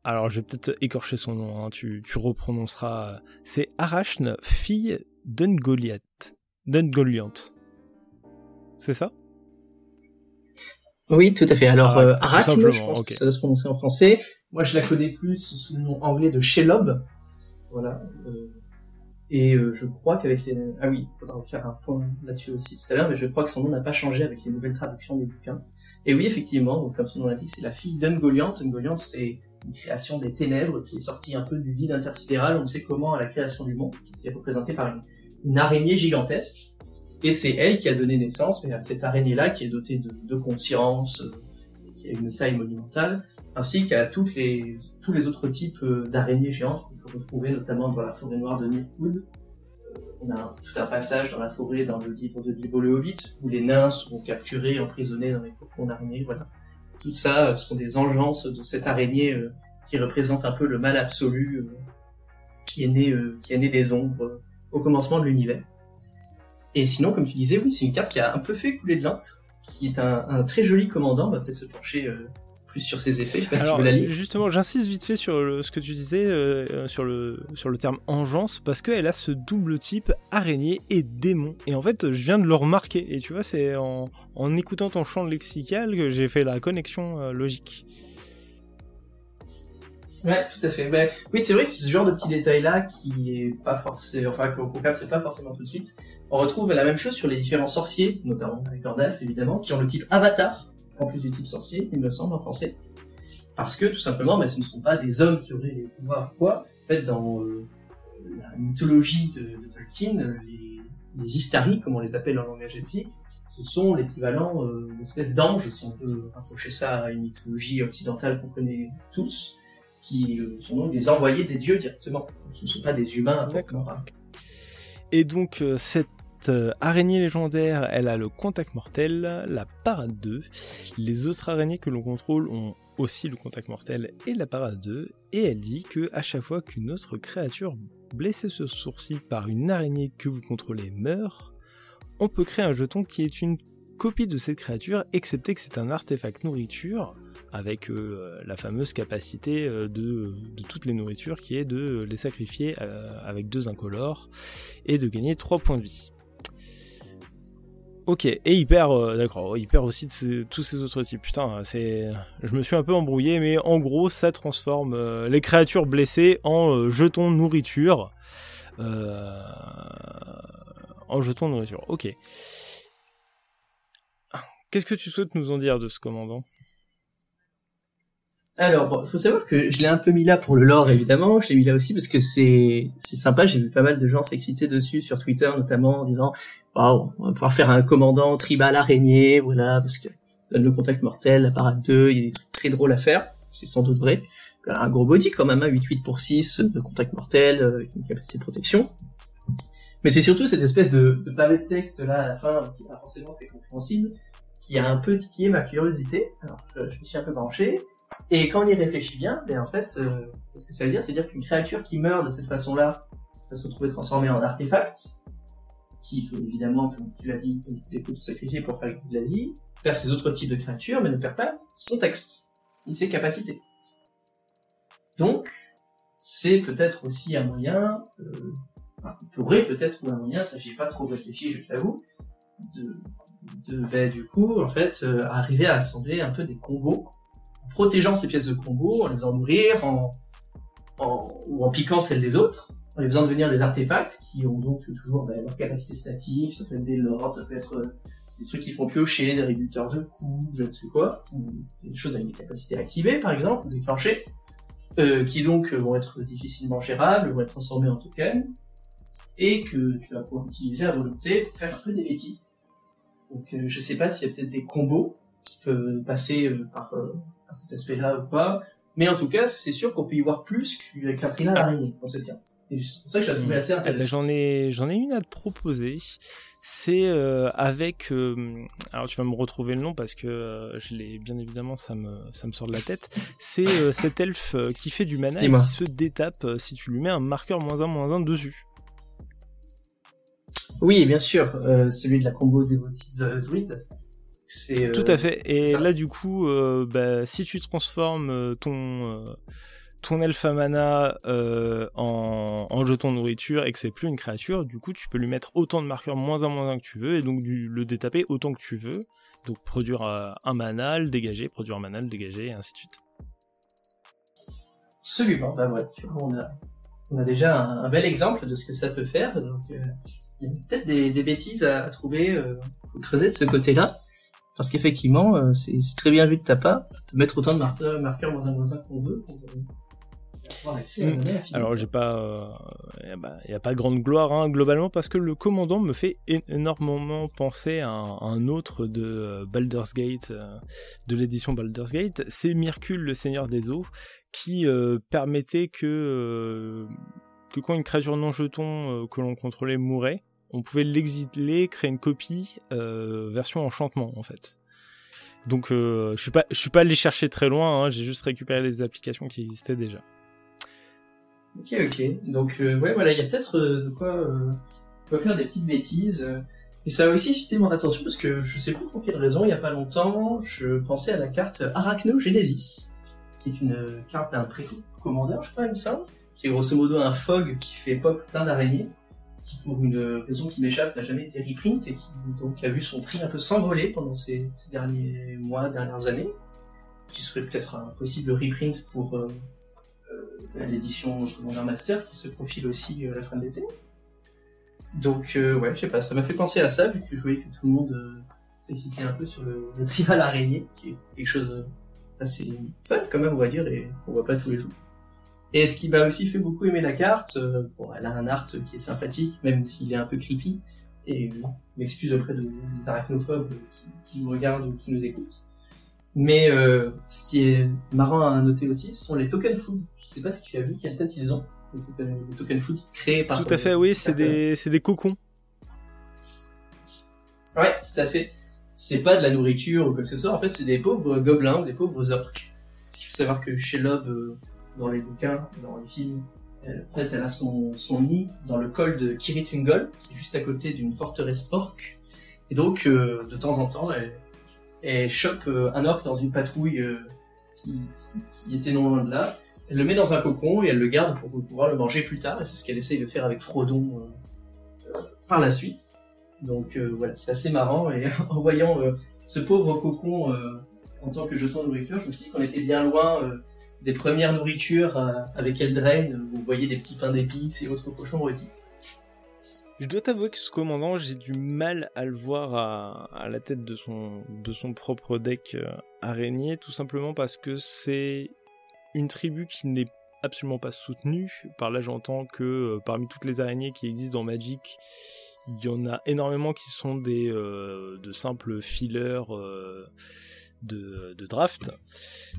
Speaker 1: alors je vais peut-être écorcher son nom, hein, tu, tu reprononceras. C'est Arachne, fille d'Ungoliath. D'Ungoliant. C'est ça?
Speaker 2: Oui, tout à fait. Alors, ah, Arachne, je pense que ça doit se prononcer en français. Moi, je la connais plus sous le nom anglais de Shelob. Voilà. Euh, et euh, je crois qu'avec les... Ah oui, il faudra faire un point là-dessus aussi tout à l'heure, mais je crois que son nom n'a pas changé avec les nouvelles traductions des bouquins. Et oui, effectivement, donc comme son nom l'indique, c'est la fille d'Ungoliant. Ungoliant, c'est une création des ténèbres qui est sortie un peu du vide intersidéral. On sait comment à la création du monde, qui est représentée par une, araignée gigantesque. Et c'est elle qui a donné naissance à cette araignée-là qui est dotée de, de conscience, euh, qui a une taille monumentale, ainsi qu'à tous les autres types euh, d'araignées géantes peut retrouver notamment dans la forêt noire de Mirkwood. Euh, on a tout un passage dans la forêt dans le livre de Bilbo le Hobbit où les nains sont capturés, emprisonnés dans les cocons d'araignées. Voilà. Tout ça euh, sont des engeances de cette araignée qui représente un peu le mal absolu qui est né qui est né des ombres au commencement de l'univers. Et sinon, comme tu disais, oui, c'est une carte qui a un peu fait couler de l'encre, qui est un, très joli commandant. On va peut-être se pencher plus sur ses effets.
Speaker 1: Justement, j'insiste vite fait sur ce que tu disais euh, sur, le, sur le terme engeance parce qu'elle a ce double type araignée et démon. Et en fait, je viens de le remarquer. Et tu vois, c'est en, en écoutant ton champ lexical que j'ai fait la connexion euh, logique.
Speaker 2: Ouais, tout à fait. Oui, c'est vrai que c'est ce genre de petits détails-là qui est pas forcément, enfin, qu'on capte pas forcément tout de suite. On retrouve la même chose sur les différents sorciers, notamment avec Gandalf, évidemment, qui ont le type avatar, en plus du type sorcier, il me semble, en français. Parce que, tout simplement, mais ce ne sont pas des hommes qui auraient les pouvoirs quoi. En fait, dans euh, la mythologie de, Tolkien, les, les Istari, comme on les appelle en langage épique, ce sont l'équivalent euh, d'espèces d'anges, si on veut rapprocher ça à une mythologie occidentale qu'on connaît tous, qui euh, sont donc des envoyés des dieux directement. Ce ne sont pas des humains. D'accord.
Speaker 1: Et donc, euh, cette euh, araignée légendaire, elle a le contact mortel, la parade 2. Les autres araignées que l'on contrôle ont aussi le contact mortel et la parade 2. Et elle dit que à chaque fois qu'une autre créature blessée se sourcil par une araignée que vous contrôlez meurt, on peut créer un jeton qui est une copie de cette créature, excepté que c'est un artefact nourriture avec euh, la fameuse capacité euh, de, de, toutes les nourritures qui est de les sacrifier avec deux incolores et de gagner 3 points de vie. Ok, et il perd, euh, d'accord, aussi tous ces autres types. Putain, c'est, je me suis un peu embrouillé, mais en gros, ça transforme euh, les créatures blessées en euh, jetons nourriture. en jetons nourriture. Ok. Qu'est-ce que tu souhaites nous en dire de ce commandant?
Speaker 2: Alors, il faut savoir que je l'ai un peu mis là pour le lore, évidemment. Je l'ai mis là aussi parce que c'est c'est sympa. J'ai vu pas mal de gens s'exciter dessus sur Twitter, notamment en disant waouh, on va pouvoir faire un commandant tribal araignée, voilà, parce que le contact mortel, la parade 2, il y a des trucs très drôles à faire. C'est sans doute vrai. Un gros body quand même, 8-8 hein, pour 6 de contact mortel euh, avec une capacité de protection. Mais c'est surtout cette espèce de, de pavé de texte là à la fin qui est pas forcément très compréhensible, qui a un peu titillé ma curiosité. Alors je, je me suis un peu branché. Et quand on y réfléchit bien, ben en fait, euh, ce que ça veut dire, c'est dire qu'une créature qui meurt de cette façon-là va se retrouver transformée en artefact, qui évidemment, comme tu l'as dit, il faut tout sacrifier pour faire de la vie, perd ses autres types de créatures, mais ne perd pas son texte, ni ses capacités. Donc, c'est peut-être aussi un moyen, euh, enfin, il pourrait peut-être trouver un moyen, ça j'ai pas trop réfléchi, je t'avoue, de, de ben, du coup, en fait, euh, arriver à assembler un peu des combos protégeant ces pièces de combo, en les faisant mourir, en, ou en piquant celles des autres, en les faisant devenir des artefacts qui ont donc toujours bah, leur capacité statique, ça peut être des lords, ça peut être euh, des trucs qui font piocher, des réducteurs de coups, je ne sais quoi, ou des choses avec des capacités activées par exemple, déclenchées, euh, qui donc euh, vont être difficilement gérables, vont être transformés en tokens, et que tu vas pouvoir utiliser à volonté pour faire un peu des bêtises. Donc je sais pas s'il y a peut-être des combos qui peut passer par, par cet aspect-là ou pas. Mais en tout cas, c'est sûr qu'on peut y voir plus qu'avec Katrina l'araignée dans cette carte. c'est pour ça que je la trouvais assez
Speaker 1: Eh ben,
Speaker 2: intéressante.
Speaker 1: j'en ai, j'en ai une à te proposer. C'est euh, avec. euh, alors tu vas me retrouver le nom parce que euh, je l'ai bien évidemment, ça me, ça me sort de la tête. C'est cet elfe qui fait du mana et qui se détape si tu lui mets un marqueur moins 1 moins 1 dessus.
Speaker 2: Oui, bien sûr, celui de la combo euh, Druid. C'est, euh,
Speaker 1: Tout à fait. Et
Speaker 2: ça.
Speaker 1: là, du coup, euh, bah, si tu transformes euh, ton ton elfe à mana euh, en, en jeton nourriture et que c'est plus une créature, du coup, tu peux lui mettre autant de marqueurs moins un moins un que tu veux et donc du, le détaper autant que tu veux. Donc produire euh, un mana, le dégager, produire un mana, le dégager, et ainsi de suite.
Speaker 2: Absolument, bah ouais, on a, on a déjà un, un bel exemple de ce que ça peut faire, donc euh, il y a peut-être des, des bêtises à, à trouver, faut creuser de ce côté-là, parce qu'effectivement, euh, c'est très bien vu de ta part, de mettre autant de marqueurs, marqueurs moins un moins un qu'on veut pour euh, avoir accès à la
Speaker 1: Mm. Alors j'ai pas, il n'y a pas grande gloire hein, globalement parce que le commandant me fait énormément penser à un, à un autre de euh, Baldur's Gate, euh, de l'édition Baldur's Gate, c'est Myrcule le Seigneur des Eaux, qui euh, permettait que euh, que quand une créature non jeton euh, que l'on contrôlait mourait, on pouvait l'exiler, créer une copie euh, version enchantement en fait. Donc euh, je suis pas suis pas allé chercher très loin, hein, j'ai juste récupéré les applications qui existaient déjà.
Speaker 2: Ok, ok. Donc, euh, ouais, voilà, il y a peut-être de quoi, faire des petites bêtises. Et ça a aussi suscité mon attention parce que je sais plus pour quelle raison, il y a pas longtemps, je pensais à la carte Arachnogenesis, qui est une carte d'un précommandeur, je crois, il me semble, qui est grosso modo un fog qui fait pop plein d'araignées, qui pour une raison qui m'échappe n'a jamais été reprint et qui donc a vu son prix un peu s'envoler pendant ces, derniers mois, dernières années, qui serait peut-être un possible reprint pour euh, euh, l'édition Commander Master qui se profile aussi euh, la fin de l'été. Donc ouais, je sais pas, ça m'a fait penser à ça vu que je voyais que tout le monde s'excitait un peu sur le, le tribal araignée, qui est quelque chose euh, assez fun quand même on va dire et qu'on voit pas tous les jours. Et ce qui m'a aussi fait beaucoup aimer la carte, euh, bon, elle a un art qui est sympathique, même s'il est un peu creepy, et euh, je m'excuse auprès de, des arachnophobes qui, qui nous regardent ou qui nous écoutent. Mais euh, ce qui est marrant à noter aussi, ce sont les token food. Je sais pas si tu as vu quelle tête ils ont, les token, les food créés par...
Speaker 1: Tout à fait, oui, c'est des des cocons.
Speaker 2: Ouais, tout à fait. C'est pas de la nourriture ou quoi que ce soit, en fait c'est des pauvres gobelins des pauvres orques. Parce qu'il faut savoir que chez Lob, dans les bouquins, dans les films, euh, en fait, elle a son, son nid dans le col de Kiritungol, qui est juste à côté d'une forteresse orque. Et donc, euh, de temps en temps, elle, elle chope euh, un orque dans une patrouille qui, qui, qui était non loin de là. Elle le met dans un cocon et elle le garde pour pouvoir le manger plus tard. Et c'est ce qu'elle essaye de faire avec Frodon par la suite. Donc voilà, c'est assez marrant. Et en voyant ce pauvre cocon en tant que jeton de nourriture, je me suis dit qu'on était bien loin des premières nourritures euh, avec Eldraine, vous voyez des petits pains d'épices et autres cochons rôtis.
Speaker 1: Je dois t'avouer que ce commandant, j'ai du mal à le voir à, la tête de son, propre deck euh, araignée, tout simplement parce que c'est une tribu qui n'est absolument pas soutenue. Par là, j'entends que euh, parmi toutes les araignées qui existent dans Magic, il y en a énormément qui sont des de simples fillers euh, de, de draft,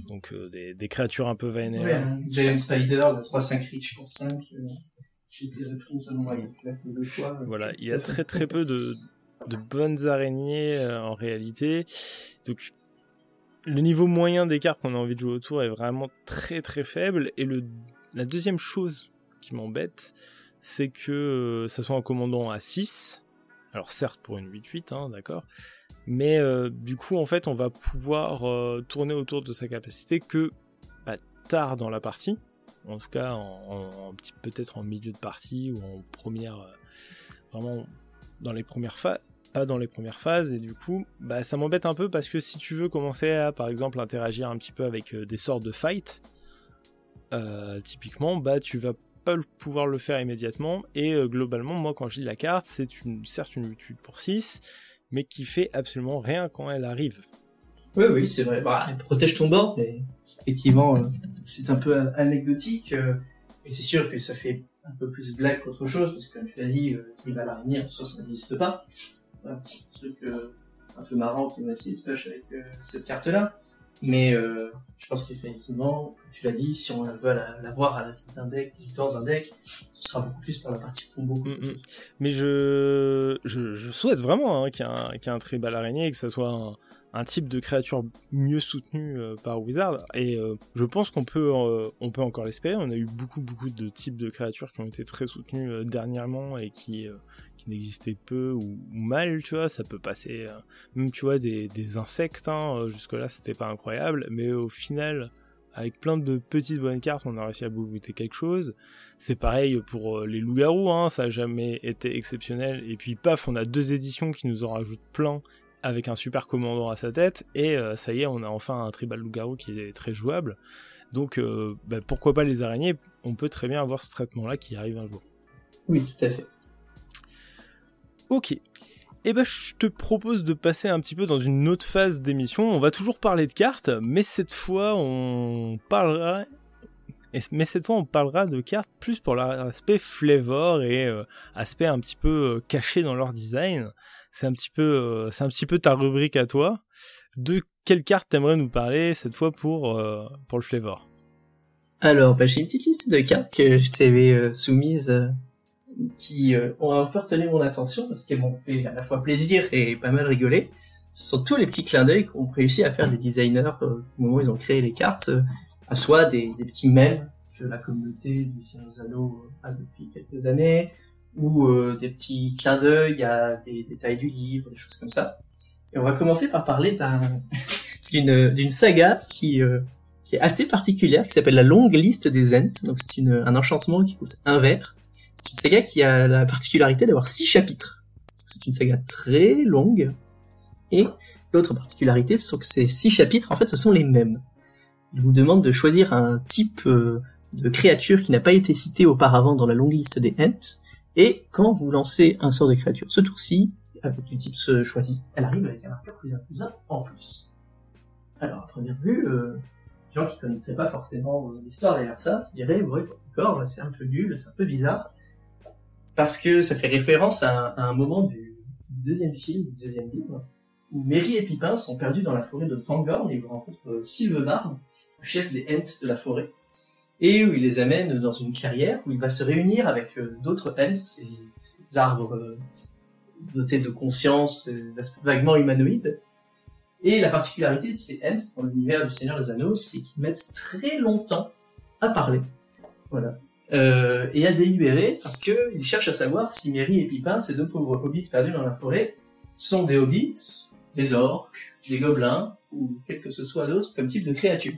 Speaker 1: donc euh, des, des créatures un peu vénères.
Speaker 2: Ouais, un Giant Spider, la 3-5 Reach pour 5, euh, euh,
Speaker 1: Voilà, il y a très très peu de, de bonnes araignées euh, en réalité. Donc le niveau moyen des cartes qu'on a envie de jouer autour est vraiment très très faible. Et le, la deuxième chose qui m'embête, c'est que euh, ça soit un commandant à 6. Alors certes pour une 8-8, hein, d'accord. Mais euh, du coup en fait on va pouvoir euh, tourner autour de sa capacité que bah, tard dans la partie. En tout cas, peut-être en milieu de partie ou en première, euh, vraiment dans les premières phases, pas dans les premières phases, et du coup, bah ça m'embête un peu parce que si tu veux commencer à, par exemple, interagir un petit peu avec des sortes de fight, typiquement, bah tu vas pas pouvoir le faire immédiatement, et globalement, moi quand je lis la carte, c'est une, certes une 8 pour 6, mais qui fait absolument rien quand elle arrive.
Speaker 2: Oui, oui, c'est vrai. Bah, elle protège ton board, mais effectivement, euh, c'est un peu anecdotique. euh, et c'est sûr que ça fait un peu plus blague qu'autre chose, parce que comme tu l'as dit, euh, tribal araignée, en soi, ça n'existe pas. C'est un truc euh, un peu marrants qui vont essayer de push avec cette carte-là. Mais je pense qu'effectivement, tu l'as dit, si on veut la, voir à la tête d'un deck, dans un deck, ce sera beaucoup plus pour la partie combo. Mm,
Speaker 1: mm. Mais je, souhaite vraiment hein, qu'il y, ait un, tribal araignée que ça soit un, un type de créature mieux soutenue euh, par Wizard. Et euh, je pense qu'on peut euh, on peut encore l'espérer. On a eu beaucoup beaucoup de types de créatures qui ont été très soutenues dernièrement et qui qui n'existaient peu ou, mal tu vois. Ça peut passer même tu vois des, insectes hein, jusque là c'était pas incroyable. Mais au final avec plein de petites bonnes cartes, on a réussi à bouter quelque chose. C'est pareil pour les loups-garous, hein, ça a jamais été exceptionnel. Et puis paf, on a deux éditions qui nous en rajoutent plein avec un super commandant à sa tête, et euh, ça y est, on a enfin un tribal loup-garou qui est très jouable. Donc euh, bah, pourquoi pas les araignées? On peut très bien avoir ce traitement-là qui arrive un jour.
Speaker 2: Oui, tout à fait.
Speaker 1: Ok. Et eh ben, je te propose de passer un petit peu dans une autre phase d'émission. On va toujours parler de cartes, mais cette fois, on parlera mais cette fois on parlera de cartes plus pour l'aspect flavor et euh, aspect un petit peu caché dans leur design c'est un petit peu, euh, c'est un petit peu ta rubrique à toi. De quelle carte t'aimerais nous parler cette fois pour euh, pour le flavor?
Speaker 2: Alors, bah, j'ai une petite liste de cartes que je t'avais euh, soumises qui ont un peu retenu mon attention parce qu'elles m'ont fait à la fois plaisir et pas mal rigoler. Ce sont tous les petits clins d'œil qu'ont réussi à faire les designers au moment où ils ont créé les cartes, à soit des, petits mèmes que la communauté du Seigneur a depuis quelques années, ou euh, des petits clins d'œil à des détails du livre, des choses comme ça. Et on va commencer par parler d'une saga qui euh, qui est assez particulière, qui s'appelle la longue liste des Ents. Donc c'est un enchantement qui coûte un verre. C'est une saga qui a la particularité d'avoir six chapitres. C'est une saga très longue. Et l'autre particularité, c'est que ces six chapitres, en fait, ce sont les mêmes. Il vous demande de choisir un type euh, de créature qui n'a pas été cité auparavant dans la longue liste des Ents et quand vous lancez un sort de créature, ce tour-ci, avec du type choisi, elle arrive avec un marqueur plus 1 plus 1 en plus. Alors, à première vue, euh, gens qui connaîtraient pas forcément euh, l'histoire derrière ça se diraient, ouais, d'accord, c'est un peu nul, c'est un peu bizarre, parce que ça fait référence à un, moment du, deuxième film, du deuxième livre, où Mary et Pipin sont perdus dans la forêt de Fangorn et ils rencontrent euh, Sylvenar, chef des Ents de la forêt, et où il les amène dans une clairière où il va se réunir avec euh, d'autres Ents, ces, arbres euh, dotés de conscience, vaguement humanoïdes. Et la particularité de ces Ents dans l'univers du Seigneur des Anneaux, c'est qu'ils mettent très longtemps à parler. Voilà. Euh, et à délibérer parce qu'ils cherchent à savoir si Merry et Pipin, ces deux pauvres hobbits perdus dans la forêt, sont des hobbits, des orques, des gobelins ou quel que ce soit d'autre comme type de créature.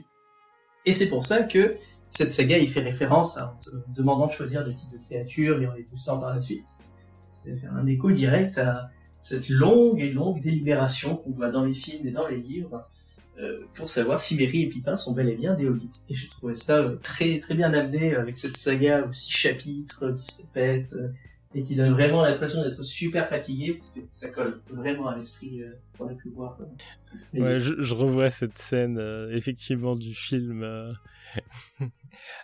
Speaker 2: Et c'est pour ça que cette saga, il fait référence à, en demandant de choisir des types de créatures et en les poussant par la suite. C'est un écho direct à cette longue et longue délibération qu'on voit dans les films et dans les livres euh, pour savoir si Merry et Pipin sont bel et bien des hobbits. Et j'ai trouvé ça euh, très très bien amené avec cette saga aux six chapitres qui se répètent euh, et qui donne vraiment l'impression d'être super fatigué parce que ça colle vraiment à l'esprit qu'on a pu voir.
Speaker 1: Je, revois cette scène effectivement du film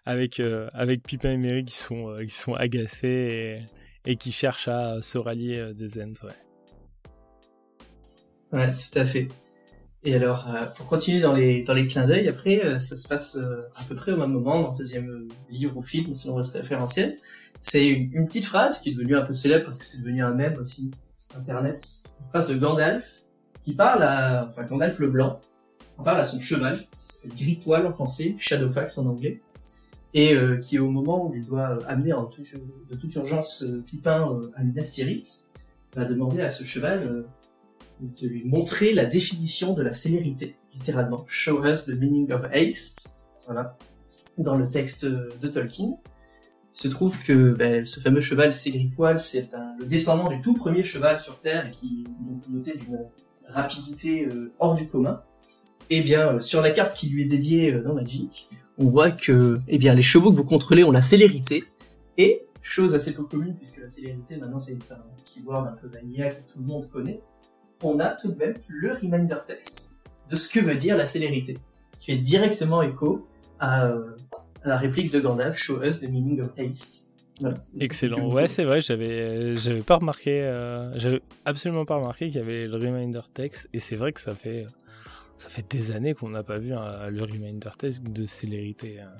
Speaker 1: avec euh, avec Pipin et Mary qui sont euh, agacés et, qui cherchent à se rallier euh, des Ents. Ouais.
Speaker 2: tout à fait. Et alors, pour continuer dans les clins d'œil, après, ça se passe à peu près au même moment dans le deuxième livre ou film, selon votre référentiel. C'est une, petite phrase qui est devenue un peu célèbre parce que c'est devenu un mème aussi, Internet. Une phrase de Gandalf qui parle à, enfin Gandalf le Blanc, qui parle à son cheval, qui s'appelle Gritoile en français, Shadowfax en anglais, et euh, qui au moment où il doit amener en de toute urgence euh, Pipin euh, à Minas Tirith, va demander à ce cheval de lui montrer la définition de la célérité, littéralement. Show us the meaning of haste. Voilà. Dans le texte de Tolkien. Il se trouve que ben, ce fameux cheval Ségripoil, c'est le descendant du tout premier cheval sur Terre qui est doté d'une rapidité hors du commun. Et eh bien, sur la carte qui lui est dédiée dans Magic, on voit que eh bien, les chevaux que vous contrôlez ont la célérité, et, chose assez peu commune, puisque la célérité, maintenant, c'est un keyword un peu vanilla que tout le monde connaît, on a tout de même le reminder text de ce que veut dire la célérité, qui fait directement écho à, euh, la réplique de Gandalf, Show us the meaning of haste.
Speaker 1: Excellent. Ouais, c'est vrai, j'avais, j'avais pas remarqué, euh, j'avais absolument pas remarqué qu'il y avait le reminder text, et c'est vrai que ça fait, ça fait des années qu'on n'a pas vu le reminder text de célérité. Hein.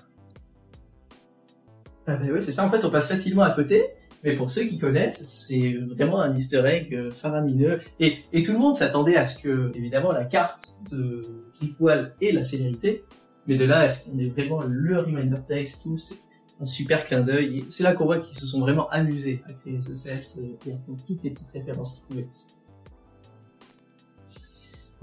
Speaker 2: Ah ben oui, c'est ça. En fait, on passe facilement à côté. Mais pour ceux qui connaissent, c'est vraiment un easter egg euh, faramineux. Et, et tout le monde s'attendait à ce que, évidemment, la carte de Tripwell ait la célérité. Mais de là à ce qu'on ait vraiment le reminder text, tout, c'est un super clin d'œil. C'est là qu'on voit qu'ils se sont vraiment amusés à créer ce set euh, et à toutes les petites références qu'ils pouvaient.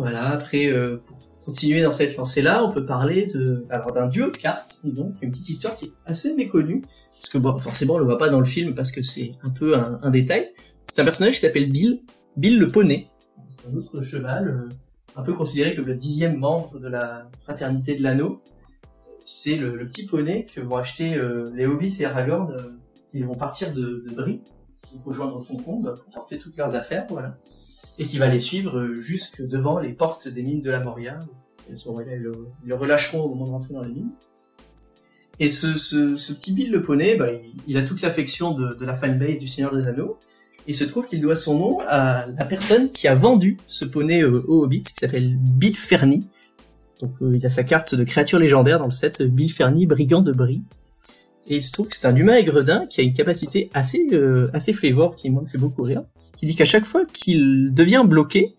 Speaker 2: Voilà, après, euh, pour continuer dans cette lancée-là, on peut parler d'un duo de cartes, disons, une petite histoire qui est assez méconnue, parce que forcément on le voit pas dans le film parce que c'est un peu un, détail. C'est un personnage qui s'appelle Bill, Bill le poney. C'est un autre cheval, euh, un peu considéré comme le dixième membre de la fraternité de l'anneau c'est le, petit poney que vont acheter euh, les Hobbits et Aragorn qui vont partir de, de Brie pour rejoindre Foncombe pour porter toutes leurs affaires, voilà. Et qui va les suivre euh, jusque devant les portes des mines de la Moria. Et à ce moment-là, ils, le, relâcheront au moment de rentrer dans les mines. Et ce, petit Bill le poney, bah, il, a toute l'affection de, de la fanbase du Seigneur des Anneaux. Il se trouve qu'il doit son nom à la personne qui a vendu ce poney au Hobbit, qui s'appelle Bill Ferny, donc euh, il a sa carte de créature légendaire dans le set Bill Ferny, brigand de Brie. Et il se trouve que c'est un humain aigredin qui a une capacité assez euh, assez flavor qui moi me fait beaucoup rire, qui dit qu'à chaque fois qu'il devient bloqué,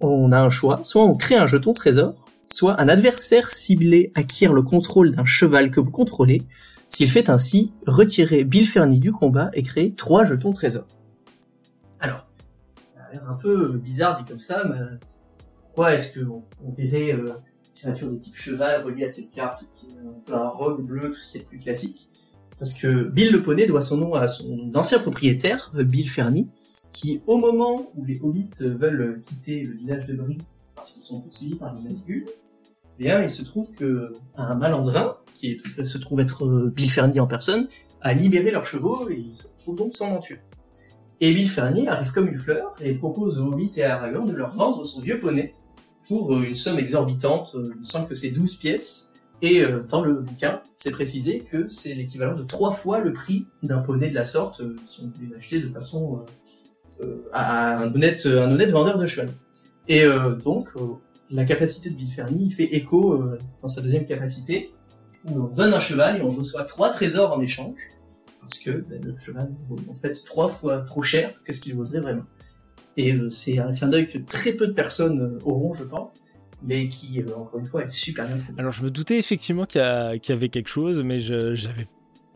Speaker 2: on a un choix, soit on crée un jeton trésor, soit un adversaire ciblé acquiert le contrôle d'un cheval que vous contrôlez. S'il fait ainsi, retirer Bill Ferny du combat et créer trois jetons trésor. Alors, ça a l'air un peu bizarre dit comme ça, mais pourquoi est-ce qu'on on verrait euh, créature de type cheval reliée à cette carte, qui est un peu un rogue bleu, tout ce qui est plus classique. Parce que Bill le poney doit son nom à son ancien propriétaire, euh, Bill Ferny, qui, au moment où les hobbits veulent quitter le village de Brie, parce qu'ils sont poursuivis par les Nazgûl, eh bien, il se trouve que un malandrin, qui se trouve être euh, Bill Ferny en personne, a libéré leurs chevaux et ils se donc sans monture. Et Bill Ferny arrive comme une fleur et propose aux hobbits et à Aragorn de leur vendre son vieux poney pour euh, une somme exorbitante, euh, il me semble que c'est 12 pièces, et euh, dans le bouquin, c'est précisé que c'est l'équivalent de trois fois le prix d'un poney de la sorte, si on pouvait l'acheter de façon à un honnête, vendeur de cheval. Et donc, la capacité de Bill fait écho dans sa deuxième capacité, où on donne un cheval et on reçoit trois trésors en échange, parce que ben, le cheval vaut en fait trois fois trop cher que ce qu'il vaudrait vraiment. Et euh, c'est un clin d'œil que très peu de personnes euh, auront, je pense mais qui, euh, encore une fois, est super bien
Speaker 1: Alors, je me doutais effectivement qu'il y, avait quelque chose, mais je j'avais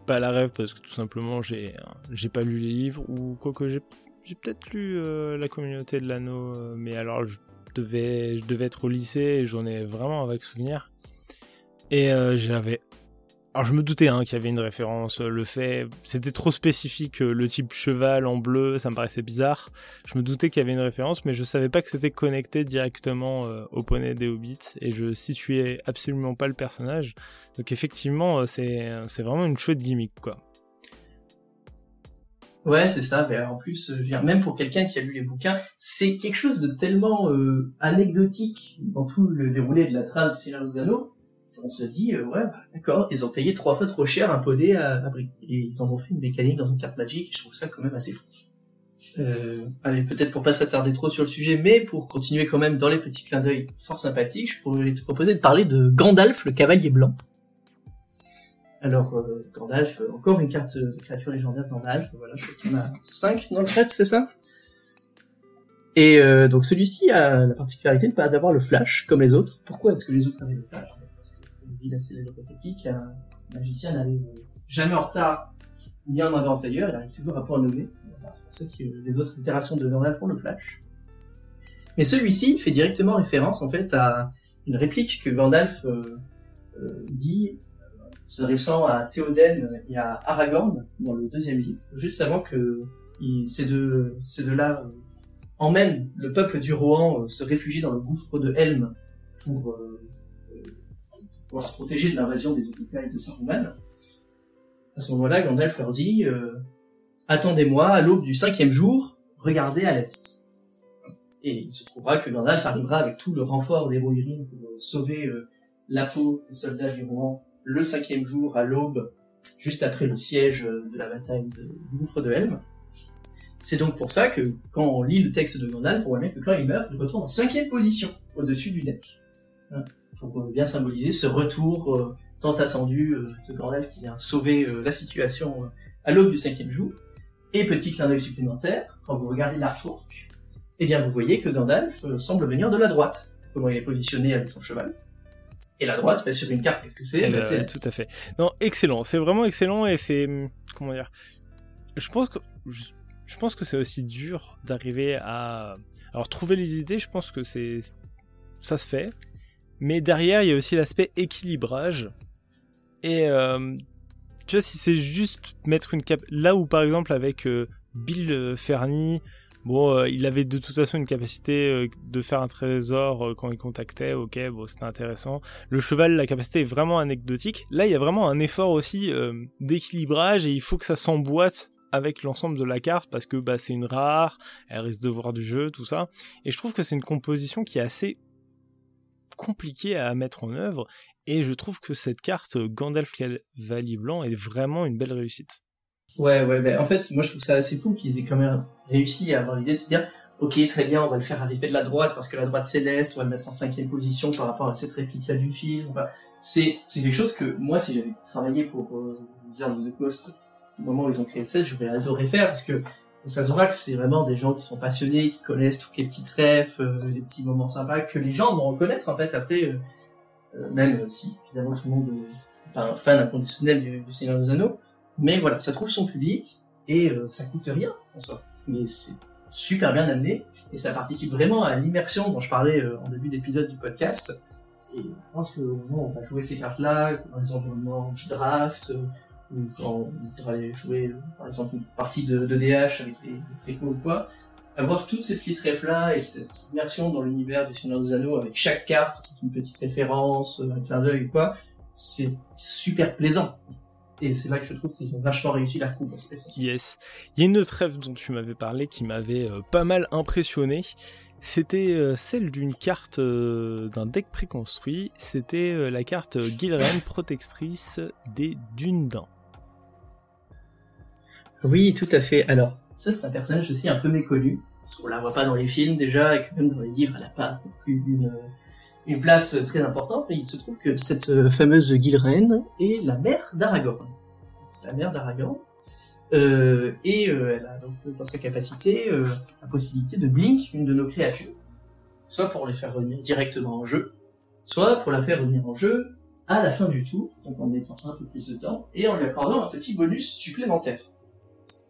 Speaker 1: pas la rêve parce que tout simplement, j'ai j'ai pas lu les livres, ou quoi que j'ai peut-être lu La communauté de l'anneau, mais alors je devais, je devais être au lycée et j'en ai vraiment avec souvenir. Et j'avais alors je me doutais hein, qu'il y avait une référence. Euh, le fait, c'était trop spécifique. Euh, le type cheval en bleu, ça me paraissait bizarre. Je me doutais qu'il y avait une référence, mais je savais pas que c'était connecté directement euh, au poney des Hobbits et je situais absolument pas le personnage. Donc effectivement, c'est vraiment une chouette gimmick quoi.
Speaker 2: Ouais, c'est ça. Mais en plus, même pour quelqu'un qui a lu les bouquins, c'est quelque chose de tellement anecdotique dans tout le déroulé de la trame de Seigneur des on se dit, euh, ouais, bah, d'accord, ils ont payé trois fois trop cher un podé à, à Et ils en ont fait une mécanique dans une carte magique, je trouve ça quand même assez fou. Euh, allez, peut-être pour pas s'attarder trop sur le sujet, mais pour continuer quand même dans les petits clins d'œil fort sympathiques, je pourrais te proposer de parler de Gandalf, le cavalier blanc. Alors, euh, Gandalf, encore une carte de créature légendaire Gandalf, voilà, je crois qu'il y en a 5 dans le chat, c'est ça? Et euh, donc celui-ci a la particularité de ne pas avoir le flash, comme les autres. Pourquoi est-ce que les autres avaient le flash? Dit la célèbre épique, un magicien n'arrive jamais en retard, ni en avance d'ailleurs, il arrive toujours à point nommé. C'est pour ça que les autres itérations de Gandalf font le flash. Mais celui-ci fait directement référence en fait à une réplique que Gandalf euh, euh, dit s'adressant à Théoden et à Aragorn dans le deuxième livre, juste avant que ces deux, ces deux-là euh, emmènent le peuple du Rohan se réfugier dans le gouffre de Helm pour pour se protéger de l'invasion des Uruk-hai de Saruman. À ce moment-là, Gandalf leur dit euh, Attendez-moi à l'aube du cinquième jour, regardez à l'est. Et il se trouvera que Gandalf arrivera avec tout le renfort des Rohirrim pour sauver euh, la peau des soldats du Rohan le cinquième jour à l'aube juste après le siège de la bataille du gouffre de Helm. C'est donc pour ça que quand on lit le texte de Gandalf, on voit bien que quand il meurt, il retourne en cinquième position au-dessus du deck. Hein, pour bien symboliser ce retour euh, tant attendu euh, de Gandalf qui vient sauver euh, la situation à l'aube du cinquième jour. Et petit clin d'œil supplémentaire, quand vous regardez l'artwork, eh bien vous voyez que Gandalf semble venir de la droite, comment il est positionné avec son cheval. Et la droite, bah, sur une carte, qu'est-ce que c'est
Speaker 1: Tout à fait. Non, excellent. C'est vraiment excellent et c'est hum, comment dire. Je pense que je pense que c'est aussi dur d'arriver à. Alors, trouver les idées, je pense que c'est. Ça se fait. Mais derrière, il y a aussi l'aspect équilibrage. Et. Euh, tu vois, si c'est juste mettre une cap. Là où, par exemple, avec euh, Bill Ferny, bon, euh, il avait de toute façon une capacité de faire un trésor quand il contactait, ok, bon, c'était intéressant. Le cheval, la capacité est vraiment anecdotique. Là, il y a vraiment un effort aussi d'équilibrage et il faut que ça s'emboîte avec l'ensemble de la carte parce que bah, c'est une rare, elle risque de voir du jeu, tout ça. Et je trouve que c'est une composition qui est assez compliquée à mettre en œuvre. Et je trouve que cette carte Gandalf Cavalier Blanc est vraiment une belle réussite.
Speaker 2: Ouais, ouais, ben en fait, moi je trouve ça assez fou qu'ils aient quand même réussi à avoir l'idée de se dire Ok, très bien, on va le faire arriver de la droite parce que la droite céleste, on va le mettre en cinquième position par rapport à cette réplique-là du film. c'est quelque chose que moi, si j'avais travaillé pour euh, dire The Coast au moment où ils ont créé le set, j'aurais adoré faire parce que ça se voit que c'est vraiment des gens qui sont passionnés, qui connaissent tous les petits trèfles, euh, les petits moments sympas que les gens vont reconnaître en fait après, euh, euh, même si évidemment tout le monde est un fan inconditionnel du, du, Seigneur des Anneaux, mais voilà, ça trouve son public et ça coûte rien en soi, mais c'est super bien amené et ça participe vraiment à l'immersion dont je parlais en début d'épisode du podcast. Et je pense que on va jouer ces cartes-là dans les environnements du draft, ou quand on voudrait jouer, par exemple, une partie de, DH avec les, préco ou quoi, avoir toutes ces petites refs là et cette immersion dans l'univers du Seigneur des Anneaux avec chaque carte qui est une petite référence, un clin d'œil ou quoi, c'est super plaisant. Et c'est là que je trouve qu'ils ont vachement réussi leur coup.
Speaker 1: Yes. Il y a une autre rêve dont tu m'avais parlé qui m'avait euh, pas mal impressionné. C'était euh, celle d'une carte euh, d'un deck préconstruit. C'était la carte Gilren, protectrice des dunes d'un.
Speaker 2: Oui, tout à fait. Alors, ça, c'est un personnage aussi un peu méconnu. Parce qu'on la voit pas dans les films déjà, et que même dans les livres, elle n'a pas une, une place très importante, mais il se trouve que cette euh, fameuse Gilraine est la mère d'Aragorn. C'est la mère d'Aragorn. Euh, et euh, elle a donc dans sa capacité la possibilité de blink une de nos créatures, soit pour les faire revenir directement en jeu, soit pour la faire revenir en jeu à la fin du tour, donc en mettant un peu plus de temps, et en lui accordant un petit bonus supplémentaire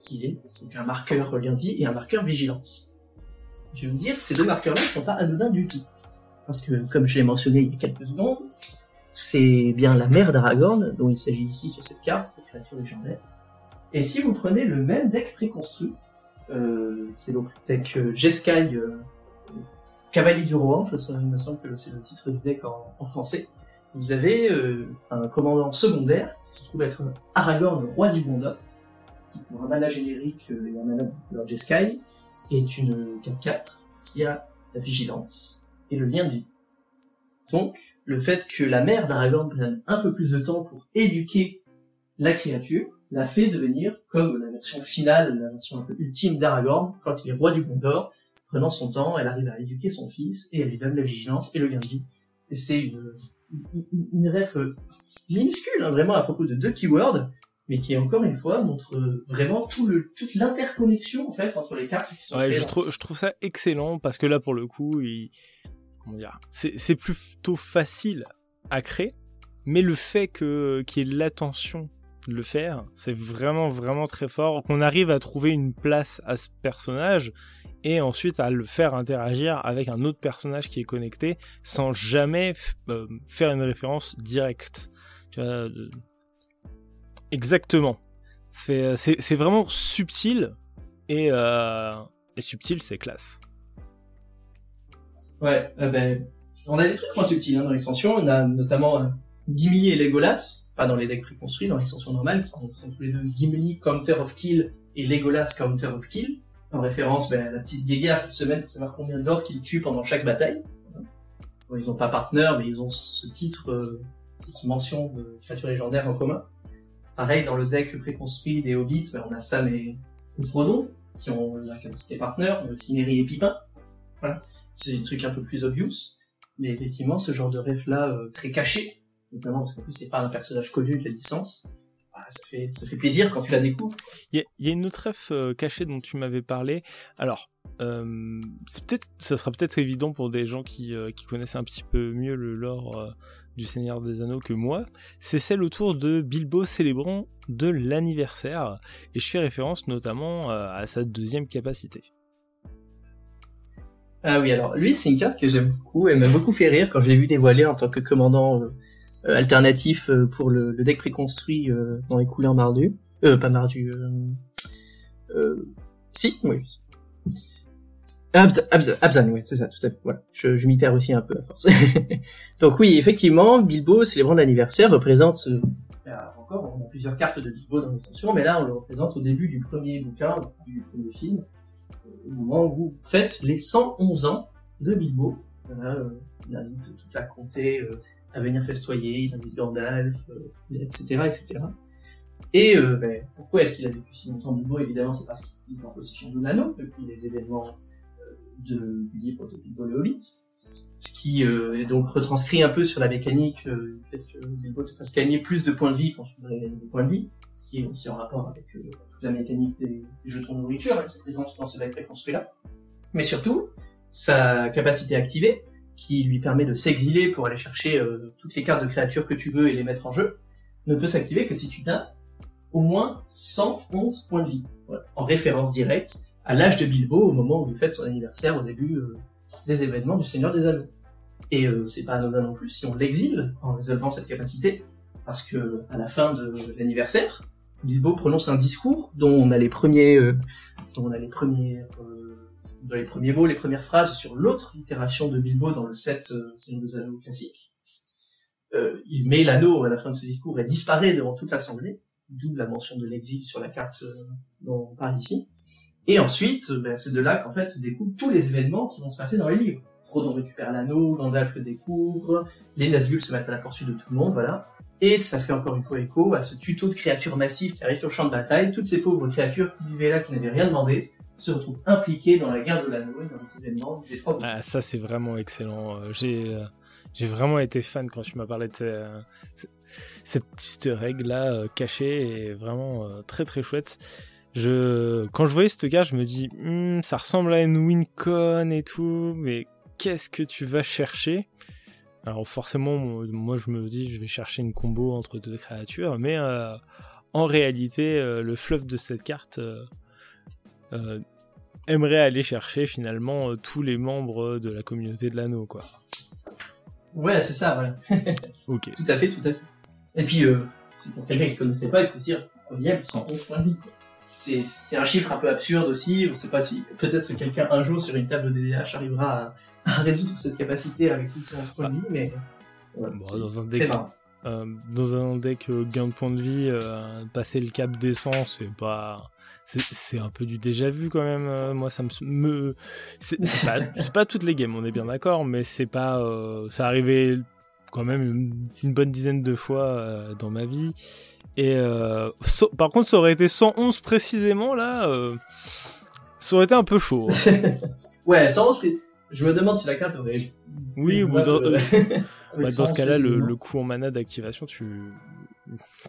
Speaker 2: qui est donc un marqueur vie et un marqueur vigilance. Je veux dire, ces deux marqueurs-là ne sont pas anodins du tout. Parce que, comme je l'ai mentionné il y a quelques secondes, c'est bien la mère d'Aragorn dont il s'agit ici sur cette carte, cette créature légendaire. Et si vous prenez le même deck préconstruit, euh, c'est donc le deck euh, Jeskai euh, Cavalier du Rohan, je il me semble que c'est le titre du deck en, français, vous avez euh, un commandant secondaire qui se trouve être Aragorn, roi du Gondor, qui pour un mana générique euh, et un mana de Jeskai est une 4-4 qui a la vigilance et le lien de vie. Donc, le fait que la mère d'Aragorn prenne un peu plus de temps pour éduquer la créature l'a fait devenir comme la version finale, la version un peu ultime d'Aragorn, quand il est roi du Gondor, prenant son temps, elle arrive à éduquer son fils et elle lui donne la vigilance et le lien de vie. Et c'est une, une, une ref minuscule, hein, vraiment à propos de deux keywords, mais qui encore une fois montre vraiment tout le, toute l'interconnexion en fait entre les cartes qui sont
Speaker 1: ouais, je trouve, je trouve ça excellent parce que là pour le coup, il, comment dire, c'est plutôt facile à créer, mais le fait que qu'il y ait l'attention de le faire, c'est vraiment vraiment très fort. Qu'on arrive à trouver une place à ce personnage et ensuite à le faire interagir avec un autre personnage qui est connecté sans jamais euh, faire une référence directe. Tu vois, Exactement. C'est vraiment subtil et, euh, et subtil, c'est classe.
Speaker 2: Ouais, euh, ben, on a des trucs moins subtils hein, dans l'extension. On a notamment euh, Gimli et Legolas, pas dans les decks préconstruits, dans l'extension normale, qui sont, tous les deux Gimli Counter of Kill et Legolas Counter of Kill, en référence ben, à la petite guéguerre qui se mène pour savoir combien d'or qu'ils tuent pendant chaque bataille. Ils ont pas partenaire, mais ils ont ce titre, euh, cette mention de créature légendaire en commun. Pareil, dans le deck préconstruit des Hobbits, ben, on a Sam et, Frodo, qui ont la capacité partner, mais et Pipin. C'est des trucs un peu plus obvious. Mais effectivement, ce genre de ref-là, euh, très caché, notamment parce qu'en plus c'est pas un personnage connu de la licence, bah, ça, fait, ça fait plaisir quand tu la découvres.
Speaker 1: Il y, a une autre ref euh, cachée dont tu m'avais parlé. Alors, euh, ça sera peut-être évident pour des gens qui, qui connaissent un petit peu mieux le lore du Seigneur des Anneaux que moi, c'est celle autour de Bilbo célébrant de l'anniversaire, et je fais référence notamment à sa deuxième capacité.
Speaker 2: Ah oui, alors lui, c'est une carte que j'aime beaucoup. Elle m'a beaucoup fait rire quand je l'ai vu dévoiler en tant que commandant euh, euh, alternatif euh, pour le, deck préconstruit dans les couleurs mardu. Euh, pas mardu. Euh, si, oui. Abzan, ouais, c'est ça, tout à fait. Voilà, je, m'y perds aussi un peu à force. Donc oui, effectivement, Bilbo, célébrant l'anniversaire, représente encore, on a plusieurs cartes de Bilbo dans l'extension, mais là, on le représente au début du premier bouquin, du premier film, au moment où vous faites les 111 ans de Bilbo. Euh, il invite toute la comté euh, à venir festoyer, il invite Gandalf, etc., euh, etc. Et ben, pourquoi est-ce qu'il a vécu si longtemps Bilbo? Évidemment, c'est parce qu'il est en possession de l'anneau depuis les événements du livre de Bilbo le Hobbit. Ce qui est donc retranscrit un peu sur la mécanique du fait que Bilbo te fasse gagner plus de points de vie quand tu voudrais gagner des points de vie, ce qui est aussi en rapport avec la mécanique des, jetons de nourriture hein, qui est présente dans ce deck préconstruit-là. Mais surtout, sa capacité activée, qui lui permet de s'exiler pour aller chercher euh, toutes les cartes de créatures que tu veux et les mettre en jeu, ne peut s'activer que si tu as au moins 111 points de vie, en référence directe à l'âge de Bilbo au moment où il fête son anniversaire au début euh, des événements du Seigneur des Anneaux. Et euh, c'est pas anodin non plus si on l'exile en résolvant cette capacité, parce que à la fin de l'anniversaire, Bilbo prononce un discours dont on a les premiers, euh, dont on a les premiers, euh, dans les premiers mots, les premières phrases sur l'autre itération de Bilbo dans le set euh, Seigneur des Anneaux classique. Il met l'anneau à la fin de ce discours et disparaît devant toute l'assemblée, d'où la mention de l'exil sur la carte dont on parle ici. Et ensuite, ben, c'est de là qu'en fait découlent tous les événements qui vont se passer dans les livres. Frodon récupère l'anneau, Gandalf le découvre, les Nazgûl se mettent à la poursuite de tout le monde, voilà. Et ça fait encore une fois écho à ce tuto de créatures massives qui arrivent sur le champ de bataille. Toutes ces pauvres créatures qui vivaient là, qui n'avaient rien demandé, se retrouvent impliquées dans la guerre de l'anneau et dans les événements des trois
Speaker 1: ah, Ça, c'est vraiment excellent. Euh, j'ai, euh, vraiment été fan quand tu m'as parlé de euh, cette easter egg là cachée et vraiment très très chouette. Je, quand je voyais ce gars, je me dis, hmm, ça ressemble à une Wincon et tout, mais qu'est-ce que tu vas chercher? Alors forcément, moi je me dis je vais chercher une combo entre deux créatures, mais euh, en réalité, euh, le fluff de cette carte euh, aimerait aller chercher finalement tous les membres de la communauté de l'anneau, quoi.
Speaker 2: Ouais, c'est ça, voilà. ok. Tout à fait, tout à fait. Et puis, c'est pour quelqu'un qui ne connaissait pas, il faut dire combien 111 points de vie. C'est un chiffre un peu absurde aussi, on ne sait pas si peut-être quelqu'un un jour sur une table de DDH arrivera à à résoudre cette capacité avec toute son points de vie, mais
Speaker 1: dans un deck, euh, dans un deck euh, gain de points de vie, euh, passer le cap d'essence, c'est pas c'est un peu du déjà vu quand même. moi, ça me, c'est pas, pas toutes les games, on est bien d'accord, mais c'est pas, ça arrivé quand même une, bonne dizaine de fois dans ma vie. Et par contre, ça aurait été 111 précisément là, ça aurait été un peu chaud.
Speaker 2: Hein. ouais, 111 précisément je me demande si la carte aurait.
Speaker 1: Oui, ou dans, euh, bah, dans ce cas-là, le, le coût en mana d'activation, tu,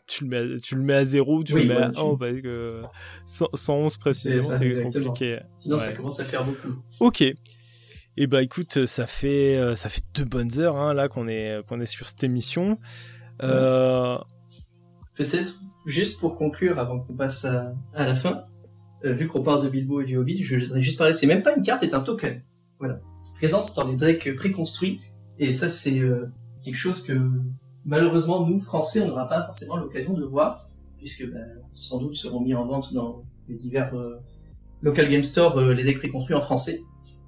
Speaker 1: tu, le mets à, tu le mets à 0, tu le mets à 1 parce que 111 précisément, c'est compliqué.
Speaker 2: Sinon, ça commence à faire beaucoup.
Speaker 1: Ok. Eh bah écoute, ça fait euh, ça fait deux bonnes heures hein, là qu'on est qu'on est sur cette émission. Euh...
Speaker 2: Peut-être juste pour conclure avant qu'on passe à, la fin, euh, vu qu'on parle de Bilbo et du Hobbit, je voudrais juste parler. C'est même pas une carte, c'est un token. Voilà présente dans les decks préconstruits. Et ça, c'est quelque chose que malheureusement, nous, Français, on n'aura pas forcément l'occasion de voir, puisque bah, sans doute seront mis en vente dans les divers local game store les decks préconstruits en français.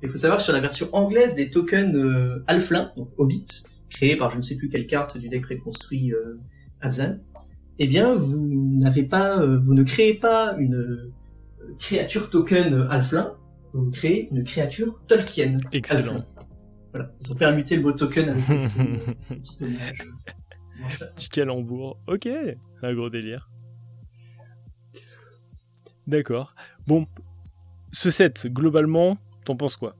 Speaker 2: Il faut savoir que sur la version anglaise des tokens Alflin, donc Hobbit, créés par je ne sais plus quelle carte du deck préconstruit Abzan, eh bien, vous n'avez pas, vous ne créez pas une créature token Alflin, vous créez une créature Tolkien.
Speaker 1: Excellent.
Speaker 2: Voilà, ils ont permuté le beau token avec un petit
Speaker 1: Petit calembour. Ok, c'est un gros délire. D'accord. Bon, ce set, globalement, t'en penses quoi?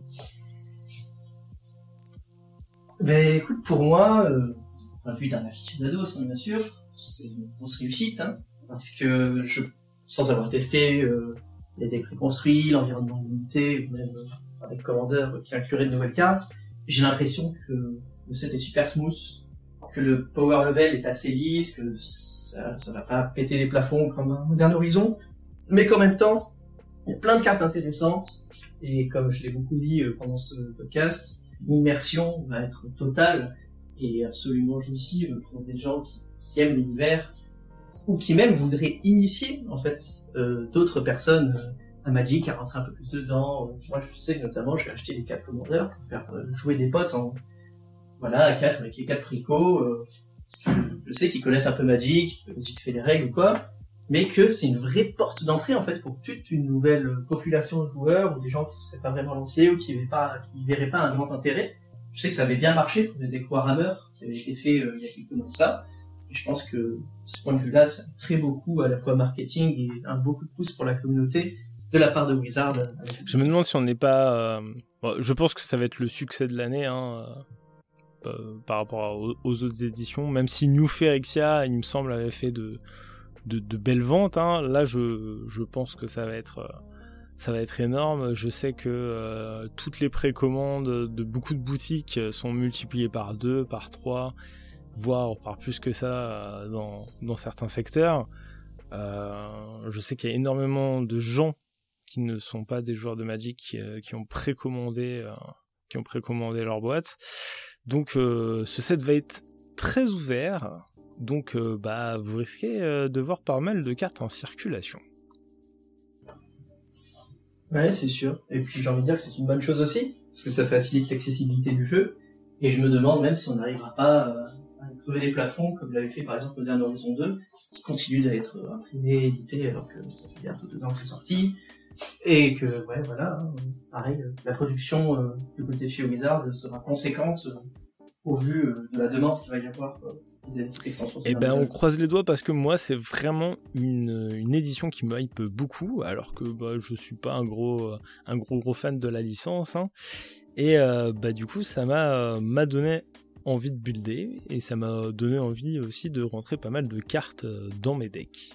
Speaker 2: Ben écoute, pour moi, euh, point d'un hein, bien sûr, c'est une grosse réussite, hein, parce que je, sans avoir testé euh, les decks préconstruits, l'environnement limité, ou même euh, avec Commander qui inclurait de nouvelles cartes, j'ai l'impression que le set est super smooth, que le power level est assez lisse, que ça, ça va pas péter les plafonds comme un moderne horizon, mais qu'en même temps, il y a plein de cartes intéressantes, et comme je l'ai beaucoup dit euh, pendant ce podcast, l'immersion va être totale et absolument jouissive pour des gens qui, aiment l'univers ou qui même voudraient initier en fait euh, d'autres personnes euh, à Magic, à rentrer un peu plus dedans. Moi, je sais que notamment, je vais acheter les quatre commandeurs pour faire jouer des potes en voilà à quatre avec les quatre pricots. parce que je sais qu'ils connaissent un peu Magic, qu'ils connaissent vite fait les règles ou quoi, mais que c'est une vraie porte d'entrée en fait pour toute une nouvelle population de joueurs ou des gens qui seraient pas vraiment lancés ou qui qui verraient pas un grand intérêt. Je sais que ça avait bien marché pour les decks Warhammer qui avaient été faits euh, il y a quelques mois de ça. Et je pense que ce point de vue-là, c'est très beau coup à la fois marketing et un beaucoup de pouce pour la communauté de la part de Wizard. euh,
Speaker 1: Je me demande si on n'est pas. euh, je pense que ça va être le succès de l'année hein, par rapport aux autres éditions. Même si New Phyrexia, il me semble, avait fait de, de, belles ventes. hein, là, je, je pense que ça va être. euh, ça va être énorme. Je sais que euh, toutes les précommandes de beaucoup de boutiques sont multipliées par deux, par trois, voire par plus que ça euh, dans, certains secteurs. Je sais qu'il y a énormément de gens qui ne sont pas des joueurs de Magic qui, ont précommandé qui ont précommandé leur boîte. Donc ce set va être très ouvert. Donc euh, bah vous risquez euh, de voir pas mal de cartes en circulation.
Speaker 2: Ouais, c'est sûr. Et puis j'ai envie de dire que c'est une bonne chose aussi, parce que ça facilite l'accessibilité du jeu. Et je me demande même si on n'arrivera pas euh, à crever les plafonds, comme l'avait fait par exemple Modern Horizon 2, qui continue d'être imprimé, édité, alors que ça fait bientôt deux ans que c'est sorti. Et que, ouais, voilà, hein, pareil, la production du côté de chez Wizard sera conséquente au vu de la demande qu'il va y avoir
Speaker 1: Et ben on croise les doigts parce que moi c'est vraiment une, une édition qui me hype beaucoup alors que bah, je suis pas un gros euh, un gros gros fan de la licence hein. et euh, bah du coup ça m'a euh, m'a donné envie de builder et ça m'a donné envie aussi de rentrer pas mal de cartes dans mes decks.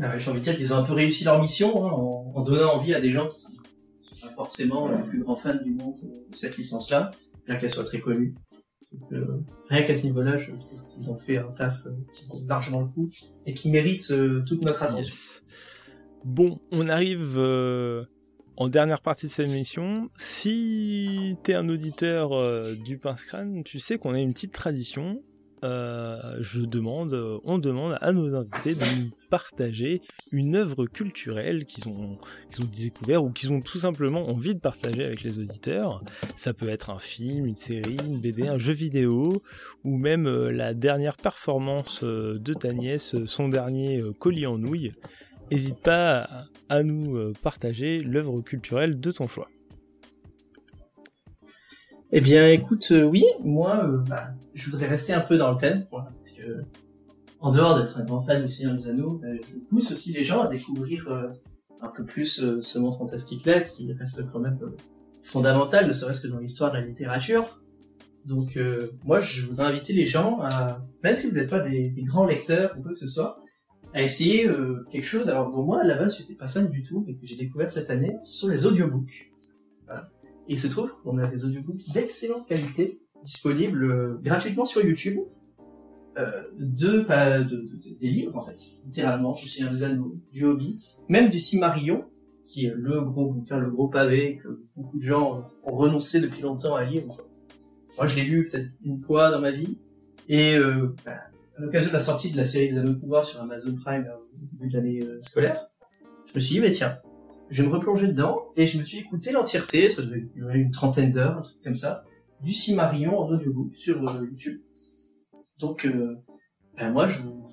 Speaker 2: Ah J'ai envie de dire qu'ils ont un peu réussi leur mission hein, en, en donnant envie à des gens qui sont pas forcément les plus grands fans du monde de cette licence-là, bien qu'elle soit très connue. Donc, euh, rien qu'à ce niveau-là, je trouve qu'ils ont fait un taf euh, qui vaut largement le coup et qui mérite euh, toute notre attention.
Speaker 1: Yes. Bon, on arrive en dernière partie de cette émission. Si t'es un auditeur du Pince Crâne, tu sais qu'on a une petite tradition. Euh, je demande, euh, on demande à nos invités de nous partager une œuvre culturelle qu'ils ont, ont découvert ou qu'ils ont tout simplement envie de partager avec les auditeurs. Ça peut être un film, une série, une BD, un jeu vidéo, ou même euh, la dernière performance de ta nièce, son dernier colis en nouilles. N'hésite pas à, nous partager l'œuvre culturelle de ton choix.
Speaker 2: Eh bien, écoute, euh, oui, moi, euh, bah, je voudrais rester un peu dans le thème, parce que en dehors d'être un grand fan du Seigneur des Anneaux, euh, je pousse aussi les gens à découvrir un peu plus ce monde fantastique-là, qui reste quand même fondamental, ne serait-ce que dans l'histoire de la littérature. Donc, moi, je voudrais inviter les gens à, même si vous n'êtes pas des, des grands lecteurs ou quoi que ce soit, à essayer quelque chose. Alors, bon, moi, à la base, j'étais pas fan du tout, mais que j'ai découvert cette année, sont les audiobooks. Il se trouve qu'on a des audiobooks d'excellente qualité, disponibles euh, gratuitement sur YouTube, euh, de, des livres, en fait, littéralement, du Seigneur des Anneaux, du Hobbit, même du Silmarillion, qui est le gros bouquin, le gros pavé que beaucoup de gens ont renoncé depuis longtemps à lire. Moi, je l'ai lu peut-être une fois dans ma vie, et euh, bah, à l'occasion de la sortie de la série des Anneaux de Pouvoir sur Amazon Prime au début de l'année scolaire, je me suis dit, mais tiens, je vais me replonger dedans, et je me suis écouté l'entièreté, ça devait durer une trentaine d'heures, un truc comme ça, du Silmarillion en audiobook sur euh, YouTube. Donc, euh, ben moi, je vous,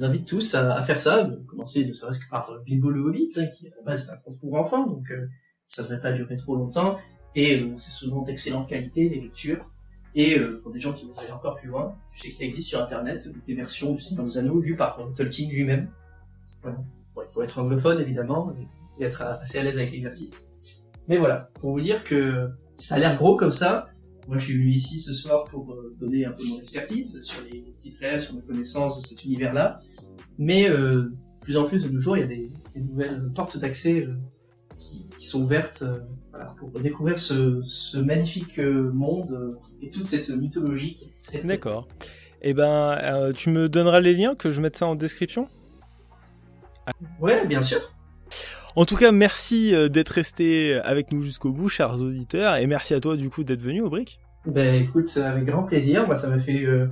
Speaker 2: invite tous à, faire ça, de commencer ne serait-ce que par euh, Bilbo le Hobbit, hein, qui à la base est un conte pour enfants, donc euh, ça devrait pas durer trop longtemps, et euh, c'est souvent d'excellente qualité, les lectures, Et euh, pour des gens qui vont aller encore plus loin, je sais qu'il existe sur Internet des versions du Seigneur des Anneaux lues par Tolkien lui-même. Voilà. Bon, il faut être anglophone évidemment et être assez à l'aise avec l'exercice. Mais voilà, pour vous dire que ça a l'air gros comme ça. Moi, je suis venu ici ce soir pour euh, donner un peu mon expertise sur les petites rêves, sur mes connaissances de cet univers-là. Mais euh, plus en plus de nos jours, il y a des, des nouvelles portes d'accès euh, qui, qui, sont ouvertes euh, voilà, pour découvrir ce, ce magnifique monde et toute cette mythologie.
Speaker 1: D'accord. Eh ben, tu me donneras les liens, que je mette ça en description?
Speaker 2: Ouais, bien sûr.
Speaker 1: En tout cas, merci d'être resté avec nous jusqu'au bout, chers auditeurs, et merci à toi du coup d'être venu au brick.
Speaker 2: Ben écoute, avec grand plaisir. Moi, ça m'a fait euh,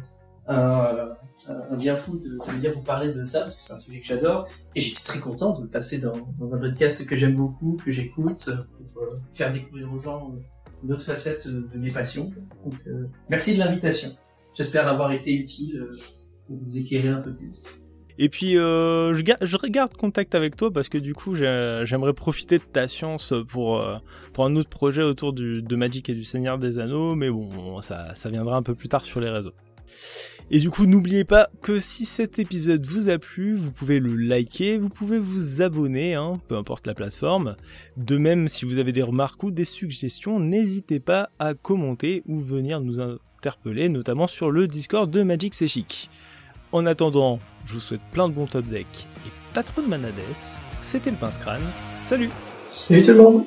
Speaker 2: un, bien fou de, venir vous parler de ça parce que c'est un sujet que j'adore et j'étais très content de passer dans, un podcast que j'aime beaucoup, que j'écoute pour euh, faire découvrir aux gens d'autres facettes de mes passions. Donc, euh, merci de l'invitation. J'espère avoir été utile pour vous éclairer un peu plus.
Speaker 1: Et puis, euh, je, regarde contact avec toi parce que du coup, j'aimerais profiter de ta science pour, euh, un autre projet autour de Magic et du Seigneur des Anneaux, mais bon, ça, ça viendra un peu plus tard sur les réseaux. Et du coup, n'oubliez pas que si cet épisode vous a plu, vous pouvez le liker, vous pouvez vous abonner, hein, peu importe la plateforme. De même, si vous avez des remarques ou des suggestions, n'hésitez pas à commenter ou venir nous interpeller, notamment sur le Discord de Magic C'est Chic. En attendant, je vous souhaite plein de bons top decks et pas trop de manades. C'était le pince crâne. Salut
Speaker 2: Salut tout le monde